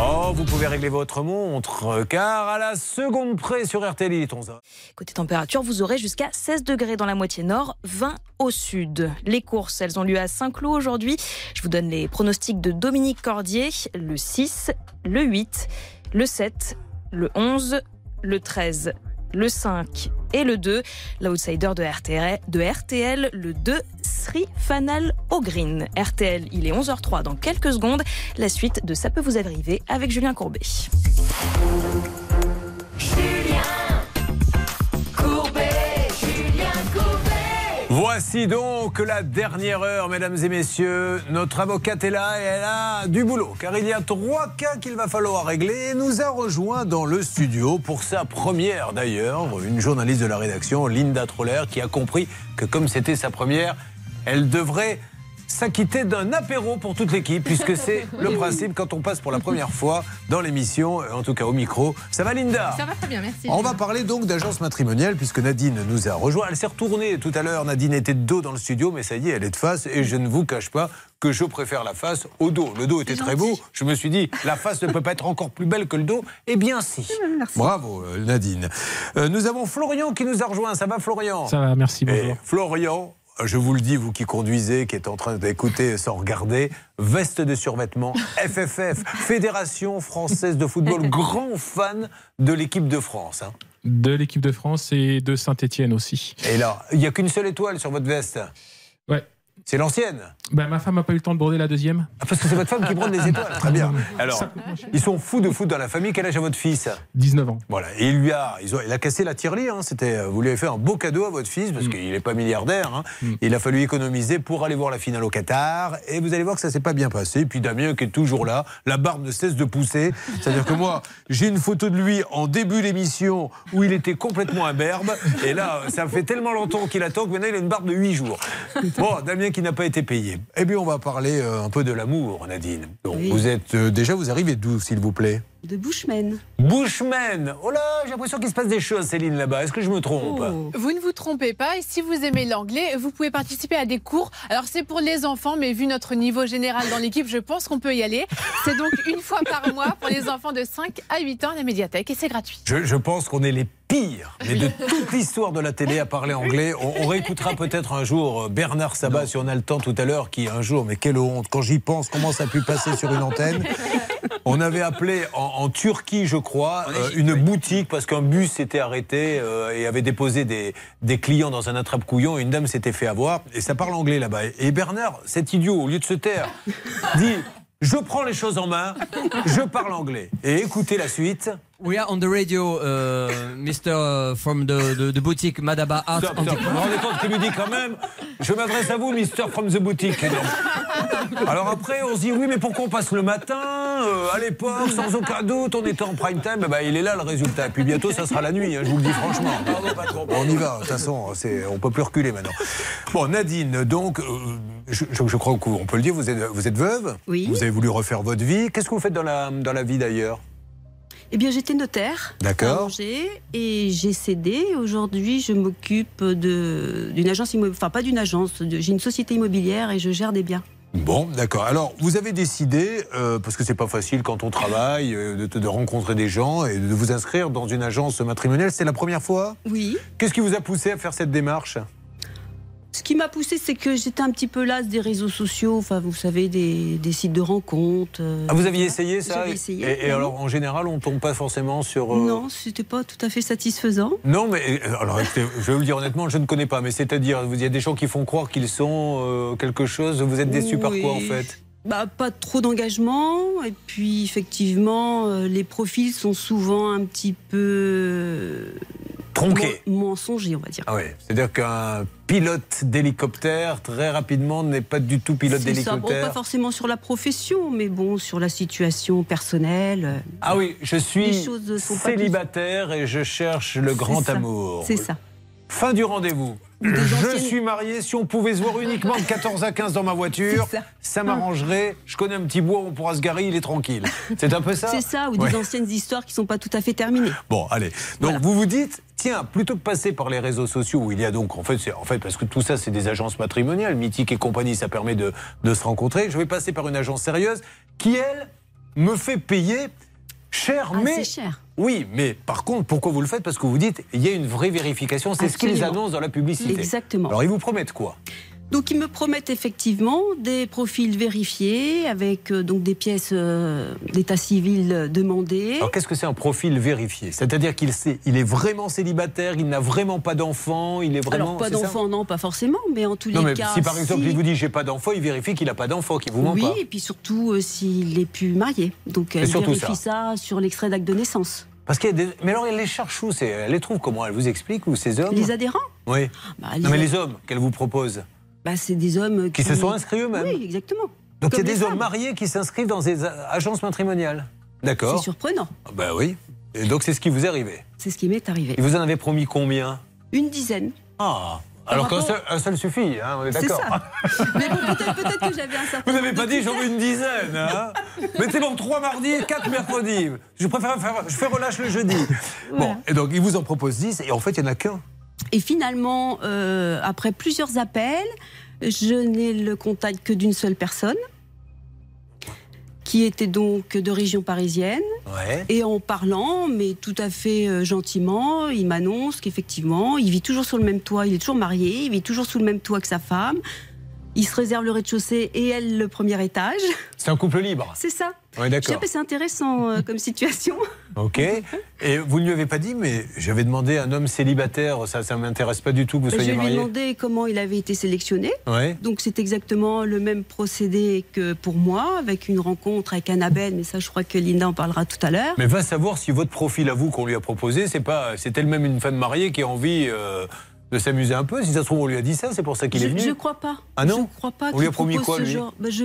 Oh, vous pouvez régler votre montre euh, car à la seconde près sur RTL, il est 11 heures. Côté température, vous aurez jusqu'à 16 degrés dans la moitié nord, 20 au sud. Les courses, elles ont lieu à Saint-Cloud aujourd'hui. Je vous donne les pronostics de Dominique Cordier, le 6, le 8, le 7, le 11, le 13, le 5 et le 2. L'outsider de RTL, le 2, Sri Fanal Ogreen. RTL, il est 11h03 dans quelques secondes. La suite de Ça peut vous arriver avec Julien Courbet. Voici donc la dernière heure, mesdames et messieurs. Notre avocate est là et elle a du boulot, car il y a trois cas qu'il va falloir régler. Et nous a rejoint dans le studio pour sa première d'ailleurs, une journaliste de la rédaction, Linda Troller, qui a compris que comme c'était sa première, elle devrait s'acquitter d'un apéro pour toute l'équipe, puisque *laughs* c'est le principe quand on passe pour la première fois dans l'émission, en tout cas au micro. Ça va Linda? Ça va très bien, merci. on va parler donc d'agence matrimoniale puisque Nadine nous a rejoint. Elle s'est retournée tout à l'heure. Nadine était de dos dans le studio, mais ça y est, elle est de face. Et je ne vous cache pas que je préfère la face au dos. Le dos était très beau. Je me suis dit, la face ne peut pas être encore plus belle que le dos. Eh bien, si. Bravo, euh, Nadine. Euh, nous avons Florian qui nous a rejoint. Ça va, Florian? Ça va, merci, bonjour. Et Florian, je vous le dis, vous qui conduisez, qui êtes en train d'écouter sans regarder, veste de survêtement, FFF, *laughs* Fédération française de football, grand fan de l'équipe de France. hein. De l'équipe de France et de Saint-Etienne aussi. Et là, il n'y a qu'une seule étoile sur votre veste. Ouais. C'est l'ancienne. Ben, ma femme n'a pas eu le temps de border la deuxième. Ah, parce que c'est votre femme qui brode les étoiles. Très bien. Alors, ils sont fous de foot dans la famille. Quel âge a votre fils? 19 ans. Voilà. Et il lui a, ils ont- il a cassé la tirelire. hein. C'était, vous lui avez fait un beau cadeau à votre fils Mm. parce qu'il n'est pas milliardaire. hein. Il a fallu économiser pour aller voir la finale au Qatar. Et vous allez voir que ça s'est pas bien passé. Et puis Damien qui est toujours là. La barbe ne cesse de pousser. C'est-à-dire que moi, j'ai une photo de lui en début d'émission où il était complètement imberbe. Et là, ça fait tellement longtemps qu'il attend que maintenant il a une barbe de 8 jours. Bon, Damien qui n'a pas été payé. Eh bien, on va parler euh, un peu de l'amour, Nadine. Donc, vous êtes euh, déjà, vous arrivez d'où, s'il vous plaît? De Bushman. Bushman Oh là, j'ai l'impression qu'il se passe des choses, Céline, là-bas. Est-ce que je me trompe? Vous ne vous trompez pas, et si vous aimez l'anglais, vous pouvez participer à des cours. Alors c'est pour les enfants, mais vu notre niveau général dans l'équipe, je pense qu'on peut y aller. C'est donc une fois par mois pour les enfants de 5 à 8 ans à la médiathèque, et c'est gratuit. je, je pense qu'on est les pire, mais de toute l'histoire de la télé à parler anglais. On, on réécoutera peut-être un jour euh, Bernard Sabat, si on a le temps tout à l'heure, qui un jour, mais quelle honte, quand j'y pense, comment ça a pu passer sur une antenne? On avait appelé en, en Turquie, je crois, euh, une boutique parce qu'un bus s'était arrêté euh, et avait déposé des, des clients dans un attrape-couillon et une dame s'était fait avoir. Et ça parle anglais là-bas. Et Bernard, cet idiot, au lieu de se taire, dit Je prends les choses en main, je parle anglais. Et écoutez la suite. We are on the radio, uh, Mr. from the, the, the boutique Madaba Art Stop, stop. Vous vous rendez compte qu'il lui dit quand même Je m'adresse à vous, Mister from the Boutique. Alors après, on se dit Oui, mais pourquoi on passe le matin Euh, À l'époque, sans aucun doute, on était en prime time. Eh ben, il est là le résultat. Puis bientôt, ça sera la nuit, hein, je vous le dis franchement. On y va, de toute façon, on peut plus reculer maintenant. Bon, Nadine, donc, euh, je, je- je crois qu'on peut le dire, vous êtes, vous êtes veuve Oui. Vous avez voulu refaire votre vie. Qu'est-ce que vous faites dans la, dans la vie d'ailleurs? Eh bien, j'étais notaire D'accord. et j'ai cédé. Aujourd'hui, je m'occupe d'une agence immobilière, enfin pas d'une agence, j'ai une société immobilière et je gère des biens. Bon, d'accord. Alors, vous avez décidé, euh, parce que c'est pas facile quand on travaille, euh, de, de rencontrer des gens et de vous inscrire dans une agence matrimoniale. C'est la première fois? Oui. Qu'est-ce qui vous a poussé à faire cette démarche? Ce qui m'a poussé, c'est que j'étais un petit peu lasse des réseaux sociaux, enfin vous savez, des, des sites de rencontres. euh, Ah, vous aviez essayé ça J'avais essayé. Et, alors, en général, on tombe pas forcément sur. euh, Non, c'était pas tout à fait satisfaisant. Non, mais euh, alors, je vais vous le dire honnêtement, je ne connais pas. Mais c'est-à-dire, il y a des gens qui font croire qu'ils sont euh, quelque chose. Vous êtes déçu par quoi, en fait? Bah, pas trop d'engagement. Et puis, effectivement, les profils sont souvent un petit peu. Euh, Tronqués. men- Mensongers, on va dire. Ah ouais, c'est-à-dire qu'un pilote d'hélicoptère, très rapidement, n'est pas du tout pilote ça. Bon, pas d'hélicoptère. forcément sur la profession, mais bon, sur la situation personnelle. euh, Ah oui, je suis célibataire et je cherche le grand ça. amour. C'est ça. Fin du rendez-vous. Je suis marié. Si on pouvait se voir uniquement de 14 à 15 dans ma voiture, ça, m'arrangerait. Je connais un petit bois, on pourra se garer, il est tranquille. C'est un peu ça C'est ça, ou Ouais. des anciennes histoires qui sont pas tout à fait terminées. Bon, allez. Donc vous vous dites, tiens, plutôt que passer par les réseaux sociaux où il y a donc, en fait, en fait parce que tout ça c'est des agences matrimoniales, mythiques et compagnie, ça permet de, de se rencontrer. Je vais passer par une agence sérieuse qui elle me fait payer cher, Ah, mais c'est cher. Oui, mais par contre, pourquoi vous le faites? Parce que vous dites, il y a une vraie vérification. C'est ce qu'ils annoncent dans la publicité. Exactement. Alors ils vous promettent quoi? Donc ils me promettent effectivement des profils vérifiés avec euh, donc des pièces euh, d'état civil demandées. Alors qu'est-ce que c'est un profil vérifié? C'est-à-dire qu'il sait, il est vraiment célibataire, il n'a vraiment pas d'enfant, il est vraiment. Alors pas d'enfants, non, pas forcément, mais en tous Non, les mais cas. si par exemple si- il vous dit j'ai pas d'enfant, il vérifie qu'il n'a pas d'enfant, qu'il vous ment oui, pas. et puis surtout euh, s'il est plus marié. Donc elle vérifie ça. sur l'extrait d'acte de naissance. Parce qu'il des... Mais alors elle les cherche où Elle les trouve comment? Elle vous explique ou ces hommes? Les adhérents? Oui. Bah, non mais les hommes qu'elle vous propose. Bah, C'est des hommes Qui se sont inscrits eux-mêmes Oui, exactement. Donc il y a des hommes mariés qui s'inscrivent dans des agences matrimoniales. D'accord. C'est surprenant. Bah oui. Et donc c'est ce qui vous est arrivé. C'est ce qui m'est arrivé. Et vous en avez promis combien? Une dizaine. Ah alors qu'un seul, un seul suffit, hein, on est d'accord. Mais bon, peut-être que j'avais un certain. Vous n'avez pas dit j'en veux une dizaine. Hein Mettez-moi trois mardis et quatre mercredis. Je préfère faire, je fais relâche le jeudi. Bon, et donc il vous en propose 10 et en fait il n'y en a qu'un. Et finalement, euh, après plusieurs appels, je n'ai le contact que d'une seule personne, qui était donc de région parisienne. Ouais. Et en parlant, mais tout à fait euh, gentiment, il m'annonce qu'effectivement, il vit toujours sur le même toit, il est toujours marié, il vit toujours sous le même toit que sa femme. Il se réserve le rez-de-chaussée et elle le premier étage. C'est un couple libre. C'est ça. Ouais, Je d'accord. c'est intéressant euh, comme *laughs* situation. Ok. Et vous ne lui avez pas dit, mais j'avais demandé à un homme célibataire, ça ne m'intéresse pas du tout que vous je soyez lui ai marié. demandé comment il avait été sélectionné. Ouais. Donc c'est exactement le même procédé que pour moi, avec une rencontre avec Annabelle, mais ça je crois que Linda en parlera tout à l'heure. Mais va savoir si votre profil à vous qu'on lui a proposé, c'est pas, c'est elle-même une femme mariée qui a envie euh, de s'amuser un peu. Si ça se trouve, on lui a dit ça, c'est pour ça qu'il est venu. je crois pas. Ah non Je crois pas On lui a promis quoi, lui genre. Bah, je...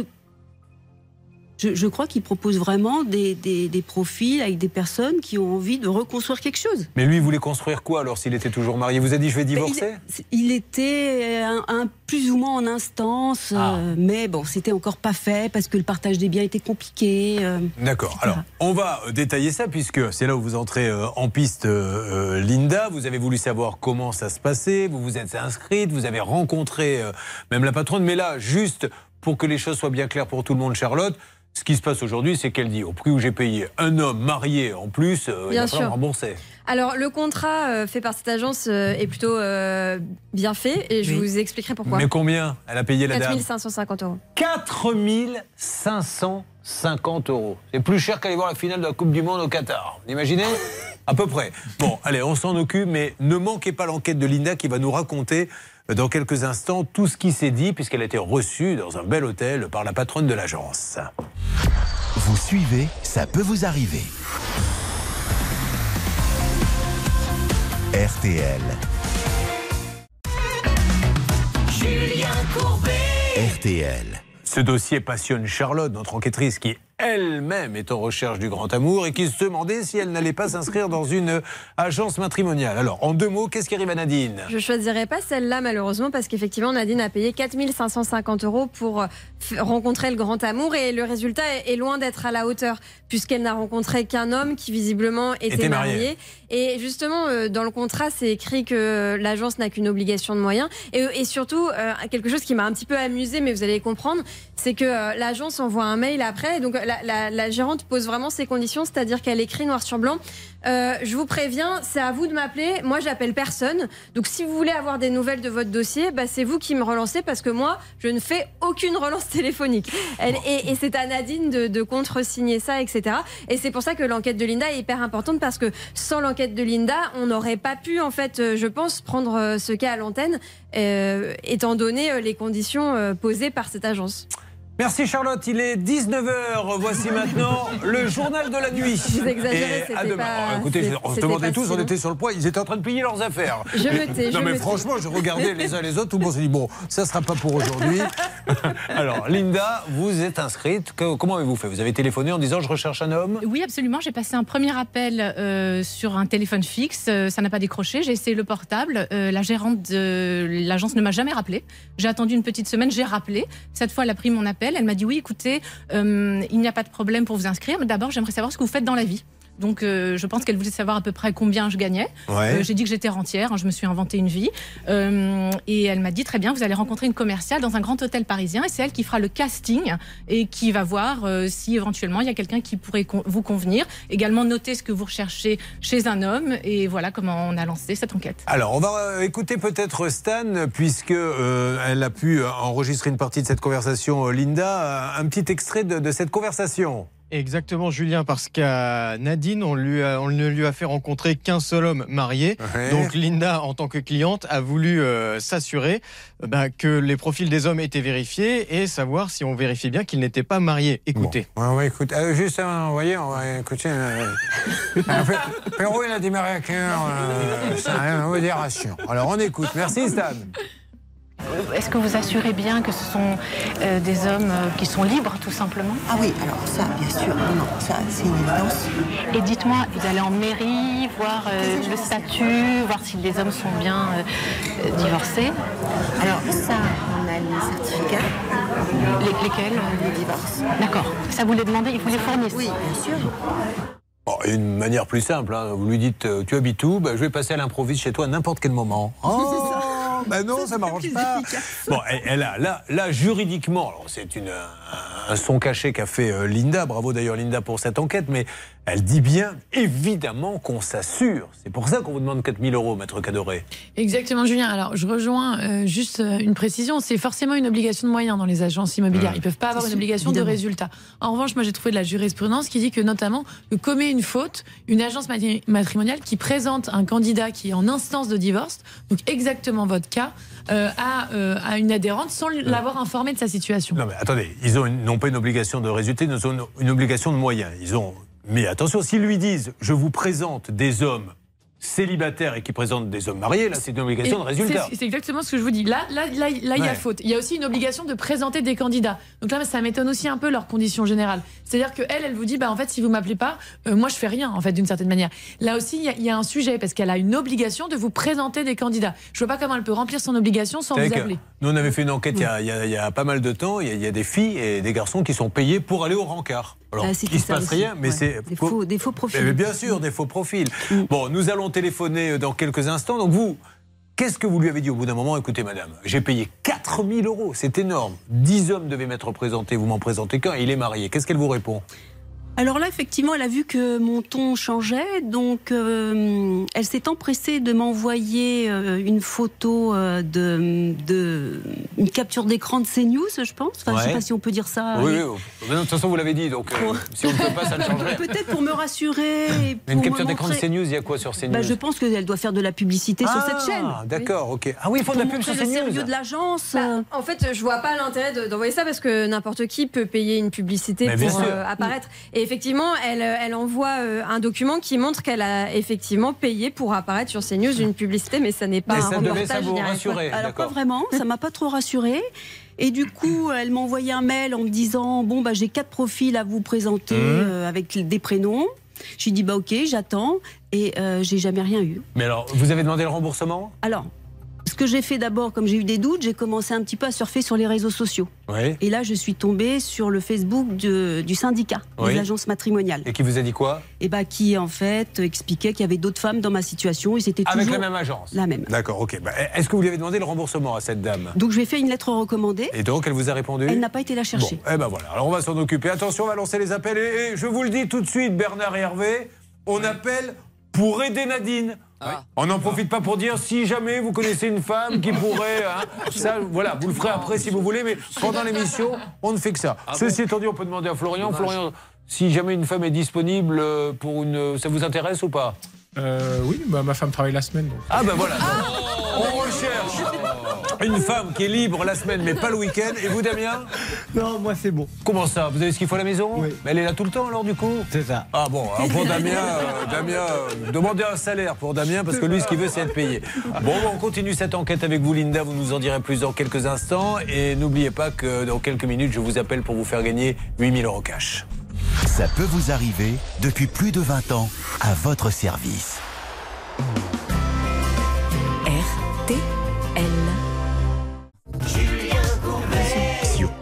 Je, je crois qu'il propose vraiment des, des- des profils avec des personnes qui ont envie de reconstruire quelque chose. Mais lui, il voulait construire quoi alors s'il était toujours marié? Il vous a dit je vais divorcer? Il était un, un- plus ou moins en instance, Ah. euh, mais bon, c'était encore pas fait parce que le partage des biens était compliqué. euh. D'accord. Alors, on va euh, détailler ça puisque c'est là où vous entrez euh, en piste, euh, euh, Linda. Vous avez voulu savoir comment ça se passait, vous vous êtes inscrite, vous avez rencontré euh, même la patronne. Mais là, juste pour que les choses soient bien claires pour tout le monde, Charlotte, ce qui se passe aujourd'hui, c'est qu'elle dit au prix où j'ai payé un homme marié en plus, euh, il Bien va falloir rembourser. Alors, le contrat euh, fait par cette agence euh, est plutôt euh, bien fait et je Oui. vous expliquerai pourquoi. Mais combien elle a payé la dame 4550 euros. 4550 euros. C'est plus cher qu'aller voir la finale de la Coupe du Monde au Qatar. Vous imaginez À peu près. Bon, allez, on s'en occupe, mais ne manquez pas l'enquête de Linda qui va nous raconter euh, dans quelques instants tout ce qui s'est dit, puisqu'elle a été reçue dans un bel hôtel par la patronne de l'agence. Vous suivez, ça peut vous arriver. RTL. Julien Courbet. RTL. Ce dossier passionne Charlotte, notre enquêtrice qui elle-même est en recherche du grand amour et qui se demandait si elle n'allait pas s'inscrire dans une agence matrimoniale. Alors, en deux mots, qu'est-ce qui arrive à Nadine? Je choisirais pas celle-là malheureusement parce qu'effectivement Nadine a payé 4550 euros pour rencontrer le grand amour et le résultat est, loin d'être à la hauteur puisqu'elle n'a rencontré qu'un homme qui visiblement était, Était marié. marié. Et justement euh, dans le contrat c'est écrit que l'agence n'a qu'une obligation de moyens et, et surtout euh, quelque chose qui m'a un petit peu amusé mais vous allez comprendre c'est que euh, l'agence envoie un mail après donc la, la- la gérante pose vraiment ses conditions c'est-à-dire qu'elle écrit noir sur blanc euh, je vous préviens, c'est à vous de m'appeler. Moi, j'appelle personne. Donc, si vous voulez avoir des nouvelles de votre dossier, bah, c'est vous qui me relancez parce que moi, je ne fais aucune relance *laughs* téléphonique. Elle- et et c'est à Nadine de, de contresigner ça, etc. Et c'est pour ça que l'enquête de Linda est hyper importante parce que sans l'enquête de Linda, on n'aurait pas pu, en fait, euh, je pense, prendre euh, ce cas à l'antenne, euh, étant donné euh, les conditions posées par cette agence. Merci Charlotte, il est 19h. Voici maintenant le journal de la nuit. Vous exagérez, Et à c'était demain. pas- Alors, écoutez, on se demandait tous, si on était sur le point, ils étaient en train de plier leurs affaires. Je me tais, Non je mais me franchement, je regardais les uns les autres, tout le monde s'est dit, bon, ça sera pas pour aujourd'hui. *laughs* Alors, Linda, vous êtes inscrite. Que- comment avez-vous fait? Vous avez téléphoné en disant, je recherche un homme? Oui, absolument. J'ai passé un premier appel euh, sur un téléphone fixe. Euh, ça n'a pas décroché. J'ai essayé le portable. Euh, la gérante de l'agence ne m'a jamais rappelé. J'ai attendu une petite semaine. J'ai rappelé. Cette fois, elle a pris mon appel. Elle m'a dit oui, écoutez, euh, il n'y a pas de problème pour vous inscrire. Mais d'abord, j'aimerais savoir ce que vous faites dans la vie. Donc, euh, je pense qu'elle voulait savoir à peu près combien je gagnais. Ouais. Euh, J'ai dit que j'étais rentière. hein, je me suis inventé une vie. Euh, et elle m'a dit très bien, vous allez rencontrer une commerciale dans un grand hôtel parisien. Et c'est elle qui fera le casting et qui va voir si éventuellement il y a quelqu'un qui pourrait con- vous convenir. Également noter ce que vous recherchez chez un homme. Et voilà comment on a lancé cette enquête. Alors, on va écouter peut-être Stan, puisque elle a pu enregistrer une partie de cette conversation, Linda. Un petit extrait de, de cette conversation. Exactement, Julien, parce qu'à Nadine, on, lui a- on ne lui a fait rencontrer qu'un seul homme marié. Ouais. Donc Linda, en tant que cliente, a voulu euh, s'assurer euh, bah, que les profils des hommes étaient vérifiés et savoir si on vérifiait bien qu'ils n'étaient pas mariés. Écoutez. Ouais, ouais, écoute, euh, juste, euh, vous voyez, on va écouter. *laughs* Perrault, il a démarré à cœur. Euh, c'est une modération. Alors, on écoute. Merci, Stan. Est-ce que vous assurez bien que ce sont euh, des hommes euh, qui sont libres, tout simplement? Ah oui, alors ça, bien sûr, non, non, ça, c'est une évidence. Et dites-moi, vous allez en mairie, voir euh, le statut, voir si les hommes sont bien euh, euh, divorcés? Alors ça, on a les certificats. Les- lesquels? Les divorces. D'accord. Ça vous les demandez, il vous les fournissent? Oui, bien sûr. Bon, une manière plus simple, hein. vous lui dites euh, Tu habites où? Ben, Je vais passer à l'improviste chez toi à n'importe quel moment. *laughs* Oh ben non, ça m'arrange pas. Bon, et, et là, là, là, juridiquement, alors, c'est une, un, son caché qu'a fait euh, Linda. Bravo d'ailleurs, Linda, pour cette enquête. Mais elle dit bien, évidemment, qu'on s'assure. C'est pour ça qu'on vous demande 4000 euros, maître Cadoré. Exactement, Julien. Alors, je rejoins euh, juste euh, une précision. C'est forcément une obligation de moyens dans les agences immobilières. Mmh. Ils peuvent pas avoir une obligation de résultat. En revanche, moi, j'ai trouvé de la jurisprudence qui dit que, notamment, que commet une faute une agence matri- matrimoniale qui présente un candidat qui est en instance de divorce, donc exactement votre cas, euh, à, euh, à une adhérente sans l'avoir informée de sa situation. Non, mais attendez, ils ont une- n'ont pas une obligation de résultat, ils ont une, une obligation de moyens. Ils ont. Mais attention, s'ils lui disent Je vous présente des hommes célibataires et qui présentent des hommes mariés, là, c'est une obligation Et de résultat. c'est- exactement ce que je vous dis. Là, là, là, là, il y a faute. Il y a aussi une obligation de présenter des candidats. Donc là, ça m'étonne aussi un peu leurs conditions générales. C'est-à-dire que elle, elle vous dit, bah en fait, si vous m'appelez pas, euh, moi je fais rien, en fait, d'une certaine manière. Là aussi, il y, a- il y a un sujet parce qu'elle a une obligation de vous présenter des candidats. Je vois pas comment elle peut remplir son obligation sans Vous appeler. Nous, on avait fait une enquête il y a- il y, a, il y a pas mal de temps. Il y, a, il y a des filles et des garçons qui sont payés pour aller au rencard. Alors, Ah, il se passe aussi, rien, mais ouais. c'est. Des faux- des faux profils. Mais bien sûr, des faux profils. Bon, nous allons téléphoner dans quelques instants. Donc, vous, Qu'est-ce que vous lui avez dit au bout d'un moment? Écoutez, madame, j'ai payé 4000 euros, c'est énorme. 10 hommes devaient m'être présentés, vous m'en présentez qu'un, il est marié. Qu'est-ce qu'elle vous répond? Alors là, effectivement, elle a vu que mon ton changeait, donc euh, elle s'est empressée de m'envoyer euh, une photo euh, de, de une capture d'écran de CNews, je pense. Enfin, Je sais Ouais. pas si on peut dire ça. Oui, oui. Mais De toute façon, vous l'avez dit, donc euh, si on ne peut pas, ça ne *laughs* changerait. Peut-être pour me rassurer. Et Mais une pour capture d'écran de CNews, il y a quoi sur CNews Bah, je pense qu'elle doit faire de la publicité sur cette chaîne. Ah, d'accord, ok. Ah oui, ils font de la Pour pub sur montrer le CNews. sérieux de l'agence. Bah, en fait, je vois pas l'intérêt de- d'envoyer ça parce que n'importe qui peut payer une publicité Mais pour euh, apparaître. Et effectivement, elle, euh, elle envoie euh, un document qui montre qu'elle a effectivement payé pour apparaître sur CNews une publicité, mais ça n'est pas Mais un ça devait, reportage. ça vous rassurer. Alors pas vraiment, ça m'a pas trop rassurée. Et du coup, *coughs* elle m'a envoyé un mail en me disant bon bah j'ai quatre profils à vous présenter Mmh. euh, avec des prénoms. J'ai dit bah ok, j'attends et euh, j'ai jamais rien eu. Mais alors, vous avez demandé le remboursement? Alors, que j'ai fait d'abord, comme j'ai eu des doutes, j'ai commencé un petit peu à surfer sur les réseaux sociaux. Oui. Et là, je suis tombée sur le Facebook de- du syndicat Oui. des agences matrimoniales, Et qui vous a dit quoi? Et bah qui en fait expliquait qu'il y avait d'autres femmes dans ma situation et c'était Avec toujours la même agence la même. D'accord, ok. Bah, Est-ce que vous lui avez demandé le remboursement à cette dame? Donc je lui ai fait une lettre recommandée. Et donc, elle vous a répondu? Elle n'a pas été la chercher. Bon, eh ben voilà, alors on va s'en occuper. Attention, on va lancer les appels. Et, et je vous le dis tout de suite, Bernard et Hervé, on appelle pour aider Nadine. On n'en profite pas pour dire si jamais vous connaissez une femme qui pourrait. hein, ça, voilà, vous le ferez après si vous voulez, mais pendant l'émission, on ne fait que ça. Ceci étant dit, on peut demander à Florian. Florian, si jamais une femme est disponible pour une. Ça vous intéresse ou pas? Euh, oui, bah, ma femme travaille la semaine. donc. Ah ben voilà. On recherche une femme qui est libre la semaine mais pas le week-end. Et vous, Damien Non, moi c'est bon. Comment ça Vous avez ce qu'il faut à la maison Oui. Mais elle est là tout le temps alors du coup C'est ça. Ah bon, alors pour Damien, euh, Damien, euh, demandez un salaire pour Damien parce que lui ce qu'il veut c'est être payé. Bon, on continue cette enquête avec vous Linda, vous nous en direz plus dans quelques instants. Et n'oubliez pas que dans quelques minutes je vous appelle pour vous faire gagner 8000 euros cash. Ça peut vous arriver depuis plus de 20 ans à votre service.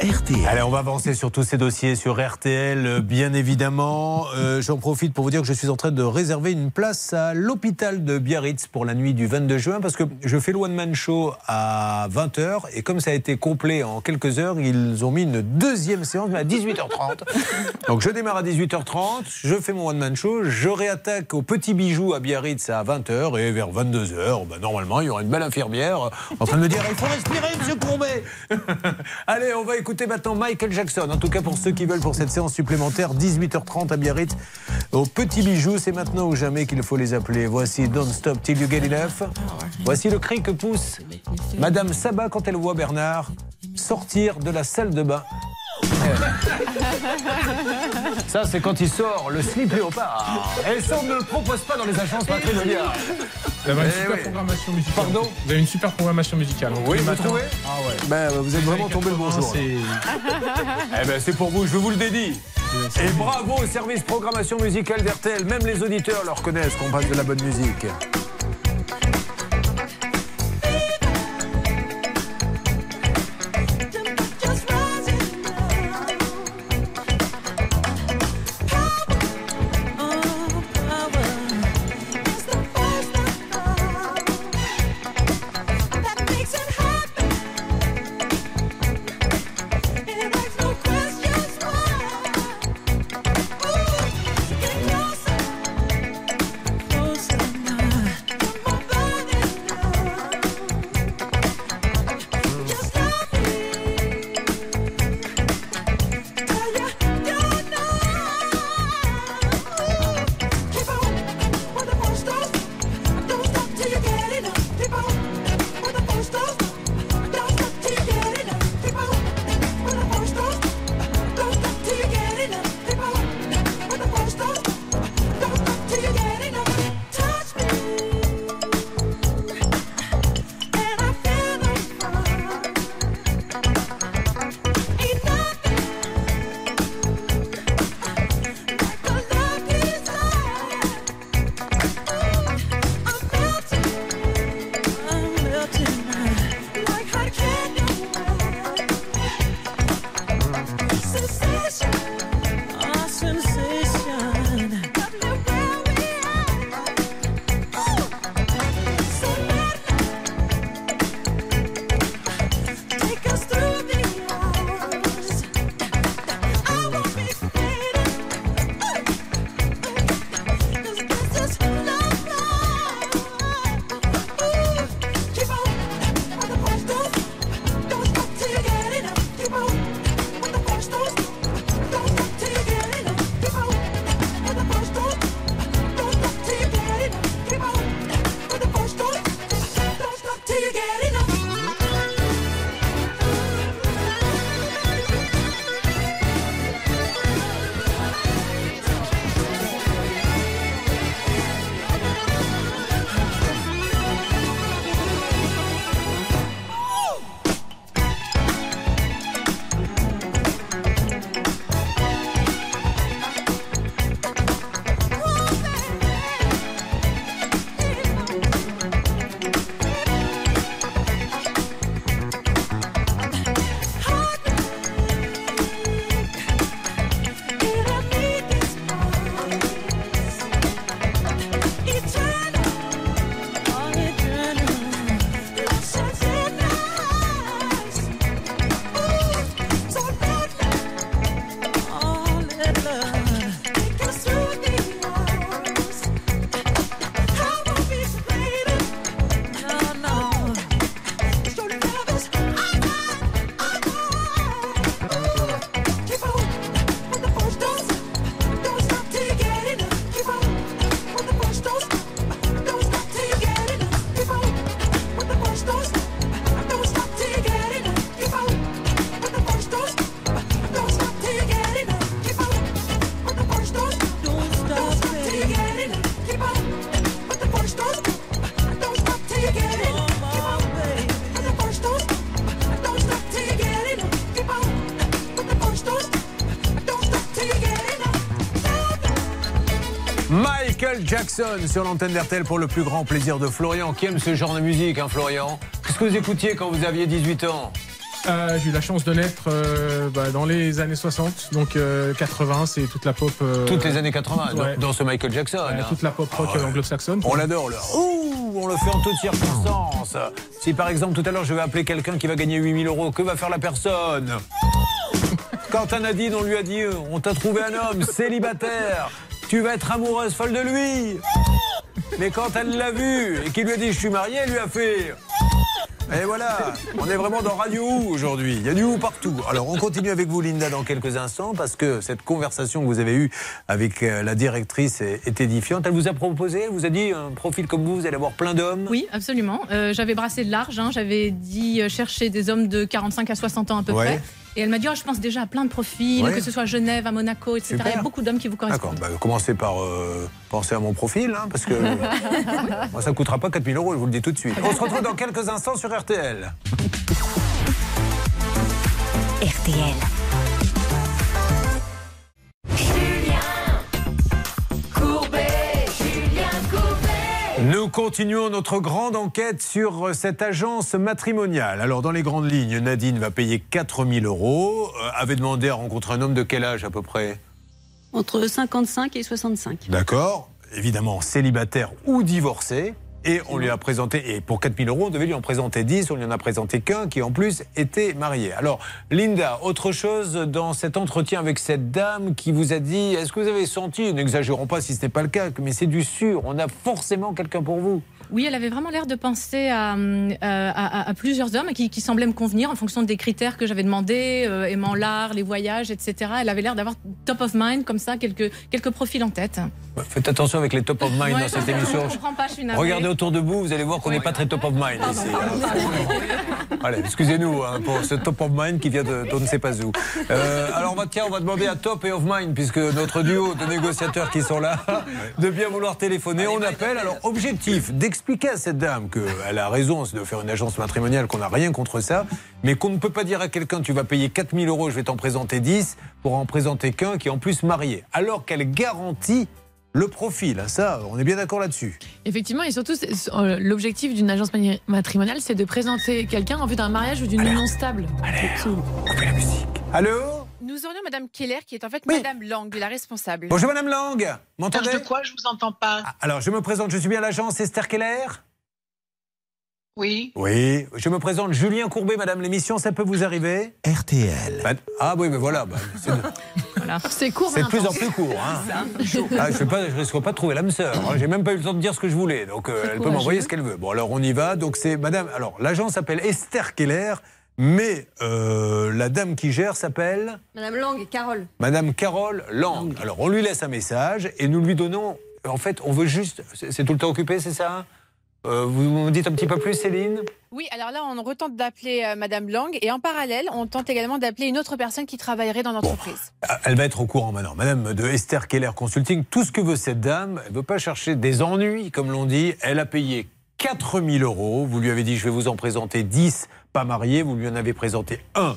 RTL. Allez, on va avancer sur tous ces dossiers sur RTL, euh, bien évidemment. Euh, J'en profite pour vous dire que je suis en train de réserver une place à l'hôpital de Biarritz pour la nuit du 22 juin parce que je fais le one-man show à 20h et comme ça a été complet en quelques heures, ils ont mis une deuxième séance mais à 18h30. *laughs* Donc je démarre à 18h30, je fais mon one-man show, je réattaque au Petit Bijou à Biarritz à 20h et vers 22h, bah, normalement, il y aura une belle infirmière en train de me dire il faut respirer, monsieur Courbet *laughs* Allez, on va écouter maintenant Michael Jackson. En tout cas, pour ceux qui veulent pour cette séance supplémentaire, 18h30 à Biarritz, au Petit Bijou. C'est maintenant ou jamais qu'il faut les appeler. Voici Don't Stop Till You Get Enough. Voici le cri que pousse Madame Sabat quand elle voit Bernard sortir de la salle de bain. *laughs* Ça, c'est quand il sort le slip léopard. Et ça, on ne le propose pas dans les agences matrimoniales. Vous avez une Eh super oui. programmation musicale. Pardon Vous avez une super programmation musicale. Oui, vous trouvez Ah ouais. Ben, vous êtes vraiment tombé le bonjour. Eh ben, c'est pour vous, je vous le dédie. Et bravo au service programmation musicale d'RTL. Même les auditeurs le reconnaissent qu'on passe de la bonne musique. Jackson sur l'antenne d'RTL pour le plus grand plaisir de Florian, qui aime ce genre de musique, hein, Florian. Qu'est-ce que vous écoutiez quand vous aviez 18 ans? Euh, J'ai eu la chance de naître euh, bah, dans les années 60, donc euh, 80, c'est toute la pop. euh, Toutes les années 80, dans- ouais. dans ce Michael Jackson. Ouais, hein. toute la pop rock Ah ouais. anglo-saxonne. On l'adore, là. Ouh, on le fait en toutes circonstances. Si par exemple tout à l'heure je vais appeler quelqu'un qui va gagner 8000 euros, que va faire la personne? Quand à Nadine on lui a dit euh, on t'a trouvé un homme célibataire, tu vas être amoureuse folle de lui. Mais quand elle l'a vu et qu'il lui a dit je suis marié, elle lui a fait. Et voilà, on est vraiment dans Radio Ou aujourd'hui. Il y a du Ou partout. Alors on continue avec vous Linda dans quelques instants parce que cette conversation que vous avez eue avec euh, la directrice est, est édifiante. Elle vous a proposé, elle vous a dit un profil comme vous, vous allez avoir plein d'hommes. Oui, absolument. Euh, j'avais brassé de large. hein. J'avais dit euh, chercher des hommes de 45 à 60 ans à peu Ouais. près. Et elle m'a dit, oh, je pense déjà à plein de profils, que ce soit à Genève, à Monaco, etc. Super. Il y a beaucoup d'hommes qui vous D'accord, correspondent. bah, commencez par euh, penser à mon profil, hein, parce que *laughs* moi, ça ne coûtera pas 4000 euros, je vous le dis tout de suite. On se retrouve dans quelques instants sur RTL. RTL. Continuons notre grande enquête sur euh, cette agence matrimoniale. Alors, dans les grandes lignes, Nadine va payer 4000 euros. Euh, avait demandé à rencontrer un homme de quel âge à peu près? Entre 55 et 65. D'accord Évidemment, célibataire ou divorcé. Et on lui a présenté, et pour 4000 euros, on devait lui en présenter 10, on lui en a présenté qu'un qui en plus était marié. Alors, Linda, autre chose dans cet entretien avec cette dame qui vous a dit, est-ce que vous avez senti, n'exagérons pas si ce n'est pas le cas, mais c'est du sûr, on a forcément quelqu'un pour vous? Oui, elle avait vraiment l'air de penser à, euh, à- à- à plusieurs hommes qui, qui semblaient me convenir en fonction des critères que j'avais demandés, euh, aimant l'art, les voyages, etc. Elle avait l'air d'avoir top of mind, comme ça, quelques, quelques profils en tête. Faites attention avec les top of mind Ouais, dans cette *laughs* je émission. comprends pas, je suis navrée. Regardez autour de vous, vous allez voir qu'on n'est pas très top of mind ici. *laughs* Allez, excusez-nous hein, pour ce top of mind qui vient de, d'on ne sait pas où. Euh, alors, on va, tiens, on va demander à Top et of Mind, puisque notre duo de négociateurs qui sont là, *laughs* de bien vouloir téléphoner. On appelle. Alors, objectif, d'expliquer à cette dame qu'elle *laughs* a raison de faire une agence matrimoniale, qu'on n'a rien contre ça, mais qu'on ne peut pas dire à quelqu'un tu vas payer 4000 euros, je vais t'en présenter 10, pour en présenter qu'un qui est en plus marié. Alors qu'elle garantit le profil. Ça, on est bien d'accord là-dessus. Effectivement, et surtout, euh, l'objectif d'une agence matrimoniale, c'est de présenter quelqu'un en vue d'un mariage ou d'une union stable. Allô? Nous aurions Madame Keller, qui est en fait Madame Lang, la responsable. Bonjour Madame Lang, m'entendez de quoi Je vous entends pas? Alors, je me présente, je suis bien à l'agence Esther Keller? Oui. Oui, je me présente Julien Courbet, Madame, l'émission, ça peut vous arriver? RTL. Bah, Ah oui, mais voilà, bah, c'est *laughs* C'est court, c'est de plus en plus court. Hein. Ah, je ne risque pas de trouver l'âme sœur. hein. J'ai même pas eu le temps de dire ce que je voulais, donc euh, elle peut m'envoyer ce qu'elle veut. Bon, alors on y va. Donc c'est Madame. Alors l'agence s'appelle Esther Keller, mais euh, la dame qui gère s'appelle Madame Lang, Carole. Madame Carole Lang. Alors on lui laisse un message et nous lui donnons. En fait, on veut juste. C'est tout le temps occupé, c'est ça? Euh, Vous me dites un petit peu plus, Céline? Oui, alors là, on retente d'appeler euh, Madame Lang et en parallèle, on tente également d'appeler une autre personne qui travaillerait dans l'entreprise. Elle va être au courant maintenant. Madame de Esther Keller Consulting, tout ce que veut cette dame, elle ne veut pas chercher des ennuis, comme l'on dit. Elle a payé 4000 euros. Vous lui avez dit, je vais vous en présenter 10 pas mariés. Vous lui en avez présenté un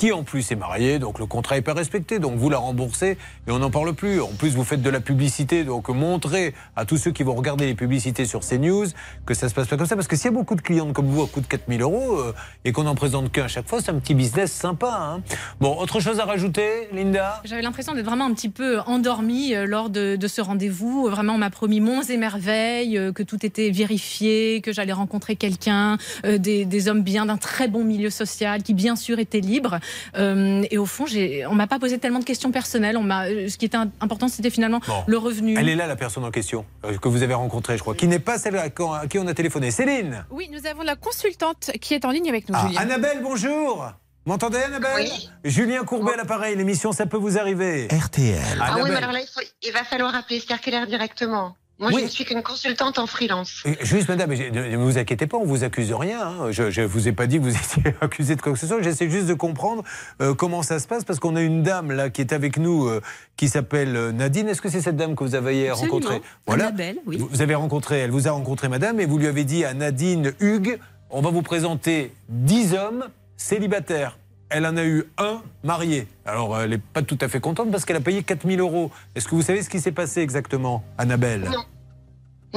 qui en plus est marié, donc le contrat n'est pas respecté, donc vous la remboursez et on n'en parle plus. En plus, vous faites de la publicité, donc montrez à tous ceux qui vont regarder les publicités sur CNews que ça se passe pas comme ça, parce que s'il y a beaucoup de clientes comme vous à coût de 4000 euros euh, et qu'on n'en présente qu'un à chaque fois, c'est un petit business sympa. hein. Bon, autre chose à rajouter, Linda? J'avais l'impression d'être vraiment un petit peu endormie euh, lors de, ce rendez-vous. Vraiment, on m'a promis monts et merveilles, euh, que tout était vérifié, que j'allais rencontrer quelqu'un, euh, des, des hommes bien d'un très bon milieu social, qui bien sûr étaient libres. Euh, et au fond, j'ai- on m'a pas posé tellement de questions personnelles. On m'a, ce qui était important, c'était finalement Bon. le revenu. Elle est là, la personne en question, euh, que vous avez rencontrée, je crois, qui n'est pas celle à qui- on a téléphoné. Céline Oui, nous avons la consultante qui est en ligne avec nous, Ah, Julien. Annabelle, bonjour M'entendez, Annabelle Julien Courbet à l'appareil, l'émission, ça peut vous arriver. RTL. Ah oui, mais alors là, il, faut- il va falloir appeler Keller directement. Moi, Oui. je ne suis qu'une consultante en freelance. Euh, Juste, madame, ne vous inquiétez pas, on vous accuse de rien. hein. Je ne vous ai pas dit que vous *laughs* étiez accusé de quoi que ce soit. J'essaie juste de comprendre euh, comment ça se passe parce qu'on a une dame là qui est avec nous euh, qui s'appelle Nadine. Est-ce que c'est cette dame que vous avez Absolument. rencontrée? Annabelle, oui. Vous vous avez rencontré, elle vous a rencontré, madame, et vous lui avez dit à Nadine Hugues on va vous présenter 10 hommes célibataires. Elle en a eu un marié. Alors, elle n'est pas tout à fait contente parce qu'elle a payé 4000 euros. Est-ce que vous savez ce qui s'est passé exactement, Annabelle? Non.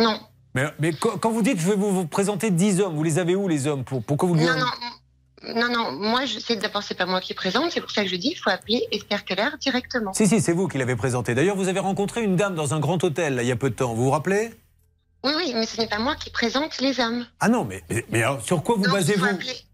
Non. Mais, mais quand vous dites je vais vous, vous présenter 10 hommes, vous les avez où les hommes? Pour, Pourquoi vous Non, non. Non, non, moi, je sais d'abord, c'est pas moi qui présente, c'est pour ça que je dis, il faut appeler Esther Keller directement. Si, si, c'est vous qui l'avez présenté. D'ailleurs, vous avez rencontré une dame dans un grand hôtel, là, il y a peu de temps. Vous vous rappelez? Oui, oui, mais ce n'est pas moi qui présente les hommes. Ah non, mais, mais, mais alors, sur quoi vous basez-vous?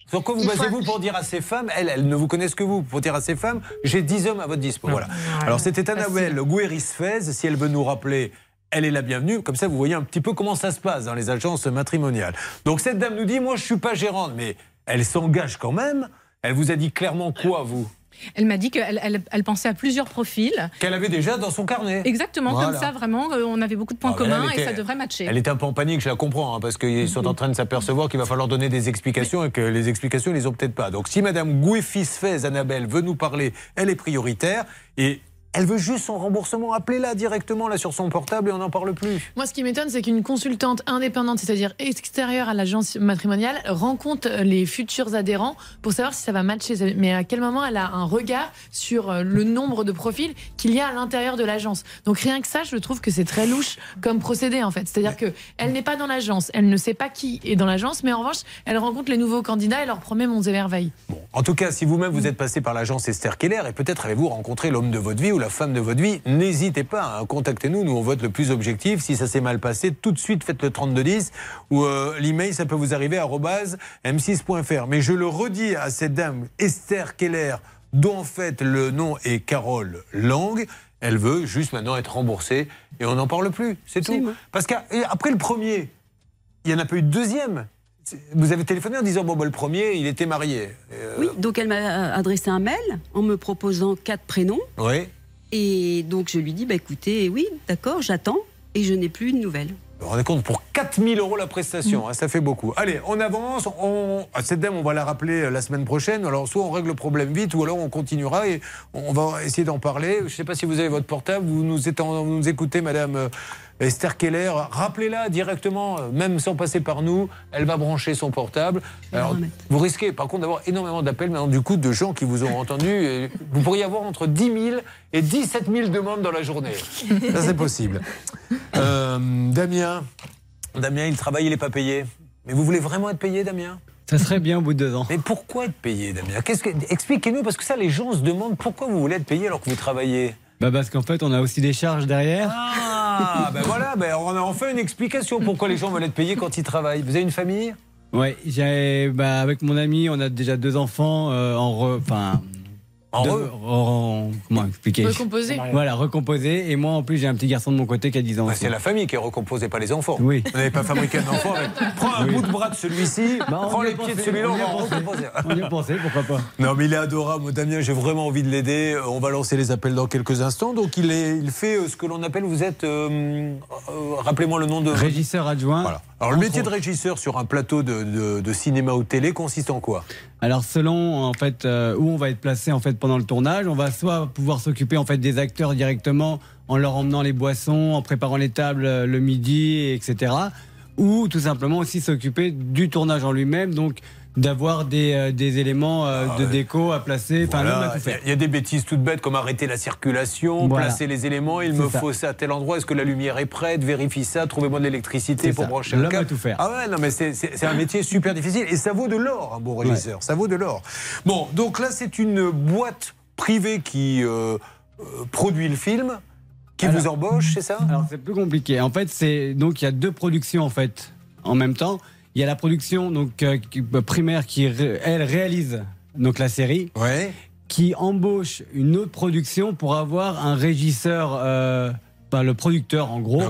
Sur quoi vous basez-vous pour dire à ces femmes, elles, elles ne vous connaissent que vous, pour dire à ces femmes, j'ai 10 hommes à votre dispo. Voilà. Alors c'était Annabelle Gouéris-Fez, si elle veut nous rappeler, elle est la bienvenue. Comme ça, vous voyez un petit peu comment ça se passe dans les agences matrimoniales. Donc cette dame nous dit, moi je suis pas gérante, mais elle s'engage quand même. Elle vous a dit clairement quoi, vous? Elle m'a dit qu'elle elle, elle pensait à plusieurs profils. Qu'elle avait déjà dans son carnet. Exactement, Voilà. comme ça, vraiment, euh, on avait beaucoup de points Ah, là, communs et était- ça devrait matcher. Elle est un peu en panique, je la comprends, hein, parce qu'ils sont en train de s'apercevoir qu'il va falloir donner des explications et que les explications, ils les ont peut-être pas. Donc si Madame Gouefis-Fez, Annabelle, veut nous parler, elle est prioritaire et elle veut juste son remboursement. Appelez-la directement là sur son portable et on n'en parle plus. Moi, ce qui m'étonne, c'est qu'une consultante indépendante, c'est-à-dire extérieure à l'agence matrimoniale, rencontre les futurs adhérents pour savoir si ça va matcher. Mais à quel moment elle a un regard sur euh, le nombre de profils qu'il y a à l'intérieur de l'agence? Donc rien que ça, je trouve que c'est très louche comme procédé en fait. C'est-à-dire que elle n'est pas dans l'agence, elle ne sait pas qui est dans l'agence, mais en revanche, elle rencontre les nouveaux candidats et leur promet monts et merveilles. En tout cas, si vous-même vous êtes passé par l'agence Esther Keller et peut-être avez-vous rencontré l'homme de votre vie ou la femme de votre vie, n'hésitez pas, hein, contactez-nous, nous on vote le plus objectif. Si ça s'est mal passé, tout de suite faites le 3210 ou euh, l'email, ça peut vous arriver à arobase m6.fr. Mais je le redis à cette dame Esther Keller, dont en fait le nom est Carole Lang. Elle veut juste maintenant être remboursée et on n'en parle plus, c'est tout. Parce qu'après le premier, il n'y en a pas eu de deuxième. Vous avez téléphoné en disant bon, bah, le premier, il était marié. Euh, Oui, donc elle m'a adressé un mail en me proposant quatre prénoms. Oui. Et donc je lui dis, bah écoutez, oui, d'accord, j'attends. Et je n'ai plus de nouvelles. Vous vous rendez compte, pour 4000 euros la prestation, hein, ça fait beaucoup. Allez, on avance. On... ah, Cette dame, on va la rappeler euh, la semaine prochaine. Alors, soit on règle le problème vite, ou alors on continuera et on va essayer d'en parler. Je ne sais pas si vous avez votre portable, vous nous écoutez, madame euh, Esther Keller. Rappelez-la directement, euh, même sans passer par nous. Elle va brancher son portable. Alors, vous risquez, par contre, d'avoir énormément d'appels maintenant, du coup, de gens qui vous ont entendu. Et vous pourriez avoir entre 10 000 et 17 000 demandes dans la journée. *laughs* Ça, c'est possible. Euh, Damien, Damien, il travaille, il n'est pas payé. Mais vous voulez vraiment être payé, Damien? Ça serait bien au bout de deux ans. Mais pourquoi être payé, Damien? Qu'est-ce que... Expliquez-nous, parce que ça, les gens se demandent pourquoi vous voulez être payé alors que vous travaillez. Bah parce qu'en fait, on a aussi des charges derrière. Ah, ben voilà, ben on a enfin une explication pourquoi les gens veulent être payés quand ils travaillent. Vous avez une famille? Ouais, j'ai, bah, avec mon ami, on a déjà deux enfants euh, en. En deux- re- en- comment expliquer Recomposé. Voilà, recomposé. Et moi, en plus, j'ai un petit garçon de mon côté qui a 10 ans. Bah. C'est la famille qui est recomposée, pas les enfants. Oui. Vous n'avez pas fabriqué un enfant. mais Prends un Oui. bout de bras de celui-ci, Bah, prends les pieds de celui-là, on va recomposer. On y a pensé, pourquoi pas Non, mais il est adorable. Damien, j'ai vraiment envie de l'aider. Euh, On va lancer les appels dans quelques instants. Donc, il, est, il fait euh, ce que l'on appelle, vous êtes, euh, euh, rappelez-moi le nom de... Régisseur adjoint. Voilà. Alors, le métier de régisseur sur un plateau de, de- de cinéma ou de télé consiste en quoi? Alors selon en fait euh, où on va être placé en fait pendant le tournage, on va soit pouvoir s'occuper en fait des acteurs directement en leur emmenant les boissons, en préparant les tables euh, le midi, etc. Ou tout simplement aussi s'occuper du tournage en lui-même, donc d'avoir des, euh, des éléments euh, de déco à placer. Enfin, l'homme a tout fait. il y, a des bêtises toutes bêtes comme arrêter la circulation, Voilà. placer les éléments. Il me ça. faut ça à tel endroit. Est-ce que la lumière est prête Vérifie ça. Trouvez-moi de l'électricité pour ça. brancher un L'homme câble. a tout faire. Ah ouais, non, mais c'est- un métier super difficile et ça vaut de l'or, un bon régisseur. Ça vaut de l'or. Bon, donc là, c'est une boîte privée qui euh, euh, produit le film, qui vous embauche, c'est ça? Alors c'est plus compliqué. En fait, c'est donc il y a deux productions en fait en même temps. Il y a la production donc euh, euh, primaire qui elle réalise donc la série, qui embauche une autre production pour avoir un régisseur, euh, le producteur en gros,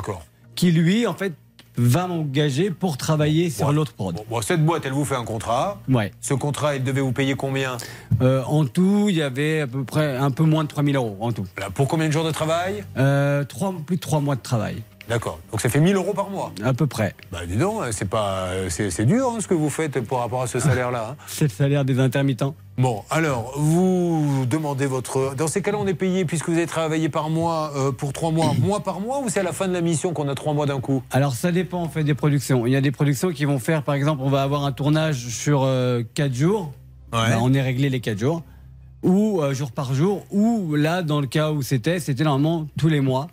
qui lui en fait va m'engager pour travailler sur l'autre prod. Bon, cette boîte, elle vous fait un contrat. Ouais. Ce contrat, il devait vous payer combien? Euh, en tout, il y avait à peu près un peu moins de 3000 euros en tout. Pour combien de jours de travail? Euh, plus de 3 mois de travail. D'accord. Donc ça fait 1000 euros par mois. À peu près. Bah dis donc, c'est pas, c'est c'est dur hein, ce que vous faites par rapport à ce salaire-là. hein. *laughs* C'est le salaire des intermittents. Bon, alors, vous demandez votre... Dans ces cas-là, on est payé, puisque vous avez travaillé par mois, euh, pour trois mois, *clears throat* mois par mois, ou c'est à la fin de la mission qu'on a trois mois d'un coup? Alors ça dépend en fait des productions. Il y a des productions qui vont faire, par exemple, on va avoir un tournage sur 4 jours. Ouais. Bah, on est réglé les 4 jours. ou euh, jour par jour, ou là, dans le cas où c'était, c'était normalement tous les mois.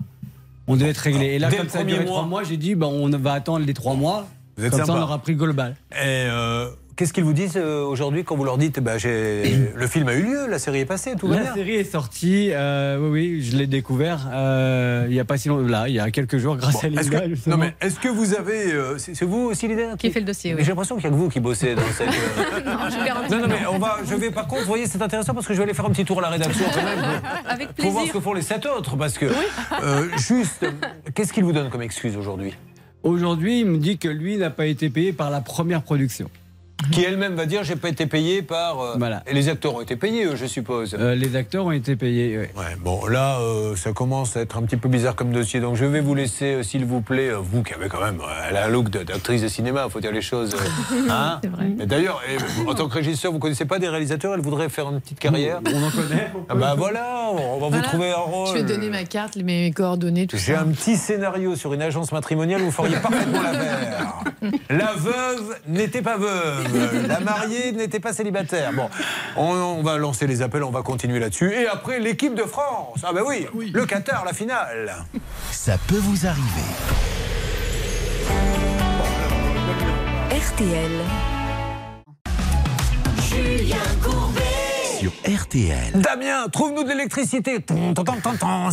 On devait être réglé. Et là, Dès comme ça a duré mois. trois mois, j'ai dit, bah, on va attendre les trois mois. Vous êtes comme ça, on aura pris global. Et euh, qu'est-ce qu'ils vous disent euh, aujourd'hui quand vous leur dites bah, j'ai- *clears throat* le film a eu lieu, la série est passée, tout va La bien série est sortie, euh, oui, oui, je l'ai découvert euh, il n'y a pas si longtemps, là, il y a quelques jours, grâce à Linda. que, non mais est-ce que vous avez euh, c'est c'est vous aussi Linda Qui fait le dossier, oui. J'ai l'impression qu'il n'y a que vous qui bossez dans cette. euh, *laughs* Non, je garantis Non, non, mais on va, je vais par contre, vous voyez, c'est intéressant parce que je vais aller faire un petit tour à la rédaction quand même. *laughs* Avec Pour voir ce plaisir. que font les sept autres. Parce que, euh, juste, qu'est-ce qu'ils vous donnent comme excuse aujourd'hui? Aujourd'hui, il me dit que lui n'a pas été payé par la première production. Qui elle-même va dire j'ai pas été payé par. euh, Voilà. Et les acteurs ont été payés, eux, je suppose. Euh, les acteurs ont été payés. ouais. Ouais, bon, là, euh, ça commence à être un petit peu bizarre comme dossier. Donc, je vais vous laisser, euh, s'il vous plaît, euh, vous qui avez quand même. euh, elle a un look d'actrice de cinéma, faut dire les choses. euh, *laughs* hein C'est vrai. Et D'ailleurs, et, en tant que régisseur, vous connaissez pas des réalisateurs Elle voudrait faire une petite carrière On en connaît. Ah bah voilà, on va vous trouver un rôle. Je vais donner ma carte, mes coordonnées, tout J'ai ça. un petit scénario sur une agence matrimoniale où vous feriez parfaitement l'affaire. *laughs* La veuve n'était pas veuve, la mariée n'était pas célibataire. Bon, on, on va lancer les appels, on va continuer là-dessus. Et après, l'équipe de France. Ah bah oui, le Qatar, la finale. Ça peut vous arriver. RTL. Julien Courbet. Sur RTL. Damien, trouve-nous de l'électricité.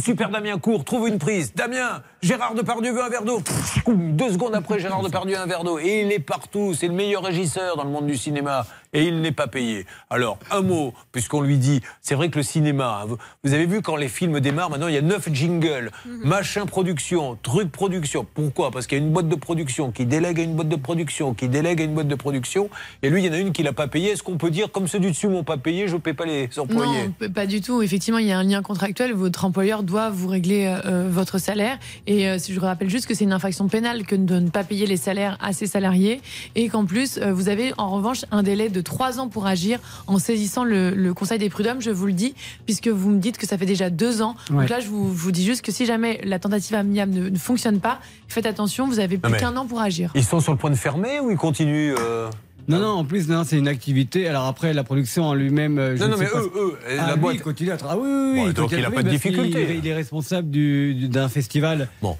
Super Damien, court, trouve une prise. Damien, Gérard Depardieu veut un verre d'eau. Deux secondes après, Gérard *laughs* Depardieu a un verre d'eau. Et il est partout. C'est le meilleur régisseur dans le monde du cinéma. Et il n'est pas payé. Alors, un mot, puisqu'on lui dit, c'est vrai que le cinéma, hein, vous, vous avez vu quand les films démarrent, maintenant il y a neuf jingles, machin production, truc production. Pourquoi? Parce qu'il y a une boîte de production qui délègue à une boîte de production, qui délègue à une boîte de production. Et lui, il y en a une qui l'a pas payé. Est-ce qu'on peut dire, comme ceux du dessus m'ont pas payé, je paie pas les employés? Non, pas du tout. Effectivement, il y a un lien contractuel. Votre employeur doit vous régler euh, votre salaire. Et euh, si je rappelle juste que c'est une infraction pénale que de ne pas payer les salaires à ses salariés. Et qu'en plus, euh, vous avez en revanche un délai de trois ans pour agir en saisissant le, le Conseil des prud'hommes, je vous le dis, puisque vous me dites que ça fait déjà deux ans. Ouais. Donc là, je vous, dis juste que si jamais la tentative amiable ne, ne fonctionne pas, faites attention, vous avez plus qu'un an pour agir. Ils sont sur le point de fermer ou ils continuent euh Non, non, en plus, non, c'est une activité. Alors après, la production en lui-même. euh, je Non, non, mais eux, eux, Ah, la lui, boîte. il continue à Ah oui, oui, il donc il à a pas de difficulté. Il, est responsable du- du- d'un festival. Bon.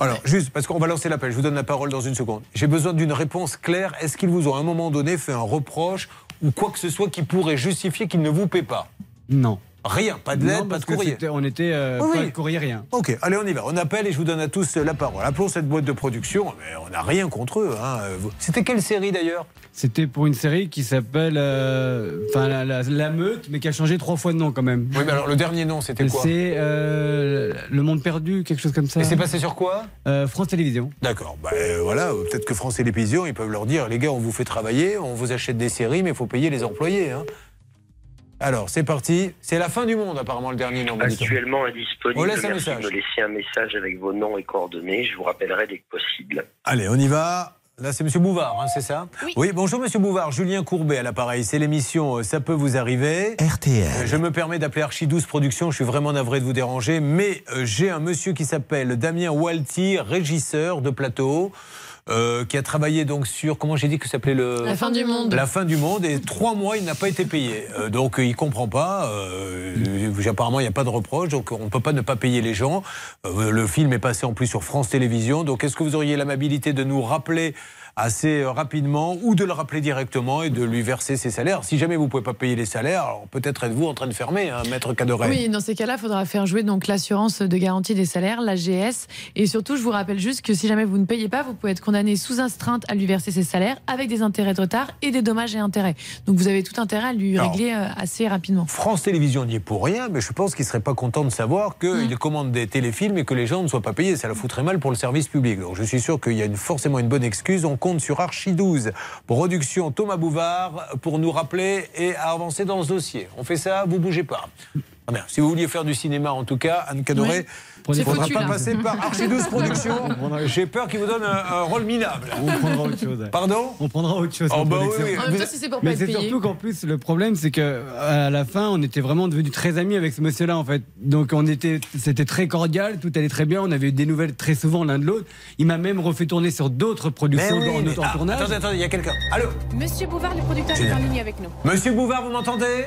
Alors, juste, parce qu'on va lancer l'appel, je vous donne la parole dans une seconde. J'ai besoin d'une réponse claire. Est-ce qu'ils vous ont à un moment donné fait un reproche ou quoi que ce soit qui pourrait justifier qu'ils ne vous paient pas? Non. Rien, pas de lettre, pas de courrier. On était euh, Oui, pas de courrier, rien. Ok, allez, on y va. On appelle et je vous donne à tous la parole. Appelons cette boîte de production. Mais on n'a rien contre eux. hein. C'était quelle série d'ailleurs? C'était pour une série qui s'appelle. euh, la, la- La Meute, mais qui a changé trois fois de nom quand même. Oui, mais alors le dernier nom, c'était quoi? C'est euh, Le Monde Perdu, quelque chose comme ça. Et c'est passé sur quoi? Euh, France Télévisions. D'accord, bah, euh, voilà, peut-être que France Télévisions, ils peuvent leur dire, les gars, on vous fait travailler, on vous achète des séries, mais il faut payer les employés. hein. Alors, c'est parti. C'est la fin du monde, apparemment, le dernier nom. médical. Actuellement indisponible. On laisse un Merci message. de me laisser un message avec vos noms et coordonnées. Je vous rappellerai dès que possible. Allez, on y va. Là, c'est Monsieur Bouvard, hein, c'est ça oui. bonjour Monsieur Bouvard. Julien Courbet à l'appareil. C'est l'émission euh, Ça peut vous arriver. RTL. Euh, Je me permets d'appeler Archie 12 Productions. Je suis vraiment navré de vous déranger, mais euh, j'ai un monsieur qui s'appelle Damien Walty, régisseur de plateau. Euh, qui a travaillé donc sur comment j'ai dit que ça s'appelait le La fin du monde. la fin du monde et trois mois il n'a pas été payé Euh, donc il comprend pas euh, apparemment il n'y a pas de reproche donc on ne peut pas ne pas payer les gens le film est passé en plus sur France Télévisions donc est-ce que vous auriez l'amabilité de nous rappeler assez euh, rapidement ou de le rappeler directement et de lui verser ses salaires si jamais vous pouvez pas payer les salaires alors peut-être êtes-vous en train de fermer un maître Cadoré Oui, dans ces cas-là, il faudra faire jouer donc l'assurance de garantie des salaires, l'AGS. Et surtout, je vous rappelle juste que si jamais vous ne payez pas, vous pouvez être condamné sous astreinte à lui verser ses salaires avec des intérêts de retard et des dommages et intérêts. Donc vous avez tout intérêt à lui Alors, régler euh, assez rapidement. France Télévisions n'y est pour rien, mais je pense qu'il serait pas content de savoir qu'il commande des téléfilms et que les gens ne soient pas payés. Ça le foutrait mal pour le service public. Donc je suis sûr qu'il y a une- forcément une bonne excuse. On compte sur Archie 12, production Thomas Bouvard, pour nous rappeler et avancer dans ce dossier. On fait ça, vous bougez pas. Bien. Si vous vouliez faire du cinéma, en tout cas, Anne Cadoré, il ne faudra foutu, pas là. passer par Archie 12 *laughs* Productions. J'ai peur qu'il vous donne un, un rôle minable. On prendra autre chose. Pardon On prendra autre chose. Oh, bah production. oui, oui. En même temps, si c'est pour pas Mais c'est surtout qu'en plus, le problème, c'est que à la fin, on était vraiment devenus très amis avec ce monsieur-là, en fait. Donc, on était, c'était très cordial, tout allait très bien. On avait eu des nouvelles très souvent l'un de l'autre. Il m'a même refait tourner sur d'autres productions Mais oui, en, mais- en ah, tournage. Attendez, attendez, il y a quelqu'un. Allô Monsieur Bouvard, le producteur, est en ligne avec nous. Monsieur Bouvard, vous m'entendez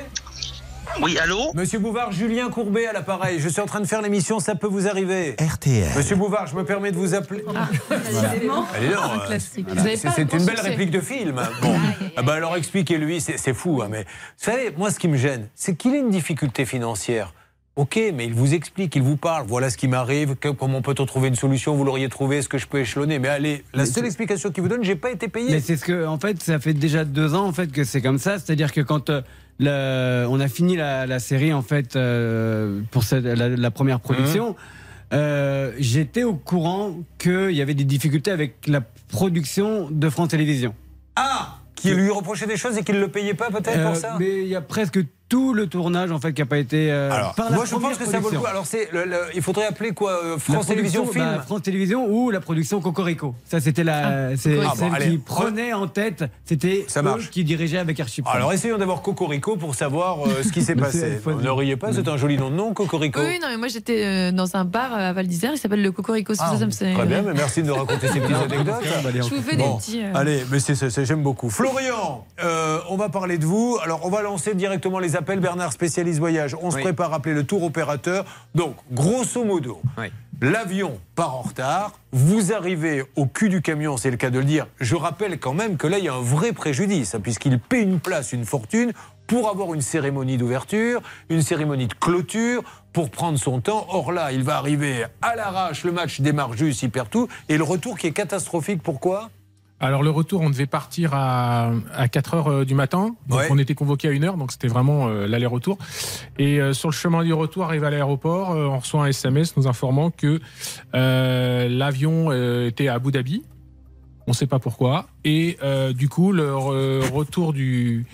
Oui, allô Monsieur Bouvard, Julien Courbet à l'appareil. Je suis en train de faire l'émission, ça peut vous arriver. RTL. Monsieur Bouvard, je me permets de vous appeler. Décidément. Allez, non, Un euh, classique. voilà, c'est une belle réplique de film. Bon, Ah bah alors expliquez-lui, c'est fou. hein, mais vous savez, moi, ce qui me gêne, c'est qu'il ait une difficulté financière. Ok, mais il vous explique, il vous parle. Voilà ce qui m'arrive, comment peut-on trouver une solution? Vous l'auriez trouvé, est-ce que je peux échelonner? Mais allez, la Mais seule explication qu'il vous donne, j'ai pas été payé. Mais c'est ce que, en fait, ça fait déjà deux ans en fait que c'est comme ça. C'est-à-dire que quand euh, le- on a fini la, la série en fait euh, pour cette- la, la première production, Mmh. euh, j'étais au courant qu'il y avait des difficultés avec la production de France Télévisions. Ah Qui lui reprochait des choses et qu'il ne le payait pas peut-être Euh, pour ça Mais il y a presque tout le tournage en fait qui n'a pas été. euh, Alors, par la moi je pense que ça vaut le coup. Alors c'est, le- le- il faudrait appeler quoi euh, France Télévisions Film bah, France Télévisions ou la production Cocorico. Ça, c'était la, c'est Ah, bon, celle allez. qui prenait en tête. C'était Ça eux marche. qui dirigeaient avec Archipel. Alors essayons d'avoir Cocorico pour savoir euh, ce qui s'est *laughs* passé. Ne riez pas, c'est un joli nom de nom, Cocorico. Oui, non, mais moi j'étais euh, dans un bar à Val d'Isère, il s'appelle le Cocorico. pour ça, ça me Très bien, mais merci de nous raconter ces *laughs* petites anecdotes. Je vous fais des petits. Allez, mais c'est, c'est- c'est- j'aime beaucoup. Florian, on va parler de vous. Alors, on va lancer directement les appels. Bernard, spécialiste voyage. On se prépare à appeler le tour opérateur. Donc, grosso modo, l'avion part en retard. Vous arrivez au cul du camion, c'est le cas de le dire. Je rappelle quand même que là, il y a un vrai préjudice, hein, puisqu'il paie une place, une fortune, pour avoir une cérémonie d'ouverture, une cérémonie de clôture, pour prendre son temps. Or là, il va arriver à l'arrache, le match démarre juste, il perd tout, et le retour qui est catastrophique. Pourquoi? Alors le retour, on devait partir à, à 4 heures euh, du matin. Donc Ouais. on était convoqué à 1 heure, donc c'était vraiment euh, l'aller-retour. Et euh, sur le chemin du retour, arrivé à l'aéroport, euh, on reçoit un SMS nous informant que euh, l'avion euh, était à Abu Dhabi. On ne sait pas pourquoi. Et euh, du coup, le re- retour du,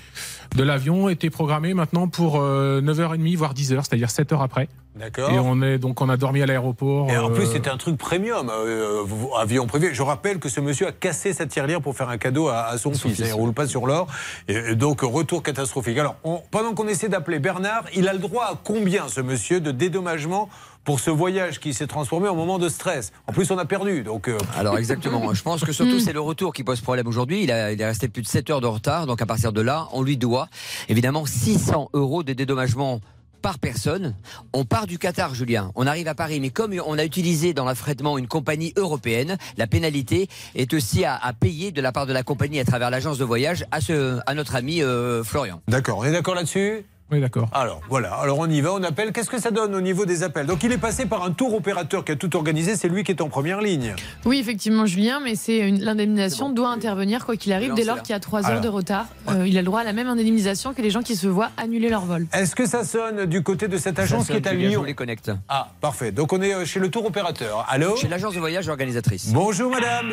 de l'avion était programmé maintenant pour euh, 9h30, voire 10h, c'est-à-dire 7 heures après. D'accord. Et on, est, donc on a dormi à l'aéroport. Et en plus, euh, c'était un truc premium, euh, avion privé. Je rappelle que ce monsieur a cassé sa tirelire pour faire un cadeau à, à son, fils. fils, Il roule pas sur l'or. Et, et donc, retour catastrophique. Alors, on- pendant qu'on essaie d'appeler Bernard, il a le droit à combien, ce monsieur, de dédommagement pour ce voyage qui s'est transformé en moment de stress En plus, on a perdu. Donc, euh, Alors exactement. Je pense que surtout c'est le retour qui pose problème aujourd'hui. Il, a- il est resté plus de 7 heures de retard. Donc à partir de là, on lui doit évidemment 600 euros de dédommagement par personne. On part du Qatar, Julien. On arrive à Paris, mais comme on a utilisé dans l'affrètement une compagnie européenne, la pénalité est aussi à, à payer de la part de la compagnie à travers l'agence de voyage à, ce, à notre ami euh, Florian. D'accord, on est d'accord là-dessus? Oui, d'accord. Alors voilà, alors on y va, on appelle. Qu'est-ce que ça donne au niveau des appels? Donc il est passé par un tour opérateur qui a tout organisé, c'est lui qui est en première ligne. Oui, effectivement, Julien, mais c'est une- l'indemnisation doit intervenir quoi qu'il arrive dès lors qu'il y a 3 Alors. heures de retard. Euh, il a le droit à la même indemnisation que les gens qui se voient annuler leur vol. Est-ce que ça sonne du côté de cette agence qui est à Lyon les connecte. Ah, parfait. Donc on est euh, chez le tour opérateur. Allô? Chez l'agence de voyage organisatrice. Bonjour madame.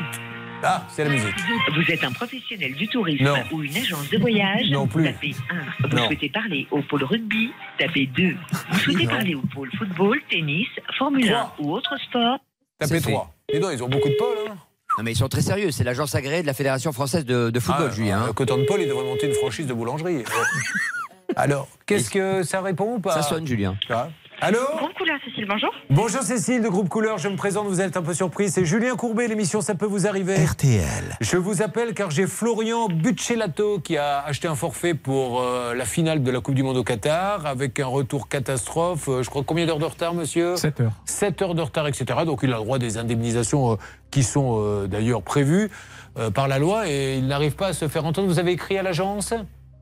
Ah, c'est la musique. Vous êtes un professionnel du tourisme Non. ou une agence de voyage Non plus. Tapez 1. Vous Non. souhaitez parler au pôle rugby Tapez 2. Vous *laughs* souhaitez Non. parler au pôle football, tennis, Formule 1 ou autre sport Tapez C'est fait. 3. Dis donc, ils ont beaucoup de pôles. Hein Non mais ils sont très sérieux. C'est l'agence agréée de la Fédération française de, de football, Ah, Julien. euh, Coton de Paul, il devrait monter une franchise de boulangerie. Euh, *laughs* Alors, qu'est-ce que ça répond ou pas Ça sonne, Julien. Ah. Allô Groupe Couleur, Cécile, bonjour. Bonjour Cécile de Groupe Couleur, je me présente, vous êtes un peu surpris. C'est Julien Courbet, l'émission Ça peut vous arriver. RTL. Je vous appelle car j'ai Florian Buccellato qui a acheté un forfait pour euh, la finale de la Coupe du Monde au Qatar avec un retour catastrophe. Euh, je crois combien d'heures de retard, monsieur 7 heures. 7 heures de retard, etc. Donc il a le droit des indemnisations euh, qui sont euh, d'ailleurs prévues euh, par la loi et il n'arrive pas à se faire entendre. Vous avez écrit à l'agence?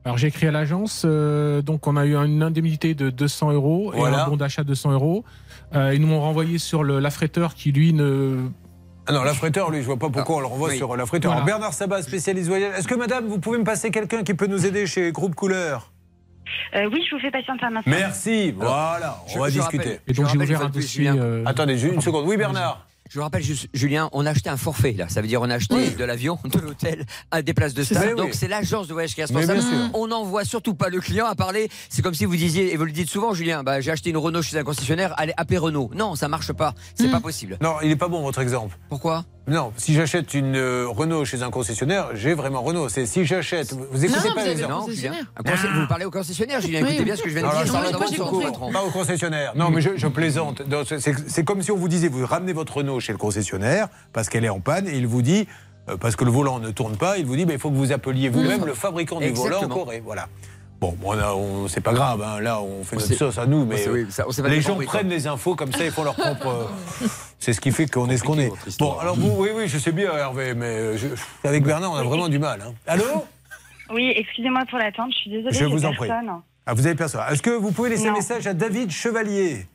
Alors j'ai écrit à l'agence, euh, donc on a eu une indemnité de 200 euros et Voilà. un bon d'achat de 200 euros. Euh, ils nous ont renvoyé sur l'affréteur qui lui ne. Ah non, l'affréteur, lui, je vois pas pourquoi on le renvoie oui. sur l'affréteur. Voilà. Alors, Bernard Sabat, spécialiste voyage. Est-ce que madame, vous pouvez me passer quelqu'un qui peut nous aider chez Groupe Couleur? Euh, oui, je vous fais patienter un instant. Merci, voilà, on je- va je discuter. rappelle- Et donc je j'ai rappelle ouvert un dossier. Euh, Attendez, juste une seconde. Oui, Bernard Je vous rappelle juste, Julien, on a acheté un forfait là. Ça veut dire on a acheté de l'avion, *laughs* de l'hôtel, à des places de stade. Donc oui. c'est l'agence de voyage qui est responsable. On n'envoie surtout pas le client à parler. C'est comme si vous disiez, et vous le dites souvent, Julien, bah, j'ai acheté une Renault chez un concessionnaire, allez, appelez Renault. Non, ça marche pas. C'est pas possible. Non, il n'est pas bon votre exemple. Pourquoi? Non, si j'achète une euh, Renault chez un concessionnaire, j'ai vraiment Renault. C'est si j'achète. Vous écoutez Non, pas vous les Non. Un conse- Vous parlez au concessionnaire, Julien. Oui. Écoutez bien ce que je viens de dire. va pas, patron. Pas au concessionnaire. Non, mais je, je plaisante. Non, c'est- comme si on vous disait, vous ramenez votre Renault chez le concessionnaire parce qu'elle est en panne et il vous dit, euh, parce que le volant ne tourne pas, il vous dit, bah, il faut que vous appeliez vous-même le fabricant du volant en. Corée. Voilà. Bon, bon, on a- on- c'est pas grave, hein, là on fait On notre sauce à nous, on mais sait- oui, ça- on sait pas les gens compris, prennent quoi. les infos comme ça, ils font leur *laughs* propre. euh, c'est ce qui fait qu'on est ce qu'on est. Bon, alors vous, oui, oui, je sais bien, Hervé, mais euh, je- avec Bernard, on a vraiment du mal. hein. Allô? Oui, excusez-moi pour l'attente, je suis désolée. Je vous en prie. personne. Ah, vous avez personne. Est-ce que vous pouvez laisser un message à David Chevalier?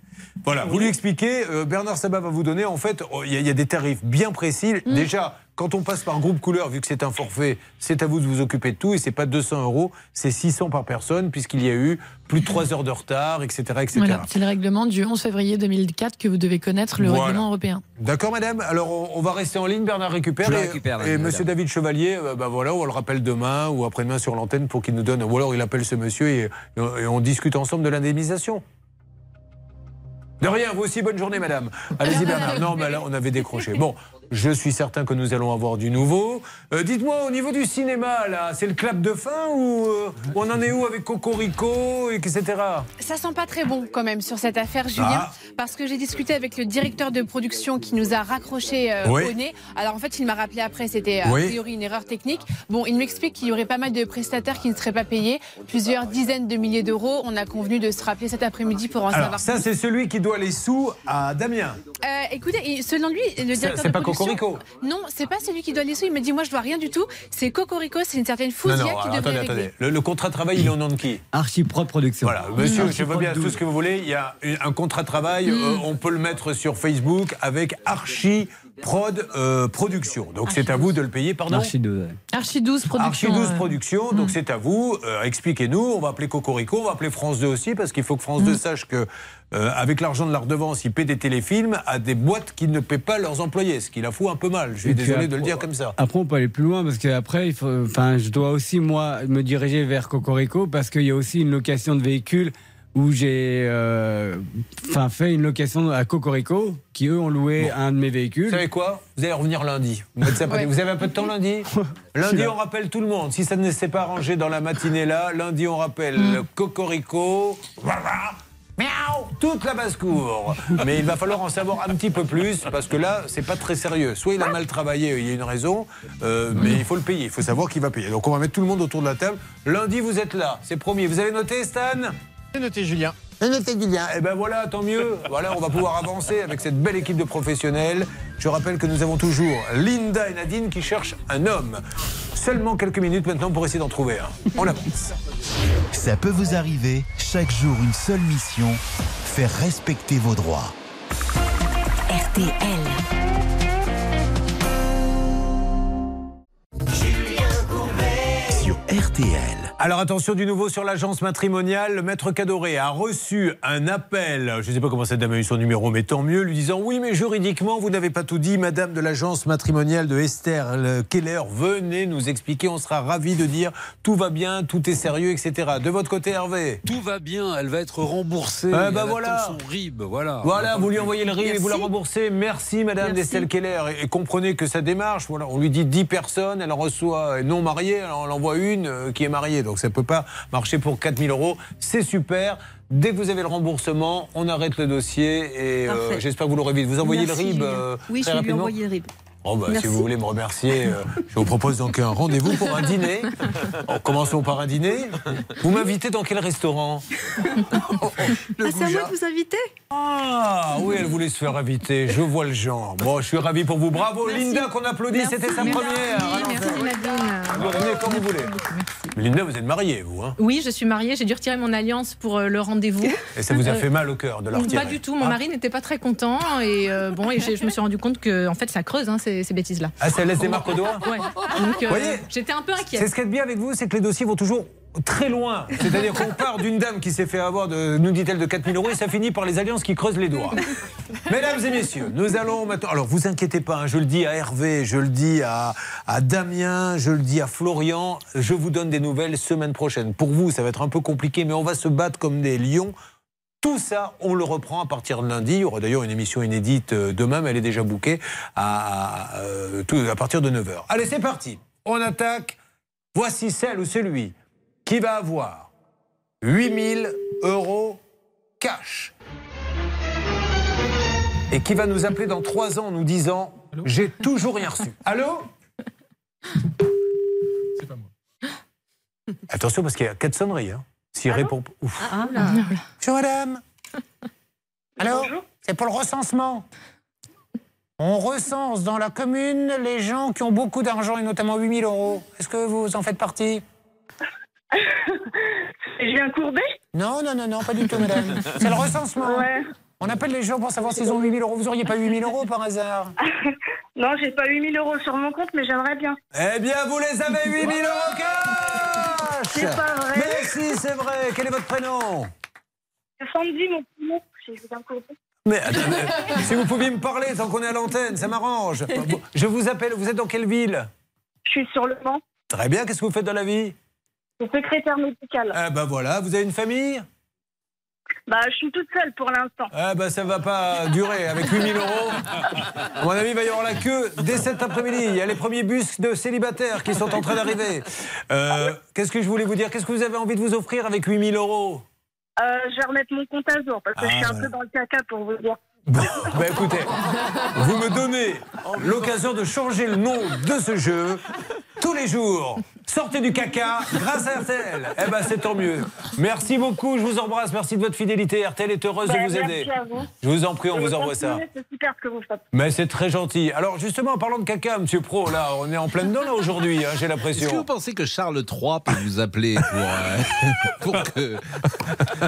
Voilà, vous lui expliquez, euh, Bernard Sabat va vous donner, en fait, oh, il y, a- il y a des tarifs bien précis. Mm. Déjà, quand on passe par groupe couleur, vu que c'est un forfait, c'est à vous de vous occuper de tout, et c'est pas 200 euros, c'est 600 par personne, puisqu'il y a eu plus de 3 heures de retard, etc. etc. Voilà, c'est le règlement du 11 février 2004 que vous devez connaître, le Voilà. règlement européen. D'accord, madame Alors, on, on va rester en ligne. Bernard récupère. Je et récupère, et madame. monsieur David Chevalier, bah voilà, on le rappelle demain ou après-demain sur l'antenne pour qu'il nous donne. Ou alors il appelle ce monsieur et, et on discute ensemble de l'indemnisation. De rien, vous aussi, bonne journée, madame. Allez-y, Bernard. Non, mais là, on avait décroché. Bon, je suis certain que nous allons avoir du nouveau. Euh, Dites-moi, au niveau du cinéma, là, c'est le clap de fin ou euh, on en est où avec Cocorico, etc. Ça sent pas très bon quand même sur cette affaire, Julien, Ah. parce que j'ai discuté avec le directeur de production qui nous a raccroché euh, Oui. au nez. Alors en fait, il m'a rappelé après, c'était a Oui. priori une erreur technique. Bon, il m'explique qu'il y aurait pas mal de prestataires qui ne seraient pas payés, plusieurs dizaines de milliers d'euros. On a convenu de se rappeler cet après-midi pour en Alors, savoir ça, plus. c'est celui qui doit les sous à Damien. Euh, écoutez, selon lui, le directeur de production. Cocorico Non, c'est pas celui qui doit les sous. Il me dit, moi, je dois rien du tout. C'est Cocorico, c'est une certaine Non, non, qui attendez, attendez. Le, le contrat de travail, il est au nom de qui Archipro Production. Voilà, monsieur, je veux bien tout ce que vous voulez. Il y a un contrat de travail, euh, on peut le mettre sur Facebook avec Archi Prod euh, Production. Donc c'est à vous de le payer, pardon Archi 2. Archi 12 Productions. Archi 12 euh, Productions, donc c'est à vous. Euh, Expliquez-nous. On va appeler Cocorico, on va appeler France 2 aussi, parce qu'il faut que France 2 sache que, euh, avec l'argent de la redevance, ils paient des téléfilms à des boîtes qui ne paient pas leurs employés, ce qui la fout un peu mal. Je suis désolé de le dire comme ça. Après, on peut aller plus loin parce qu'après, enfin, je dois aussi moi me diriger vers Cocorico parce qu'il y a aussi une location de véhicules où j'ai, euh, enfin, fait une location à Cocorico qui eux ont loué un de mes véhicules. Vous savez quoi? Vous allez revenir lundi. Vous, avez un peu de temps lundi? *laughs* Lundi, on rappelle tout le monde. Si ça ne s'est pas arrangé dans la matinée là, lundi, on rappelle Cocorico. Miaou Toute la basse-cour. Mais il va falloir en savoir un petit peu plus parce que là, c'est pas très sérieux. Soit il a mal travaillé, il y a une raison, euh, mais il faut le payer. Il faut savoir qui va payer. Donc on va mettre tout le monde autour de la table. Lundi, vous êtes là. C'est promis. Vous avez noté, Stan? C'est noté, Julien. C'est noté, Julien. Eh ben voilà, tant mieux. Voilà, on va pouvoir avancer avec cette belle équipe de professionnels. Je rappelle que nous avons toujours Linda et Nadine qui cherchent un homme. Seulement quelques minutes maintenant pour essayer d'en trouver un. On avance. Ça peut vous arriver, chaque jour une seule mission, faire respecter vos droits. RTL. Sur RTL. Alors attention du nouveau sur l'agence matrimoniale. Le maître Cadoré a reçu un appel. Je ne sais pas comment cette dame a eu son numéro, mais tant mieux, lui disant oui, mais juridiquement, vous n'avez pas tout dit. Madame de l'agence matrimoniale de Esther Keller, venez nous expliquer. On sera ravis de dire tout va bien, tout est sérieux, etc. De votre côté, Hervé Tout va bien, elle va être remboursée. Eh ben Elle voilà. son RIB, voilà. Voilà, vous lui envoyez le RIB et vous la remboursez. Merci, Madame d'Estelle Keller. Et, et comprenez que ça démarche. Voilà, on lui dit 10 personnes, elle en reçoit non mariée, alors on envoie une euh, qui est mariée. Donc ça ne peut pas marcher pour 4000 euros. C'est super. Dès que vous avez le remboursement, on arrête le dossier et euh, j'espère que vous l'aurez vite. Vous envoyez Merci, le RIB euh, Oui, très je vais lui rapidement envoyer le RIB. Oh bah, si Merci. vous voulez me remercier, euh, je vous propose donc un rendez-vous pour un dîner. Oh, commençons par un dîner. Vous m'invitez dans quel restaurant? *laughs* Ah, c'est à moi de vous inviter? Ah oui, elle voulait se faire inviter. Je vois le genre. Bon, je suis ravi pour vous. Bravo, Merci. Linda, qu'on applaudit. Merci. C'était sa Merci. première. Merci Nadine. Vous revenez quand vous voulez. Mais Linda, vous êtes mariée, vous. Hein? Oui, je suis mariée, j'ai dû retirer mon alliance pour euh, le rendez-vous. et ça vous a Euh, fait mal au cœur de la retirer Pas du tout, mon Ah. mari n'était pas très content et euh, bon et je me suis rendu compte que en fait ça creuse hein, ces, ces bêtises là. Ah, ça laisse des marques au doigt Ouais. Donc euh, Voyez j'étais un peu C'est inquiète. ce qui est bien avec vous, c'est que les dossiers vont toujours très loin. C'est-à-dire qu'on part d'une dame qui s'est fait avoir, de, nous dit-elle, de 4000 euros et ça finit par les alliances qui creusent les doigts. Mesdames et messieurs, nous allons maintenant. Alors, vous inquiétez pas, hein, je le dis à Hervé, je le dis à, à Damien, je le dis à Florian. Je vous donne des nouvelles semaine prochaine. Pour vous, ça va être un peu compliqué, mais on va se battre comme des lions. Tout ça, on le reprend à partir de lundi. Il y aura d'ailleurs une émission inédite euh, demain, mais elle est déjà bookée à, euh, à partir de 9h. Allez, c'est parti. On attaque. Voici celle ou celui qui va avoir 8000 euros cash. Et qui va nous appeler dans 3 ans en nous disant J'ai toujours rien reçu. *laughs* Allô C'est pas moi. Attention parce qu'il y a quatre sonneries. hein. S'il répond. Ouf. Ah, Bonjour madame. *laughs* Alors, c'est pour le recensement. On recense dans la commune les gens qui ont beaucoup d'argent et notamment 8000 euros. Est-ce que vous en faites partie *laughs* Julien Courbet Non, non, non, non, pas du tout, madame. *laughs* C'est le recensement. Ouais. On appelle les gens pour savoir s'ils ont 8000 euros. Vous auriez pas 8000 euros par hasard Non, j'ai pas 8000 euros sur mon compte, mais j'aimerais bien. Eh bien, vous les avez 8000 euros C'est pas vrai. Mais si, c'est vrai. Quel est votre prénom Sandy, mon prénom. Mais si vous pouviez me parler tant qu'on est à l'antenne, ça m'arrange. Je vous appelle, vous êtes dans quelle ville Je suis sur le banc. Très bien, qu'est-ce que vous faites dans la vie Je suis secrétaire médicale. Eh ben voilà, vous avez une famille Bah, je suis toute seule pour l'instant. Ah ben ça va pas durer avec 8000 euros. À mon avis, il va y avoir la queue dès cet après-midi. Il y a les premiers bus de célibataires qui sont en train d'arriver. Euh, Qu'est-ce que je voulais vous dire? Qu'est-ce que vous avez envie de vous offrir avec 8000 euros? Euh, je vais remettre mon compte à jour parce que Ah, je suis un voilà. peu dans le caca pour vous dire. Ben écoutez, vous me donnez l'occasion de changer le nom de ce jeu tous les jours. Sortez du caca grâce à RTL. Eh ben c'est tant mieux. Merci beaucoup, je vous embrasse. Merci de votre fidélité. RTL est heureuse Bah, de vous merci aider. à vous. Je vous en prie, on Et vous envoie ça. C'est super ce que vous faites. Mais c'est très gentil. Alors justement, en parlant de caca, Monsieur Pro, là, on est en plein dedans là aujourd'hui. hein, J'ai Est-ce que vous l'impression. pensez que Charles III peut vous appeler pour, euh, *laughs* pour que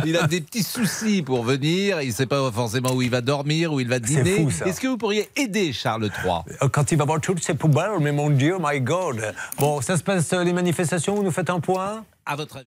il a des petits soucis pour venir, il ne sait pas forcément où il va dormir, où il va dîner. fou, ça. Est-ce que vous pourriez aider Charles III Euh, Quand il va voir toutes ces poubelles, mais mon Dieu, my God. Bon, ça se passe euh, les manifestations, vous nous faites un point? À votre avis